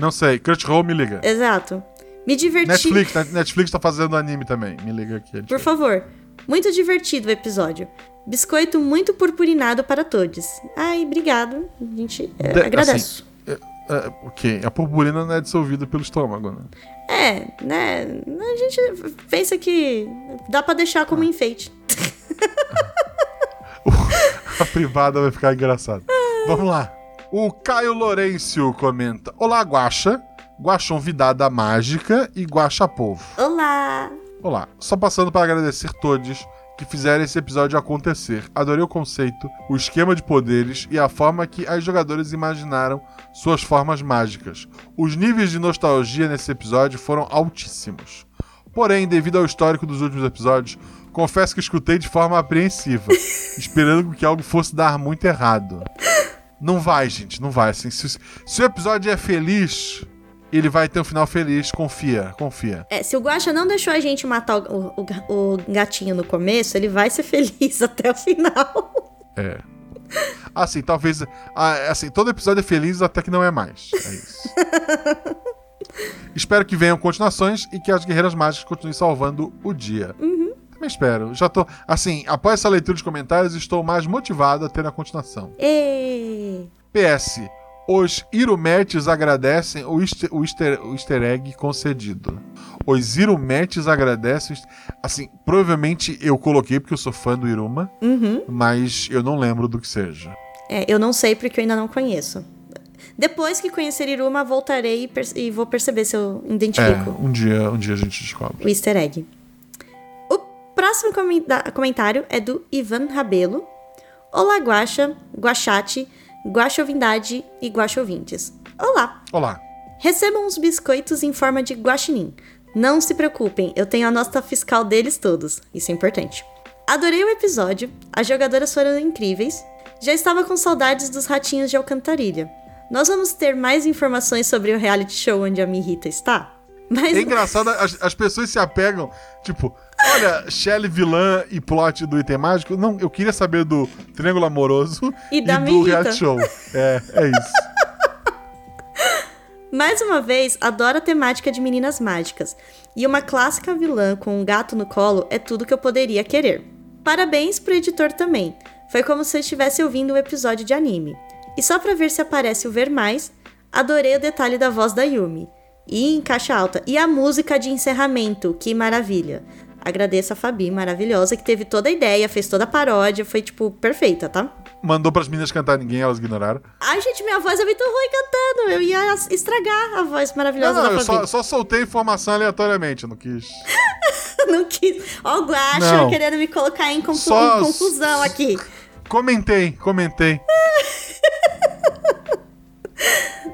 Não sei, Crunchyroll me liga. Exato. Me diverti. Netflix, né? Netflix tá fazendo anime também. Me liga aqui. Por favor. Muito divertido o episódio. Biscoito muito purpurinado para todos. Ai, obrigado. A gente é, De- agradeço. assim, é, é, ok, a purpurina não é dissolvida pelo estômago, né? É, né? A gente pensa que dá pra deixar como enfeite. *laughs* A privada vai ficar engraçado. *laughs* Vamos lá. O Caio Lourenço comenta: Olá, Guaxa, Vidada Mágica e Guaxa Povo. Olá! Olá, só passando para agradecer todos que fizeram esse episódio acontecer. Adorei o conceito, o esquema de poderes e a forma que as jogadoras imaginaram suas formas mágicas. Os níveis de nostalgia nesse episódio foram altíssimos. Porém, devido ao histórico dos últimos episódios, confesso que escutei de forma apreensiva, *laughs* esperando que algo fosse dar muito errado. Não vai, gente, não vai. Assim, se, se o episódio é feliz, ele vai ter um final feliz, confia, confia. É, se o Guaxa não deixou a gente matar o, o, o gatinho no começo, ele vai ser feliz *laughs* até o final. É. Assim, talvez. Assim, todo episódio é feliz até que não é mais. É isso. *laughs* espero que venham continuações e que as Guerreiras Mágicas continuem salvando o dia. Também espero. Já tô. Assim, após essa leitura de comentários, estou mais motivado a ter a continuação. Ê! PS. Os Irumetes agradecem o easter, o, easter, o easter egg concedido. Os Irumetes agradecem. Assim, provavelmente eu coloquei porque eu sou fã do Iruma, Uhum. mas eu não lembro do que seja. É, eu não sei porque eu ainda não conheço. Depois que conhecer Iruma, voltarei e, e vou perceber se eu É, identifico um dia, um dia a gente descobre. o easter egg. O próximo comentário é do Ivan Rabelo. Olá, Guaxa, Guachate, Guaxovindade e Guaxovintes. Olá! Olá. Recebam uns biscoitos em forma de guaxinim. Não se preocupem, eu tenho a nota fiscal deles todos. Isso é importante. Adorei o episódio, as jogadoras foram incríveis. Já estava com saudades dos ratinhos de Alcantarilha. Nós vamos ter mais informações sobre o reality show onde a Mirrita está? Mas É engraçado, as, as pessoas se apegam, tipo, olha, Shelly vilã e plot do item mágico. Não, eu queria saber do Triângulo Amoroso E da do reality show. É, é isso. *laughs* Mais uma vez, adoro a temática de meninas mágicas. E uma clássica vilã com um gato no colo é tudo que eu poderia querer. Parabéns pro editor também. Foi como se eu estivesse ouvindo um episódio de anime. E só pra ver se aparece o ver mais, adorei o detalhe da voz da Yumi. E em caixa alta. E a música de encerramento, que maravilha. Agradeço a Fabi, maravilhosa, que teve toda a ideia, fez toda a paródia, foi tipo perfeita, tá? Mandou pras meninas cantar ninguém, elas ignoraram. Ai, gente, minha voz é muito ruim cantando. Eu ia estragar a voz Não, maravilhosa não, da eu Fabi. só, só soltei informação aleatoriamente, eu não quis. *laughs* não quis. Ó, o Guaxa Não. querendo me colocar em, Só- em confusão aqui. Comentei, comentei. *laughs*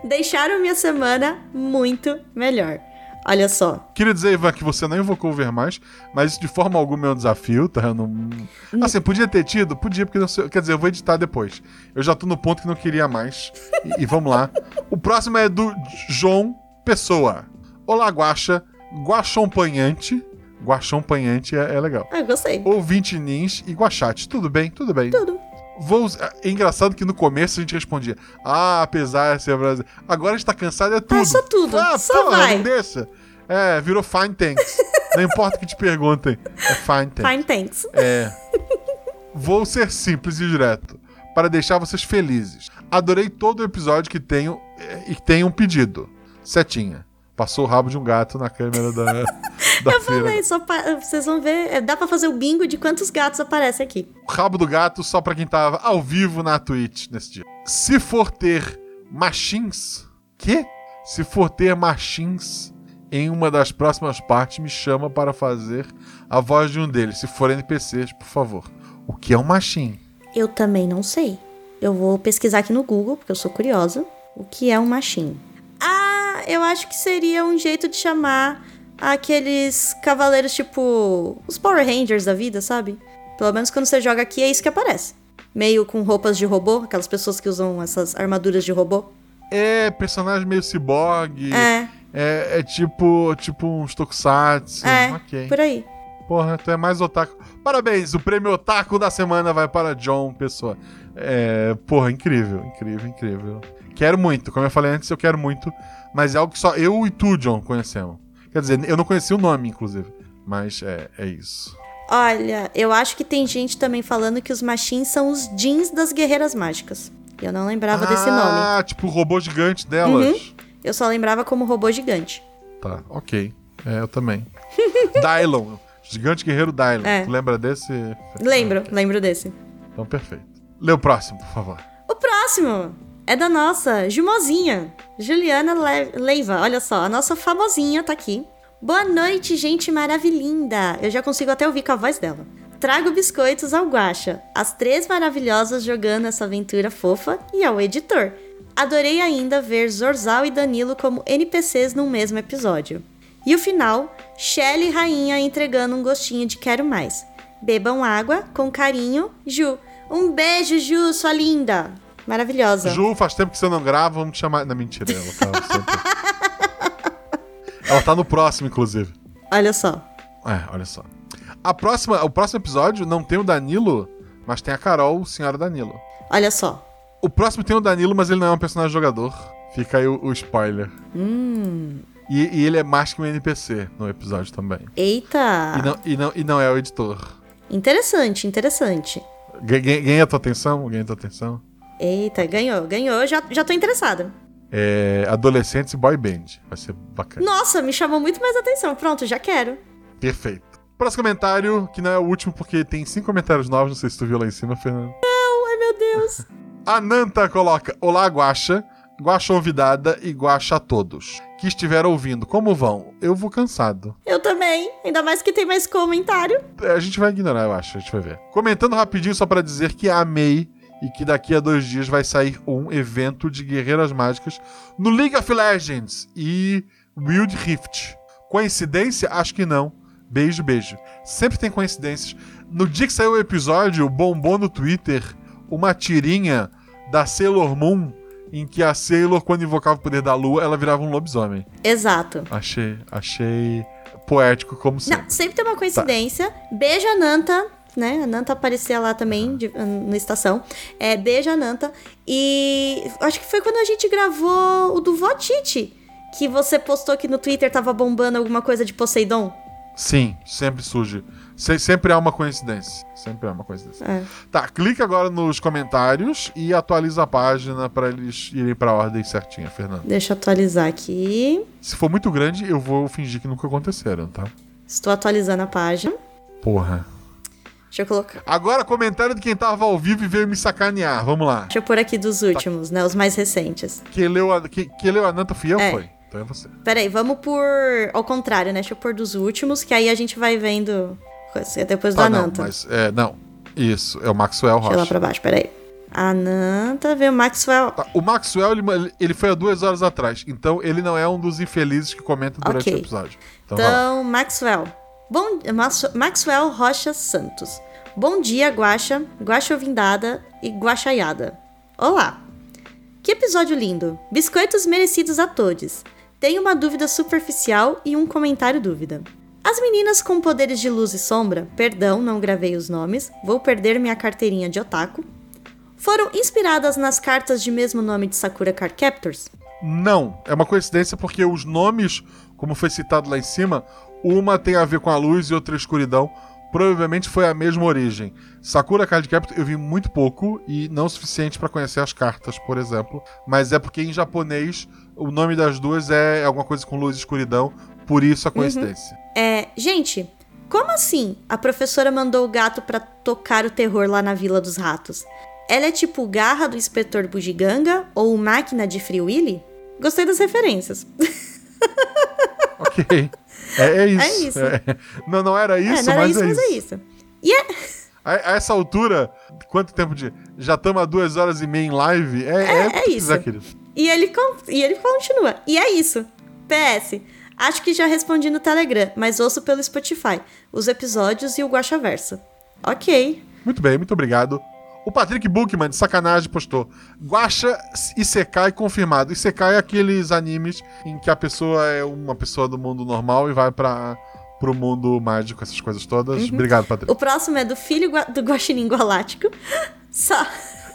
Deixaram minha semana muito melhor. Olha só. Queria dizer, Ivan, que você não invocou o ver mais, mas isso de forma alguma é um desafio, tá? Eu não... Assim, podia ter tido? Podia, porque não sei... Quer dizer, eu vou editar depois. Eu já tô no ponto que não queria mais. E, e vamos lá. O próximo é do João Pessoa. Olá, Guaxa. Guaxompanhante. Guaxompanhante é, é legal. Ah, gostei. Ouvinte Nins e Guachate. Tudo bem? Tudo bem. Tudo. Vou... É engraçado que no começo a gente respondia, ah, apesar de ser brasileiro. Agora a gente tá cansado, é tudo. só tudo. Ah, Só porra, vai. não deixa. É, virou fine thanks. não importa o que te perguntem, é fine thanks. Fine thanks. É. Vou ser simples e direto, para deixar vocês felizes. Adorei todo o episódio que tenho eh, e que tem um pedido. Setinha. Passou o rabo de um gato na câmera da *laughs* Eu falei, só pa- vocês vão ver. é, Dá pra fazer o bingo de quantos gatos aparecem aqui. O rabo do gato só pra quem tava ao vivo na Twitch nesse dia. Se for ter machins. Quê? Se for ter machins em uma das próximas partes, me chama para fazer a voz de um deles. Se for NPCs, por favor. O que é um machin? Eu também não sei. Eu vou pesquisar aqui no Google, porque eu sou curiosa. O que é um machinho? Ah, eu acho que seria um jeito de chamar aqueles cavaleiros tipo os Power Rangers da vida, sabe? Pelo menos quando você joga aqui é isso que aparece. Meio com roupas de robô, aquelas pessoas que usam essas armaduras de robô. É personagem meio ciborgue. É, É, é tipo, tipo uns tokusatsu. é, Ok. por aí. Porra, tu é mais otaku. Parabéns, o prêmio otaku da semana vai para John Pessoa. É, porra, incrível, incrível, incrível. Quero muito, como eu falei antes, eu quero muito, mas é algo que só eu e tu, John, conhecemos. Quer dizer, eu não conheci o nome, inclusive, mas é, é isso. Olha, eu acho que tem gente também falando que os machins são os jeans das guerreiras mágicas. Eu não lembrava desse nome. Ah, tipo o robô gigante delas. Eu só lembrava como robô gigante. Tá, ok. É, eu também. *laughs* Dylon, gigante guerreiro Dylon. É. Tu lembra desse? Lembro, lembro desse. Então, perfeito. Lê o próximo, por favor. O próximo é da nossa Jumozinha, Juliana Le- Leiva. Olha só, a nossa famosinha tá aqui. Boa noite, gente maravilhinda. Eu já consigo até ouvir com a voz dela. Trago biscoitos ao Guaxa, as três maravilhosas jogando essa aventura fofa e ao editor. Adorei ainda ver Zorzal e Danilo como NPCs num mesmo episódio. E o final, Shelly Rainha entregando um gostinho de quero mais. Bebam água, com carinho, Ju. Um beijo, Ju, sua linda. Maravilhosa. Ju, faz tempo que você não grava, vamos te chamar. Não, mentira, ela tava sempre. *laughs* Ela tá no próximo, inclusive. Olha só. É, olha só. A próxima, o próximo episódio não tem o Danilo, mas tem a Carol, senhora Danilo. Olha só. O próximo tem o Danilo, mas ele não é um personagem jogador. Fica aí o, o spoiler. Hum. E, e ele é mais que um NPC no episódio também. Eita. E, não, e, não, e não é o editor. Interessante, interessante. Ganha a tua atenção? Ganha a tua atenção? Eita, ganhou, ganhou. Já, já tô interessada. É, adolescentes e boy band. Vai ser bacana. Nossa, me chamou muito mais atenção. Pronto, já quero. Perfeito. Próximo comentário, que não é o último, porque tem cinco comentários novos. Não sei se tu viu lá em cima, Fernando. Não, ai meu Deus. *laughs* A Nanta coloca: Olá, Guaxa, Guaxa Ouvidada e Guaxa a todos. Que estiveram ouvindo, como vão? Eu vou cansado. Eu também. Ainda mais que tem mais comentário. É, A gente vai ignorar, eu acho. A gente vai ver. Comentando rapidinho, só pra dizer que amei e que daqui a dois dias vai sair um evento de guerreiras mágicas no League of Legends e Wild Rift. Coincidência? Acho que não. Beijo, beijo. Sempre tem coincidências. No dia que saiu o episódio, bombou no Twitter uma tirinha da Sailor Moon em que a Sailor, quando invocava o poder da lua, ela virava um lobisomem. Exato. Achei, achei poético como sempre. Não, sempre tem uma coincidência. Beijo a Nanta, né? A Nanta aparecia lá também de- na estação. É, beijo a Nanta. E acho que foi quando a gente gravou o do Votite. Que você postou que no Twitter tava bombando alguma coisa de Poseidon. Sim, sempre surge. Se- sempre há uma coincidência. Sempre há uma coincidência. É. Tá, clica agora nos comentários e atualiza a página pra eles irem pra ordem certinha, Fernando. Deixa eu atualizar aqui. Se for muito grande, eu vou fingir que nunca aconteceram, tá? Estou atualizando a página. Porra. Deixa eu colocar. Agora, comentário de quem tava ao vivo e veio me sacanear. Vamos lá. Deixa eu pôr aqui dos últimos, né? Os mais recentes. Quem leu a, quem, quem leu a Nanta fui eu, É. foi. Então é você. Peraí, vamos por. Ao contrário, né? Deixa eu pôr dos últimos, que aí a gente vai vendo. é Depois do Ah, não, Ananta. mas. É, não. Isso, é o Maxwell Deixa eu ir lá Rocha. pra baixo, peraí. Ananta, veio o Maxwell. Tá, O Maxwell, ele, ele foi há duas horas atrás. Então ele não é um dos infelizes que comenta durante Ok. o episódio. Então. Então, Maxwell. Bom, Max- Maxwell Rocha Santos. Bom dia, Guaxa, Guaxa Ovindada e Guaxaiada. Olá. Que episódio lindo. Biscoitos merecidos a todos. Tenho uma dúvida superficial e um comentário dúvida. As meninas com poderes de luz e sombra, perdão, não gravei os nomes, vou perder minha carteirinha de otaku, foram inspiradas nas cartas de mesmo nome de Sakura Card Captors? Não, é uma coincidência porque os nomes, como foi citado lá em cima, uma tem a ver com a luz e outra escuridão. Provavelmente foi a mesma origem. Sakura Card Captor eu vi muito pouco e não o suficiente pra conhecer as cartas, por exemplo. Mas é porque em japonês o nome das duas é alguma coisa com luz e escuridão, por isso a coincidência. É, gente, como assim a professora mandou o gato pra tocar o terror lá na Vila dos Ratos? Ela é tipo garra do inspetor Bugiganga ou máquina de Free Willy? Gostei das referências. *laughs* Ok. É, é isso. É isso. É. Não, não era isso, é, não era mas isso, é mas isso. é isso. E é, A, a essa altura, quanto tempo de. Já estamos há duas horas e meia em live? É, é, É, é isso. querido. e, ele, e ele continua. E é isso. PS. Acho que já respondi no Telegram, mas ouço pelo Spotify. Os episódios e o Guaxaverso. Ok. Muito bem, muito obrigado. O Patrick Bookman, de sacanagem, postou. Guacha Isekai confirmado. Isekai é aqueles animes em que a pessoa é uma pessoa do mundo normal e vai para pro mundo mágico, essas coisas todas. Obrigado, Patrick. O próximo é do filho do Guaxinim Galáctico. *laughs* Só.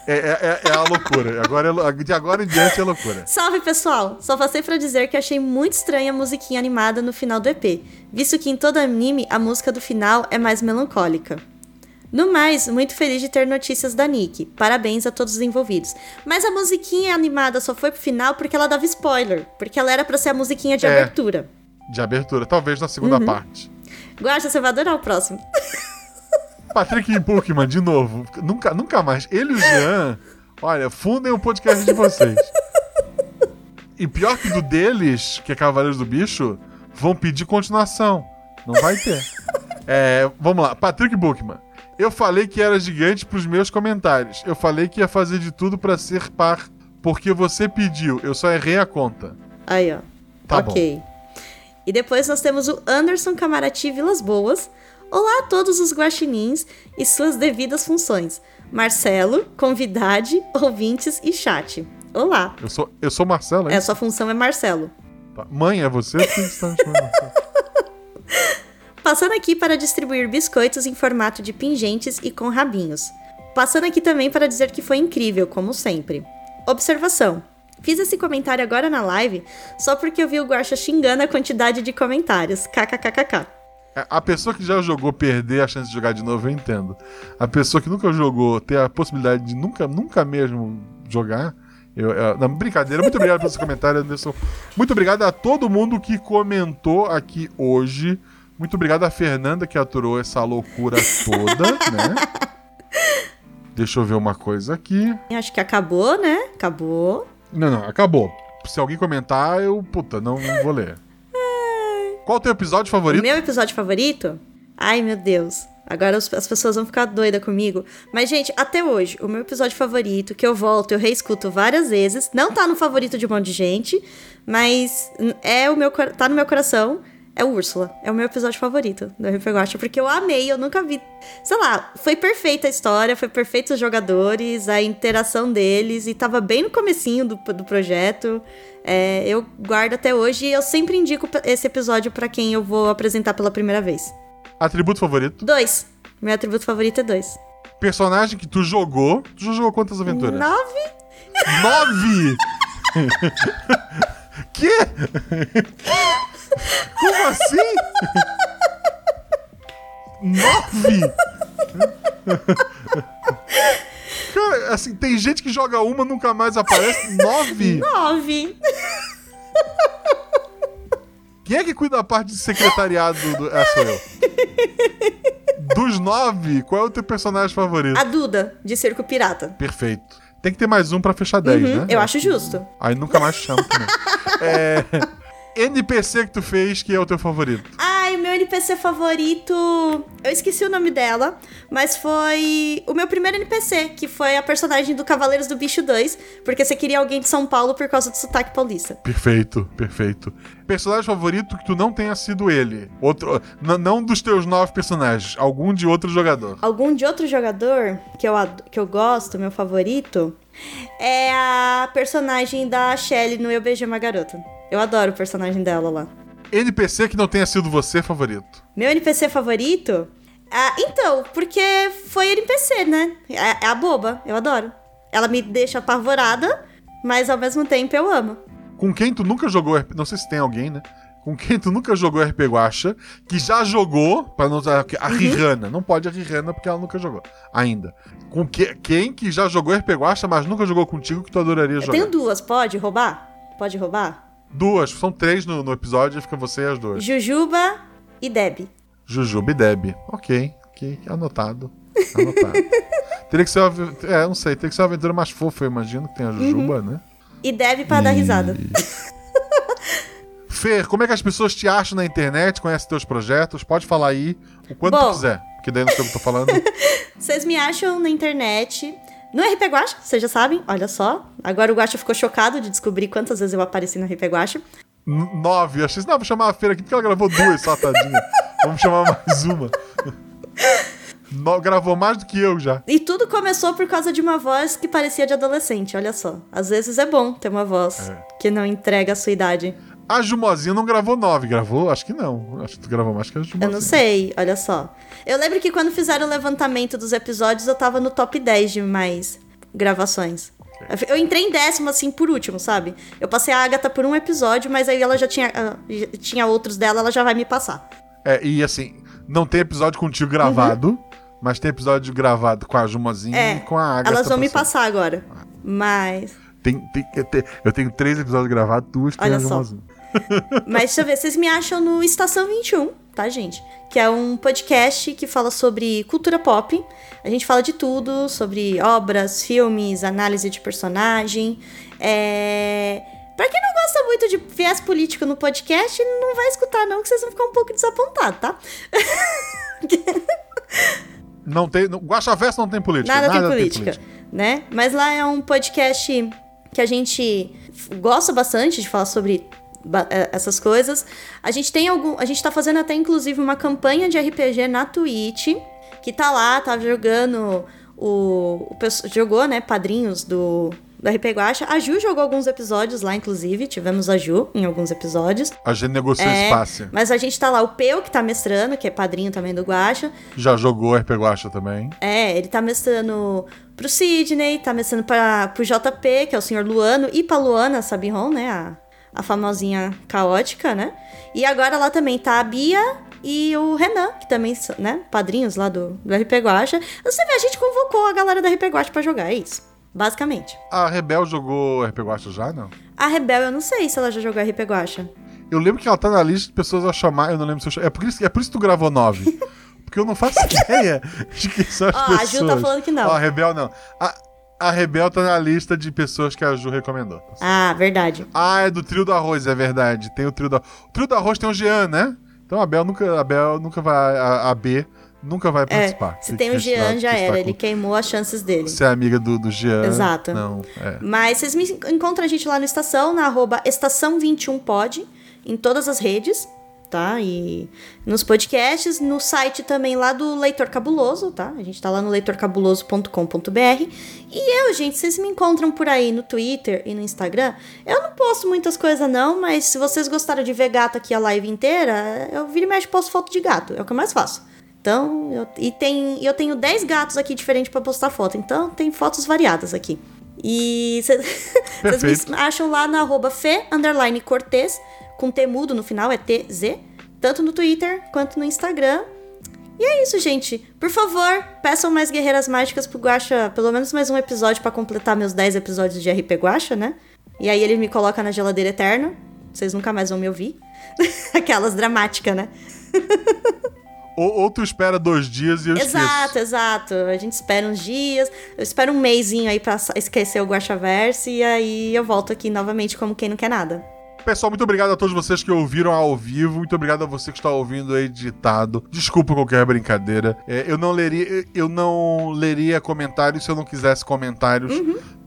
É, é- é- é a loucura. Agora é de agora em diante é loucura. Salve pessoal! Só passei pra dizer que achei muito estranha a musiquinha animada no final do EP, visto que em todo anime a música do final é mais melancólica. No mais, muito feliz de ter notícias da Nick. Parabéns a todos os envolvidos. Mas a musiquinha animada só foi pro final porque ela dava spoiler, porque ela era pra ser a musiquinha de É. abertura. De abertura, talvez na segunda Uhum. parte. Guaxa, você vai adorar o próximo. *laughs* Patrick Bookman, de novo. Nunca, nunca mais. Ele e o Jean, olha, fundem o podcast de vocês. E pior que do deles, que é Cavaleiros do Bicho, vão pedir continuação. Não vai ter. É, vamos lá. Patrick Bookman. Eu falei que era gigante pros meus comentários. Eu falei que ia fazer de tudo pra ser par. Porque você pediu. Eu só errei a conta. Aí, ó. Tá ok. E depois nós temos o Anderson Camarati Vilas Boas. Olá a todos os guaxinins e suas devidas funções. Marcelo, convidade, ouvintes e chat. Olá. Eu sou, eu sou Marcelo, É, hein? a sua função é Marcelo. Tá. Mãe, é você? Que você tá me chamando Marcelo? *laughs* Passando aqui para distribuir biscoitos em formato de pingentes e com rabinhos. Passando aqui também para dizer que foi incrível, como sempre. Observação. Fiz esse comentário agora na live só porque eu vi o Guaxa xingando a quantidade de comentários. KKKKK. É, A pessoa que já jogou perder a chance de jogar de novo, eu entendo. A pessoa que nunca jogou ter a possibilidade de nunca, nunca mesmo jogar. Eu, eu- não, brincadeira. Muito obrigado pelo seu comentário, Anderson. Muito obrigado a todo mundo que comentou aqui hoje. Muito obrigado a Fernanda que aturou essa loucura toda, *laughs* né? Deixa eu ver uma coisa aqui. Acho que acabou, né? Acabou. Não, não, acabou. Se alguém comentar, eu, puta, não, não vou ler. Qual o teu episódio favorito? Meu episódio favorito? Ai, meu Deus. Agora as pessoas vão ficar doidas comigo. Mas, gente, até hoje, o meu episódio favorito, que eu volto, eu reescuto várias vezes, não tá no favorito de um monte de gente, mas é o meu, tá no meu coração, é Úrsula. É o meu episódio favorito do RP Guacha, porque eu amei, eu nunca vi. Sei lá, foi perfeita a história, foi perfeito os jogadores, a interação deles, e tava bem no comecinho do, do projeto. É, eu guardo até hoje e eu sempre indico esse episódio pra quem eu vou apresentar pela primeira vez. Atributo favorito? Dois. Meu atributo favorito é dois. Personagem que tu jogou. Tu já jogou quantas aventuras? Nove? Nove! *laughs* Quê? Como assim? Nove? Cara, assim, tem gente que joga uma nunca mais aparece. Nove? Nove. Quem é que cuida da parte de secretariado do. Ah, sou eu. Dos nove, qual é o teu personagem favorito? A Duda, de Circo Pirata. Perfeito. Tem que ter mais um pra fechar 10, Uhum, né? eu acho justo. Aí nunca mais chamo também. *laughs* é, NPC que tu fez que é o teu favorito. Ai, meu NPC favorito. Eu esqueci o nome dela, mas foi o meu primeiro NPC, que foi a personagem do Cavaleiros do Bicho 2, porque você queria alguém de São Paulo por causa do sotaque paulista. Perfeito, perfeito. Personagem favorito que tu não tenha sido ele. Outro, não dos teus nove personagens, algum de outro jogador. Algum de outro jogador que eu, que eu gosto, meu favorito, é a personagem da Shelly no Eu Beijei Uma Garota. Eu adoro o personagem dela lá. NPC que não tenha sido você favorito. Meu NPC favorito? Ah, então, porque foi NPC, né? É, é a boba, eu adoro. Ela me deixa apavorada, mas ao mesmo tempo eu amo. Com quem tu nunca jogou RP... Não sei se tem alguém, né? Com quem tu nunca jogou RP Guacha, que já jogou, pra não usar a Rihanna. Não pode a Rihanna porque ela nunca jogou. Ainda. Com que... quem que já jogou RP Guacha, mas nunca jogou contigo que tu adoraria Eu jogar? tenho duas, pode roubar? Pode roubar? Duas, são três no, no episódio, fica você e as duas. Jujuba e Deb. Jujuba e Deb. Ok, ok, anotado. Anotado. *laughs* teria que ser uma. É, não sei, teria que ser uma aventura mais fofa, eu imagino, que tem a Jujuba, né? E Deb pra dar risada. Fer, como é que as pessoas te acham na internet, conhecem teus projetos? Pode falar aí o quanto Bom. tu quiser, porque daí não sei o que eu tô falando. *laughs* Vocês me acham na internet. No RP Guacha, vocês já sabem, olha só. Agora o Guacha ficou chocado de descobrir quantas vezes eu apareci no RP Guacha. Nove. Achei não, vou chamar a Fer aqui porque ela gravou duas só, tadinha. *laughs* Vamos chamar mais uma. No- gravou mais do que eu já. E tudo começou por causa de uma voz que parecia de adolescente, olha só. Às vezes é bom ter uma voz É. que não entrega a sua idade. A Jumozinha não gravou nove, gravou? Acho que não. Acho que tu gravou mais que a Jumozinha. Eu não sei, olha só. Eu lembro que quando fizeram o levantamento dos episódios, eu tava no top 10 de mais gravações. Eu entrei em décimo, assim, por último, sabe? Eu passei a Agatha por um episódio, mas aí ela já tinha, ah, já tinha outros dela, ela já vai me passar. É, e assim, não tem episódio contigo gravado, mas tem episódio gravado com a Jumozinha Uhum. É, e com a Agatha. elas vão me passar agora. Mas. Tem, tem- eu, te- eu tenho três episódios gravados, duas tem Olha a só. Mas deixa eu ver, vocês me acham no Estação 21, tá, gente? Que é um podcast que fala sobre cultura pop. A gente fala de tudo, sobre obras, filmes, análise de personagem. É... Pra quem não gosta muito de viés político no podcast, não vai escutar não, que vocês vão ficar um pouco desapontados, tá? *laughs* Não tem. No, Guaxaverso não tem política. Nada, tem, política, né? Mas lá é um podcast que a gente gosta bastante de falar sobre essas coisas. A gente tem algum, a gente tá fazendo até inclusive uma campanha de RPG na Twitch, que tá lá, tá jogando o, o jogou, né, padrinhos do do RP Guacha. A Ju jogou alguns episódios lá, inclusive. Tivemos a Ju em alguns episódios. A gente negociou É, espaço. Mas a gente tá lá, o Peu, que tá mestrando, que é padrinho também do Guacha. Já jogou RP Guacha também. É, ele tá mestrando pro Sidney, tá mestrando pra, pro JP, que é o senhor Luano, e pra Luana Sabiron, né? A, a famosinha caótica, né? E agora lá também tá a Bia e o Renan, que também são, né? Padrinhos lá do, do RP Guacha. Você vê, a gente convocou a galera da RP Guacha pra jogar, é isso. Basicamente. A Rebel jogou RP Guacha já, não? A Rebel, eu não sei se ela já jogou RP Guacha. Eu lembro que ela tá na lista de pessoas a chamar, eu não lembro se eu chamei. É por isso, é por isso que tu gravou nove. *laughs* Porque eu não faço *laughs* ideia de quem são as Ó, a pessoas. Ju tá falando que não. Ó, a Rebel não. A, a Rebel tá na lista de pessoas que a Ju recomendou. Ah, verdade. Ah, é do trio do arroz, é verdade. Tem o trio do O trio do arroz tem o Jean, né? Então a Bel nunca, a Bel nunca vai. A, a B nunca vai É, participar. se Que- tem o Jean, já era. com- Ele queimou as chances dele. Você é amiga do, do Jean. Exato. Não, é. Mas vocês me encontram a gente lá no Estação, na arroba estação21pod, em todas as redes, tá? E nos podcasts, no site também lá do Leitor Cabuloso, tá? A gente tá lá no leitorcabuloso.com.br. E eu, gente, vocês me encontram por aí no Twitter e no Instagram. Eu não posto muitas coisas não, mas se vocês gostaram de ver gato aqui a live inteira, eu viro e mexe posto foto de gato, é o que eu mais faço. Então, eu, e tem, eu tenho 10 gatos aqui diferentes pra postar foto, então tem fotos variadas aqui. E vocês *laughs* me acham lá na arroba Fê, underline Cortez, com T mudo no final, é TZ, tanto no Twitter quanto no Instagram. E é isso, gente. Por favor, peçam mais Guerreiras Mágicas pro Guaxa, pelo menos mais um episódio pra completar meus 10 episódios de RP Guaxa, né? E aí ele me coloca na geladeira eterna. Vocês nunca mais vão me ouvir. *laughs* Aquelas dramáticas, né? *laughs* Ou, ou tu espera dois dias e eu Exato, esqueço. exato. A gente espera uns dias. Eu espero um mêsinho aí pra esquecer o Guaxaverse. E aí eu volto aqui novamente como quem não quer nada. Pessoal, muito obrigado a todos vocês que ouviram ao vivo. Muito obrigado a você que está ouvindo editado. Desculpa qualquer brincadeira. É, eu não leria, eu não leria comentários se eu não quisesse comentários.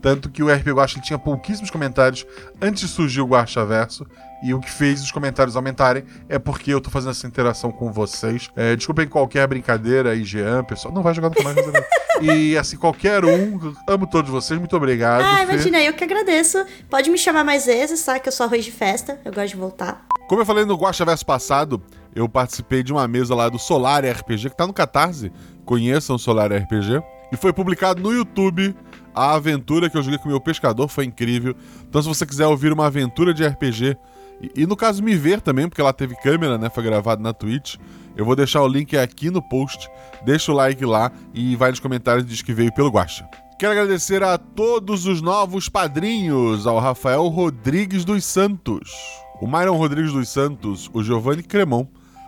Tanto que o RP Guacha tinha pouquíssimos comentários antes de surgir o Guacha Verso. E o que fez os comentários aumentarem é porque eu tô fazendo essa interação com vocês. É, desculpem qualquer brincadeira aí, Jean, pessoal. Não vai jogar nunca mais. mas eu- E assim, qualquer um. Amo todos vocês. Muito obrigado. Ah, Fê. imagina, eu que agradeço. Pode me chamar mais vezes, tá? Que eu sou arroz de festa. Eu gosto de voltar. Como eu falei no Guacha Verso passado, eu participei de uma mesa lá do Solar RPG, que tá no Catarse. Conheçam o Solar RPG. E foi publicado no YouTube a aventura que eu joguei com o meu pescador, foi incrível. Então, se você quiser ouvir uma aventura de RPG, e, e no caso me ver também, porque ela teve câmera, né? Foi gravado na Twitch. Eu vou deixar o link aqui no post. Deixa o like lá e vai nos comentários e diz que veio pelo Guacha. Quero agradecer a todos os novos padrinhos, ao Rafael Rodrigues dos Santos, o Myron Rodrigues dos Santos, o Giovanni Cremon,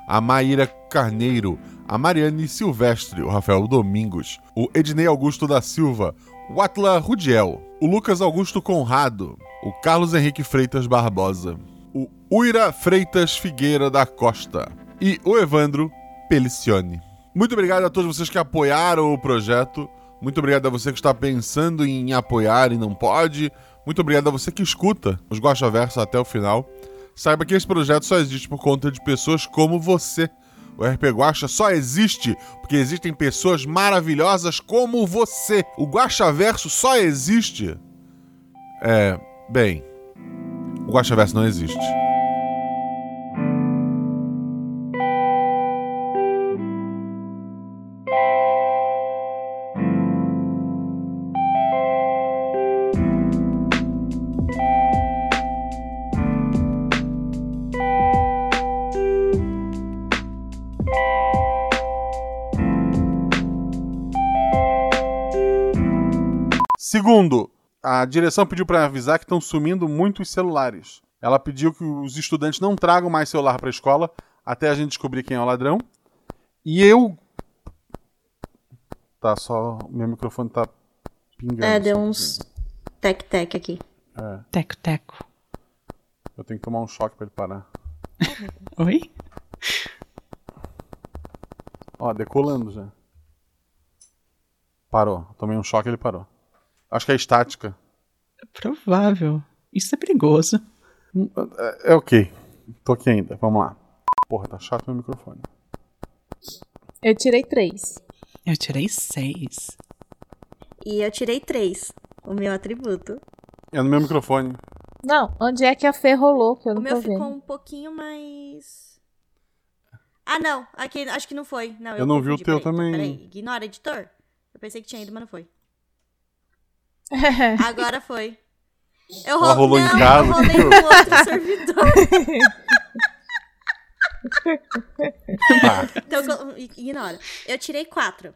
a Maíra Carneiro, a Mariane Silvestre, o Rafael Domingos, o Ednei Augusto da Silva, o Atla Rudiel, o Lucas Augusto Conrado, o Carlos Henrique Freitas Barbosa, Uira Freitas Figueira da Costa e o Evandro Pelicione. Muito obrigado a todos vocês que apoiaram o projeto. Muito obrigado a você que está pensando em apoiar e não pode. Muito obrigado a você que escuta os Guaxa Verso até o final. Saiba que esse projeto só existe por conta de pessoas como você. O RP Guacha só existe porque existem pessoas maravilhosas como você. O Guaxa Verso só existe. É, bem, o Guaxa Verso não existe. Segundo, a direção pediu para avisar que estão sumindo muitos celulares. Ela pediu que os estudantes não tragam mais celular para a escola até a gente descobrir quem é o ladrão. E eu. Tá, só. Meu microfone tá pingando. É, deu uns tec-tec aqui. É, Teco, teco. eu tenho que tomar um choque para ele parar. *laughs* Oi? Ó, decolando já. Parou. Tomei um choque e ele parou. Acho que é estática. Provável. Isso é perigoso. É, é ok. Tô aqui ainda. Vamos lá. Porra, tá chato meu microfone. Eu tirei três. Eu tirei seis. E eu tirei três, o meu atributo. É no meu microfone. Não, onde é que a Fê rolou, que eu O não meu tô ficou vendo. um pouquinho mais. Ah, não. Aqui, acho que não foi. Não, Eu não vi o confundi, teu peraí, também. Peraí, ignora, editor. Eu pensei que tinha ido, mas não foi. Agora foi. Eu Ela rolou em não, casa, Eu rolei que no outro servidor. Tá. Então, ignora. Eu tirei quatro.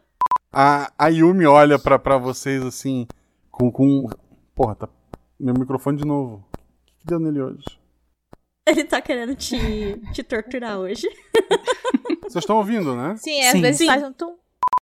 A, a Yumi olha pra, pra vocês assim, com, com. Porra, tá. Meu microfone de novo. O que, que deu nele hoje? Ele tá querendo te, te torturar hoje. Vocês estão ouvindo, né? Sim, às Sim. vezes Sim. faz um tum.